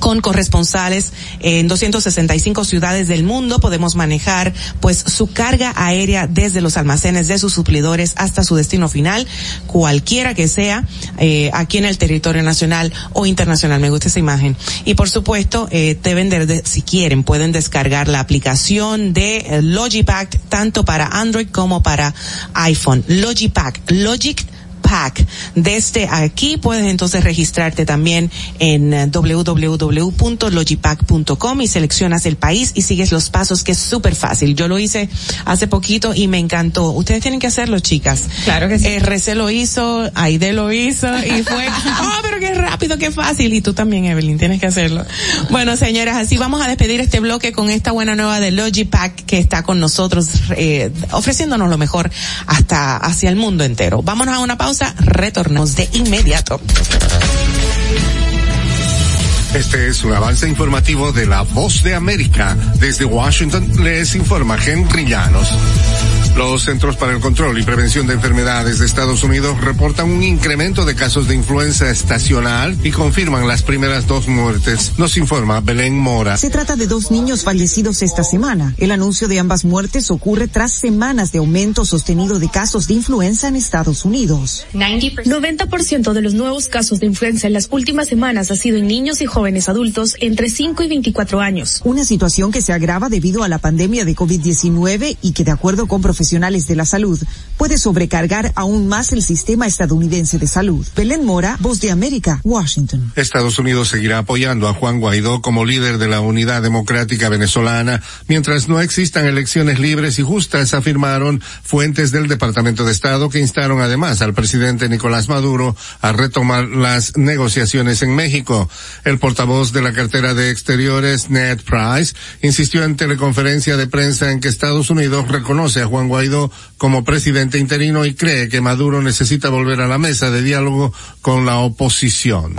con corresponsales en 265 ciudades del mundo. Podemos manejar pues su carga aérea desde los almacenes de sus suplidores hasta su destino final cualquiera que sea eh, aquí en el territorio nacional o internacional. Me gusta esa imagen. Y por supuesto eh, deben de, si quieren pueden descargar la aplicación de eh, Logipack tanto para Android como para iPhone. Logipack Logic Pack. Desde aquí puedes entonces registrarte también en eh, www.logipack.com y seleccionas el país y sigues los pasos que es súper fácil. Yo lo hice hace poquito y me encantó. Ustedes tienen que hacerlo, chicas. Claro que sí. RC lo hizo, Aide lo hizo y fue, oh, pero qué rápido, qué fácil. Y tú también, Evelyn, tienes que hacerlo. Bueno, señoras, así vamos a despedir este bloque con esta buena nueva de Logipack que está con nosotros, eh, ofreciéndonos lo mejor hasta hacia el mundo entero. Vámonos a una pausa, retornamos de inmediato. Este es un avance informativo de la Voz de América. Desde Washington les informa Henry Llanos. Los Centros para el Control y Prevención de Enfermedades de Estados Unidos reportan un incremento de casos de influenza estacional y confirman las primeras dos muertes. Nos informa Belén Mora. Se trata de dos niños fallecidos esta semana. El anuncio de ambas muertes ocurre tras semanas de aumento sostenido de casos de influenza en Estados Unidos. 90% de los nuevos casos de influenza en las últimas semanas ha sido en niños y jóvenes adultos entre 5 y 24 años. Una situación que se agrava debido a la pandemia de COVID-19 y que de acuerdo con profesionales profesionales de la salud puede sobrecargar aún más el sistema estadounidense de salud. Belén Mora, Voz de América, Washington. Estados Unidos seguirá apoyando a Juan Guaidó como líder de la Unidad Democrática Venezolana mientras no existan elecciones libres y justas, afirmaron fuentes del Departamento de Estado que instaron además al presidente Nicolás Maduro a retomar las negociaciones en México. El portavoz de la cartera de Exteriores, Ned Price, insistió en teleconferencia de prensa en que Estados Unidos reconoce a Juan Guaidó como presidente interino y cree que Maduro necesita volver a la mesa de diálogo con la oposición.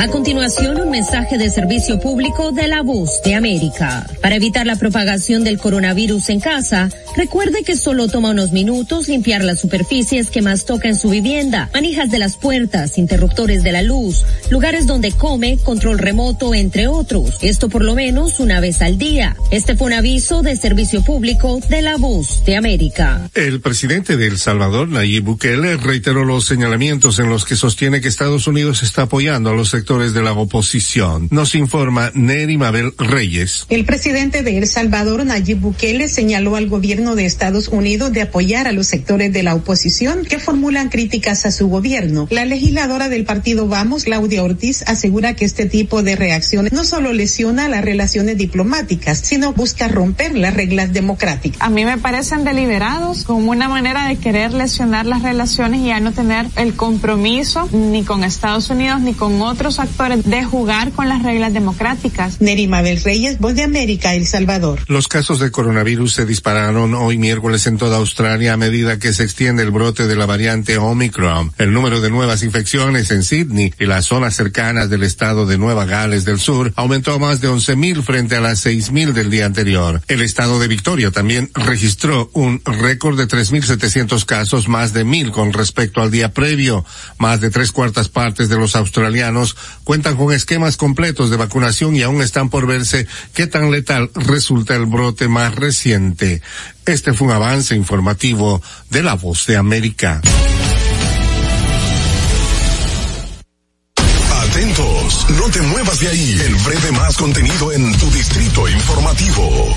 A continuación, un mensaje de servicio público de la voz de América. Para evitar la propagación del coronavirus en casa, recuerde que solo toma unos minutos limpiar las superficies que más toca en su vivienda, manijas de las puertas, interruptores de la luz, lugares donde come, control remoto, entre otros. Esto por lo menos una vez al día. Este fue un aviso de servicio público de la voz de América. El presidente de El Salvador, Nayib Bukele, reiteró los señalamientos en los que sostiene que Estados Unidos está apoyando a los sectores de la oposición. Nos informa Neri Mabel Reyes. El presidente de El Salvador, Nayib Bukele, señaló al gobierno de Estados Unidos de apoyar a los sectores de la oposición que formulan críticas a su gobierno. La legisladora del partido Vamos, Claudia Ortiz, asegura que este tipo de reacciones no solo lesiona las relaciones diplomáticas, sino busca romper las reglas democráticas. A mí me parecen deliberados como una manera de querer lesionar las relaciones y ya no tener el compromiso ni con Estados Unidos ni con otros actores de jugar con las reglas democráticas. Neri Mabel Reyes, Voz de América, El Salvador. Los casos de coronavirus se dispararon hoy miércoles en toda Australia a medida que se extiende el brote de la variante Omicron. El número de nuevas infecciones en Sydney y las zonas cercanas del estado de Nueva Gales del Sur aumentó a más de 11.000 frente a las 6.000 del día anterior. El estado de Victoria también registró un récord de 3.700 casos, más de 1.000 con respecto al día previo. Más de tres cuartas partes de los australianos cuentan con esquemas completos de vacunación y aún están por verse qué tan letal resulta el brote más reciente. Este fue un avance informativo de la voz de América. Atentos, no te muevas de ahí. El breve más contenido en tu distrito informativo.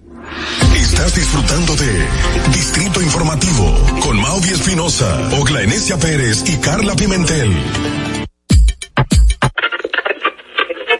Estás disfrutando de Distrito Informativo con Maudi Espinosa, Ogla Enesia Pérez y Carla Pimentel.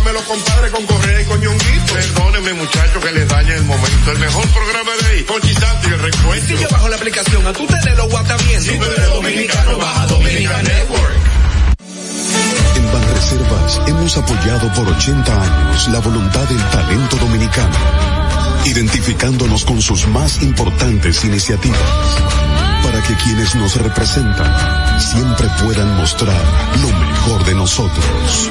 de los compadres con Correa y con Ñonguito. Perdónenme muchachos que les dañe el momento. El mejor programa de ahí, Pochi y el recuento. Si yo bajo la aplicación, a tu teléfono WhatsApp bien. Si tú eres dominicano, baja Dominican Network. En Banreservas hemos apoyado por 80 años la voluntad del talento dominicano, identificándonos con sus más importantes iniciativas, para que quienes nos representan siempre puedan mostrar lo mejor de nosotros.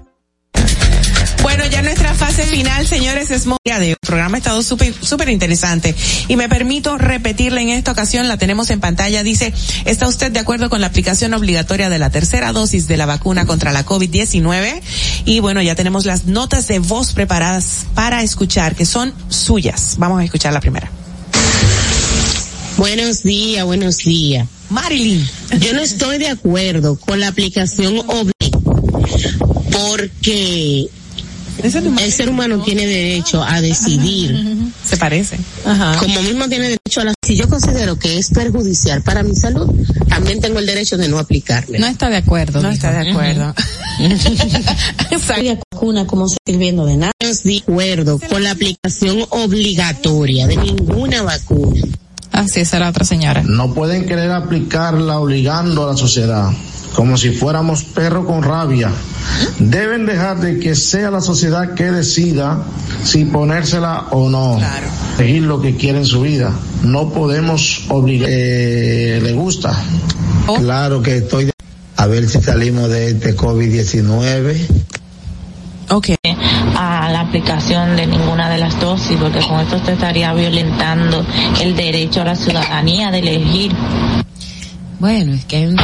Bueno, ya nuestra fase final, señores, es día de programa ha estado súper súper interesante y me permito repetirle en esta ocasión, la tenemos en pantalla, dice, ¿está usted de acuerdo con la aplicación obligatoria de la tercera dosis de la vacuna contra la COVID-19? Y bueno, ya tenemos las notas de voz preparadas para escuchar, que son suyas. Vamos a escuchar la primera. Buenos días, buenos días. Marilyn. Yo no estoy de acuerdo con la aplicación obligatoria porque el ser humano tiene derecho a decidir. Se parece. Como mismo tiene derecho a la... Si yo considero que es perjudicial para mi salud, también tengo el derecho de no aplicarle. No está de acuerdo. No está de acuerdo. Vacuna como se está sirviendo de nada. No estoy de acuerdo con la aplicación obligatoria de ninguna vacuna. Así será otra señora. No pueden querer aplicarla obligando a la sociedad, como si fuéramos perros con rabia. Deben dejar de que sea la sociedad que decida si ponérsela o no. Elegir lo que quiere en su vida. No podemos obligar. Eh, ¿Le gusta? Claro que estoy de... a ver si salimos de este COVID-19. Ok. a la aplicación de ninguna de las dosis, porque con esto usted estaría violentando el derecho a la ciudadanía de elegir. Bueno, es que hay un...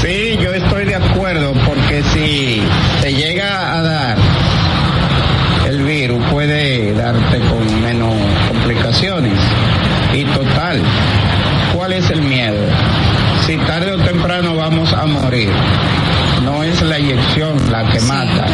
Sí, yo estoy de acuerdo, porque si te llega a dar el virus, puede darte con menos complicaciones. Y total, ¿cuál es el miedo? Si tarde o temprano vamos a morir, no es la inyección la que mata,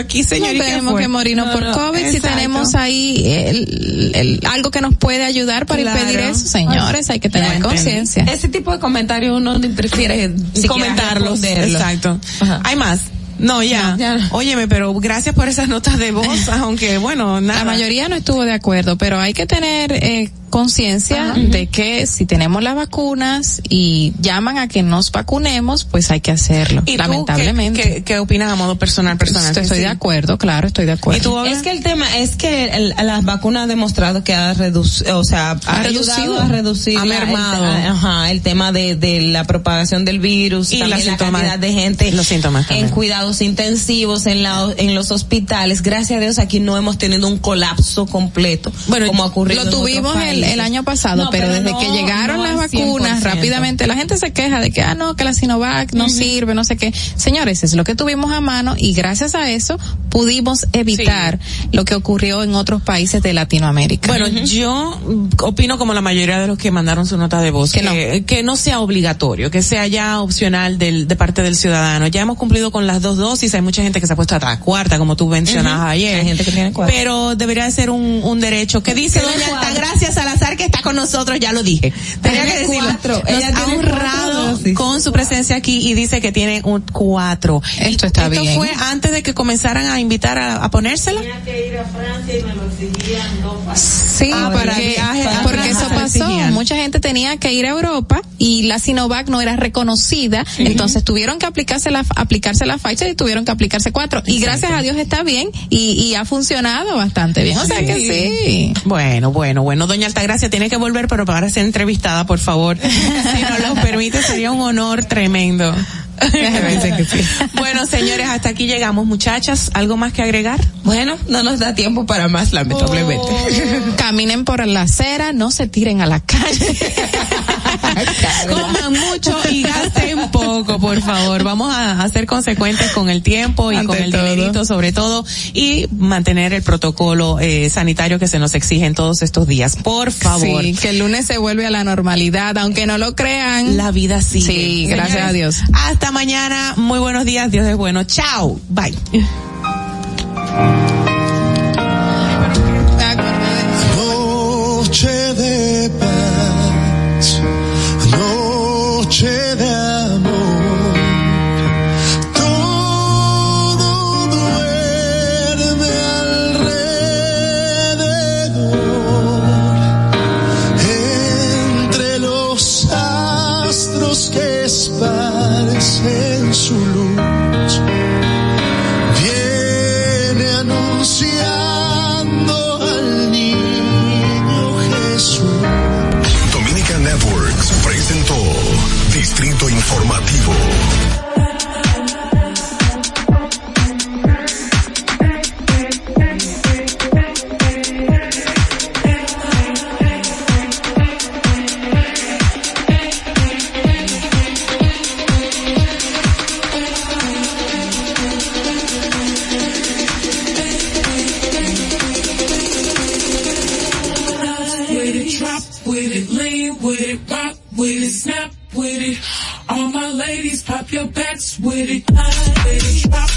aquí, señor. No tenemos que morirnos por COVID si tenemos ahí el, el- algo que nos puede ayudar para Claro. impedir eso, señores, hay que tener conciencia. Ese tipo de comentarios uno ni prefiere siquiera comentarlos. Exacto. ¿Hay más? No, ya. Óyeme, pero gracias por esas notas de voz, aunque bueno, nada. La mayoría no estuvo de acuerdo, pero hay que tener eh, conciencia de que si tenemos las vacunas y llaman a que nos vacunemos, pues hay que hacerlo. ¿Y tú lamentablemente. ¿Qué, qué, qué opinas a modo personal, personal? Estoy de acuerdo, claro, estoy de acuerdo. Es que el tema es que el- las vacunas han demostrado que ha reducido, o sea, ha, Ha ayudado reducido. a reducir Ha mermado. el, ajá, el tema de, de la propagación del virus Y también la la cantidad de gente los síntomas en también. Cuidados intensivos, en, la, en los hospitales. Gracias a Dios aquí no hemos tenido un colapso completo, Bueno, como ha ocurrido lo en otros tuvimos el, el, año pasado, pero, desde que llegaron las vacunas, rápidamente la gente se queja de que, ah, no, que la Sinovac no sirve, no sé qué. Señores, es lo que tuvimos a mano y gracias a eso pudimos evitar lo que ocurrió en otros países de Latinoamérica. Bueno, yo opino como la mayoría de los que mandaron su nota de voz, que, que, no. sea obligatorio, que sea ya opcional del, de parte del ciudadano. Ya hemos cumplido con las dos dosis, hay mucha gente que se ha puesto hasta la cuarta, como tú mencionabas ayer. Hay gente que tiene cuatro. Pero debería ser un, un derecho. que dice doña Altagracia Salazar que está con nosotros? Ya lo dije. Tenía que decirlo. Cuatro. Ella Nos ha honrado con su presencia aquí y dice que tiene un cuatro. Esto está bien. Esto fue antes de que comenzaran a invitar a, a ponérsela. Tenía que ir a Francia y me lo exigían dos Sí, ah, porque, porque eso pasó. Mucha gente tenía que ir a Europa y la Sinovac no era reconocida, entonces tuvieron que aplicarse la, aplicarse la Pfizer y tuvieron que aplicarse cuatro. Y gracias a Dios está bien y, y ha funcionado bastante bien. O sea que sí. Bueno, bueno, bueno. Doña Altagracia tiene que volver, pero para ser entrevistada, por favor. si nos lo permite, sería un honor tremendo. bueno, señores, hasta aquí llegamos, muchachas. ¿Algo más que agregar? Bueno, no nos da tiempo para más, lamentablemente. Oh. Caminen por la acera, no se tiren a la calle. Coman mucho y gasten poco, por favor. Vamos a, ser consecuentes con el tiempo y con el dinerito sobre todo y mantener el protocolo eh, sanitario que se nos exige en todos estos días. Por favor. Sí, que el lunes se vuelve a la normalidad, aunque no lo crean. La vida sigue. Sí, gracias a Dios. Hasta mañana. Muy buenos días. Dios es bueno. Chao. Bye. Distrito Informativo. Pop your backs with it, line with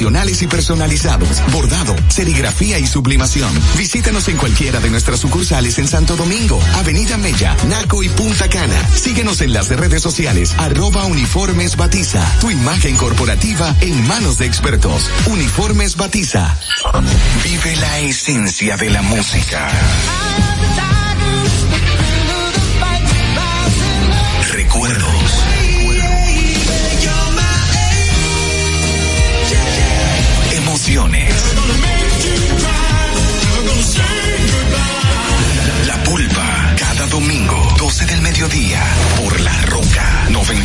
y personalizados, bordado, serigrafía y sublimación. Visítanos en cualquiera de nuestras sucursales en Santo Domingo, Avenida Mella, Naco y Punta Cana. Síguenos en las redes sociales, arroba uniformes batiza. Tu imagen corporativa en manos de expertos. Uniformes batiza. Vive la esencia de la música. mediodía.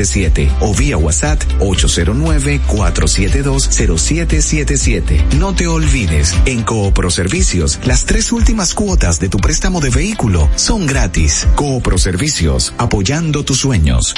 809-4720777 o vía WhatsApp 809-4720777. No te olvides, en Coopro Servicios, las tres últimas cuotas de tu préstamo de vehículo son gratis. Coopro Servicios, apoyando tus sueños.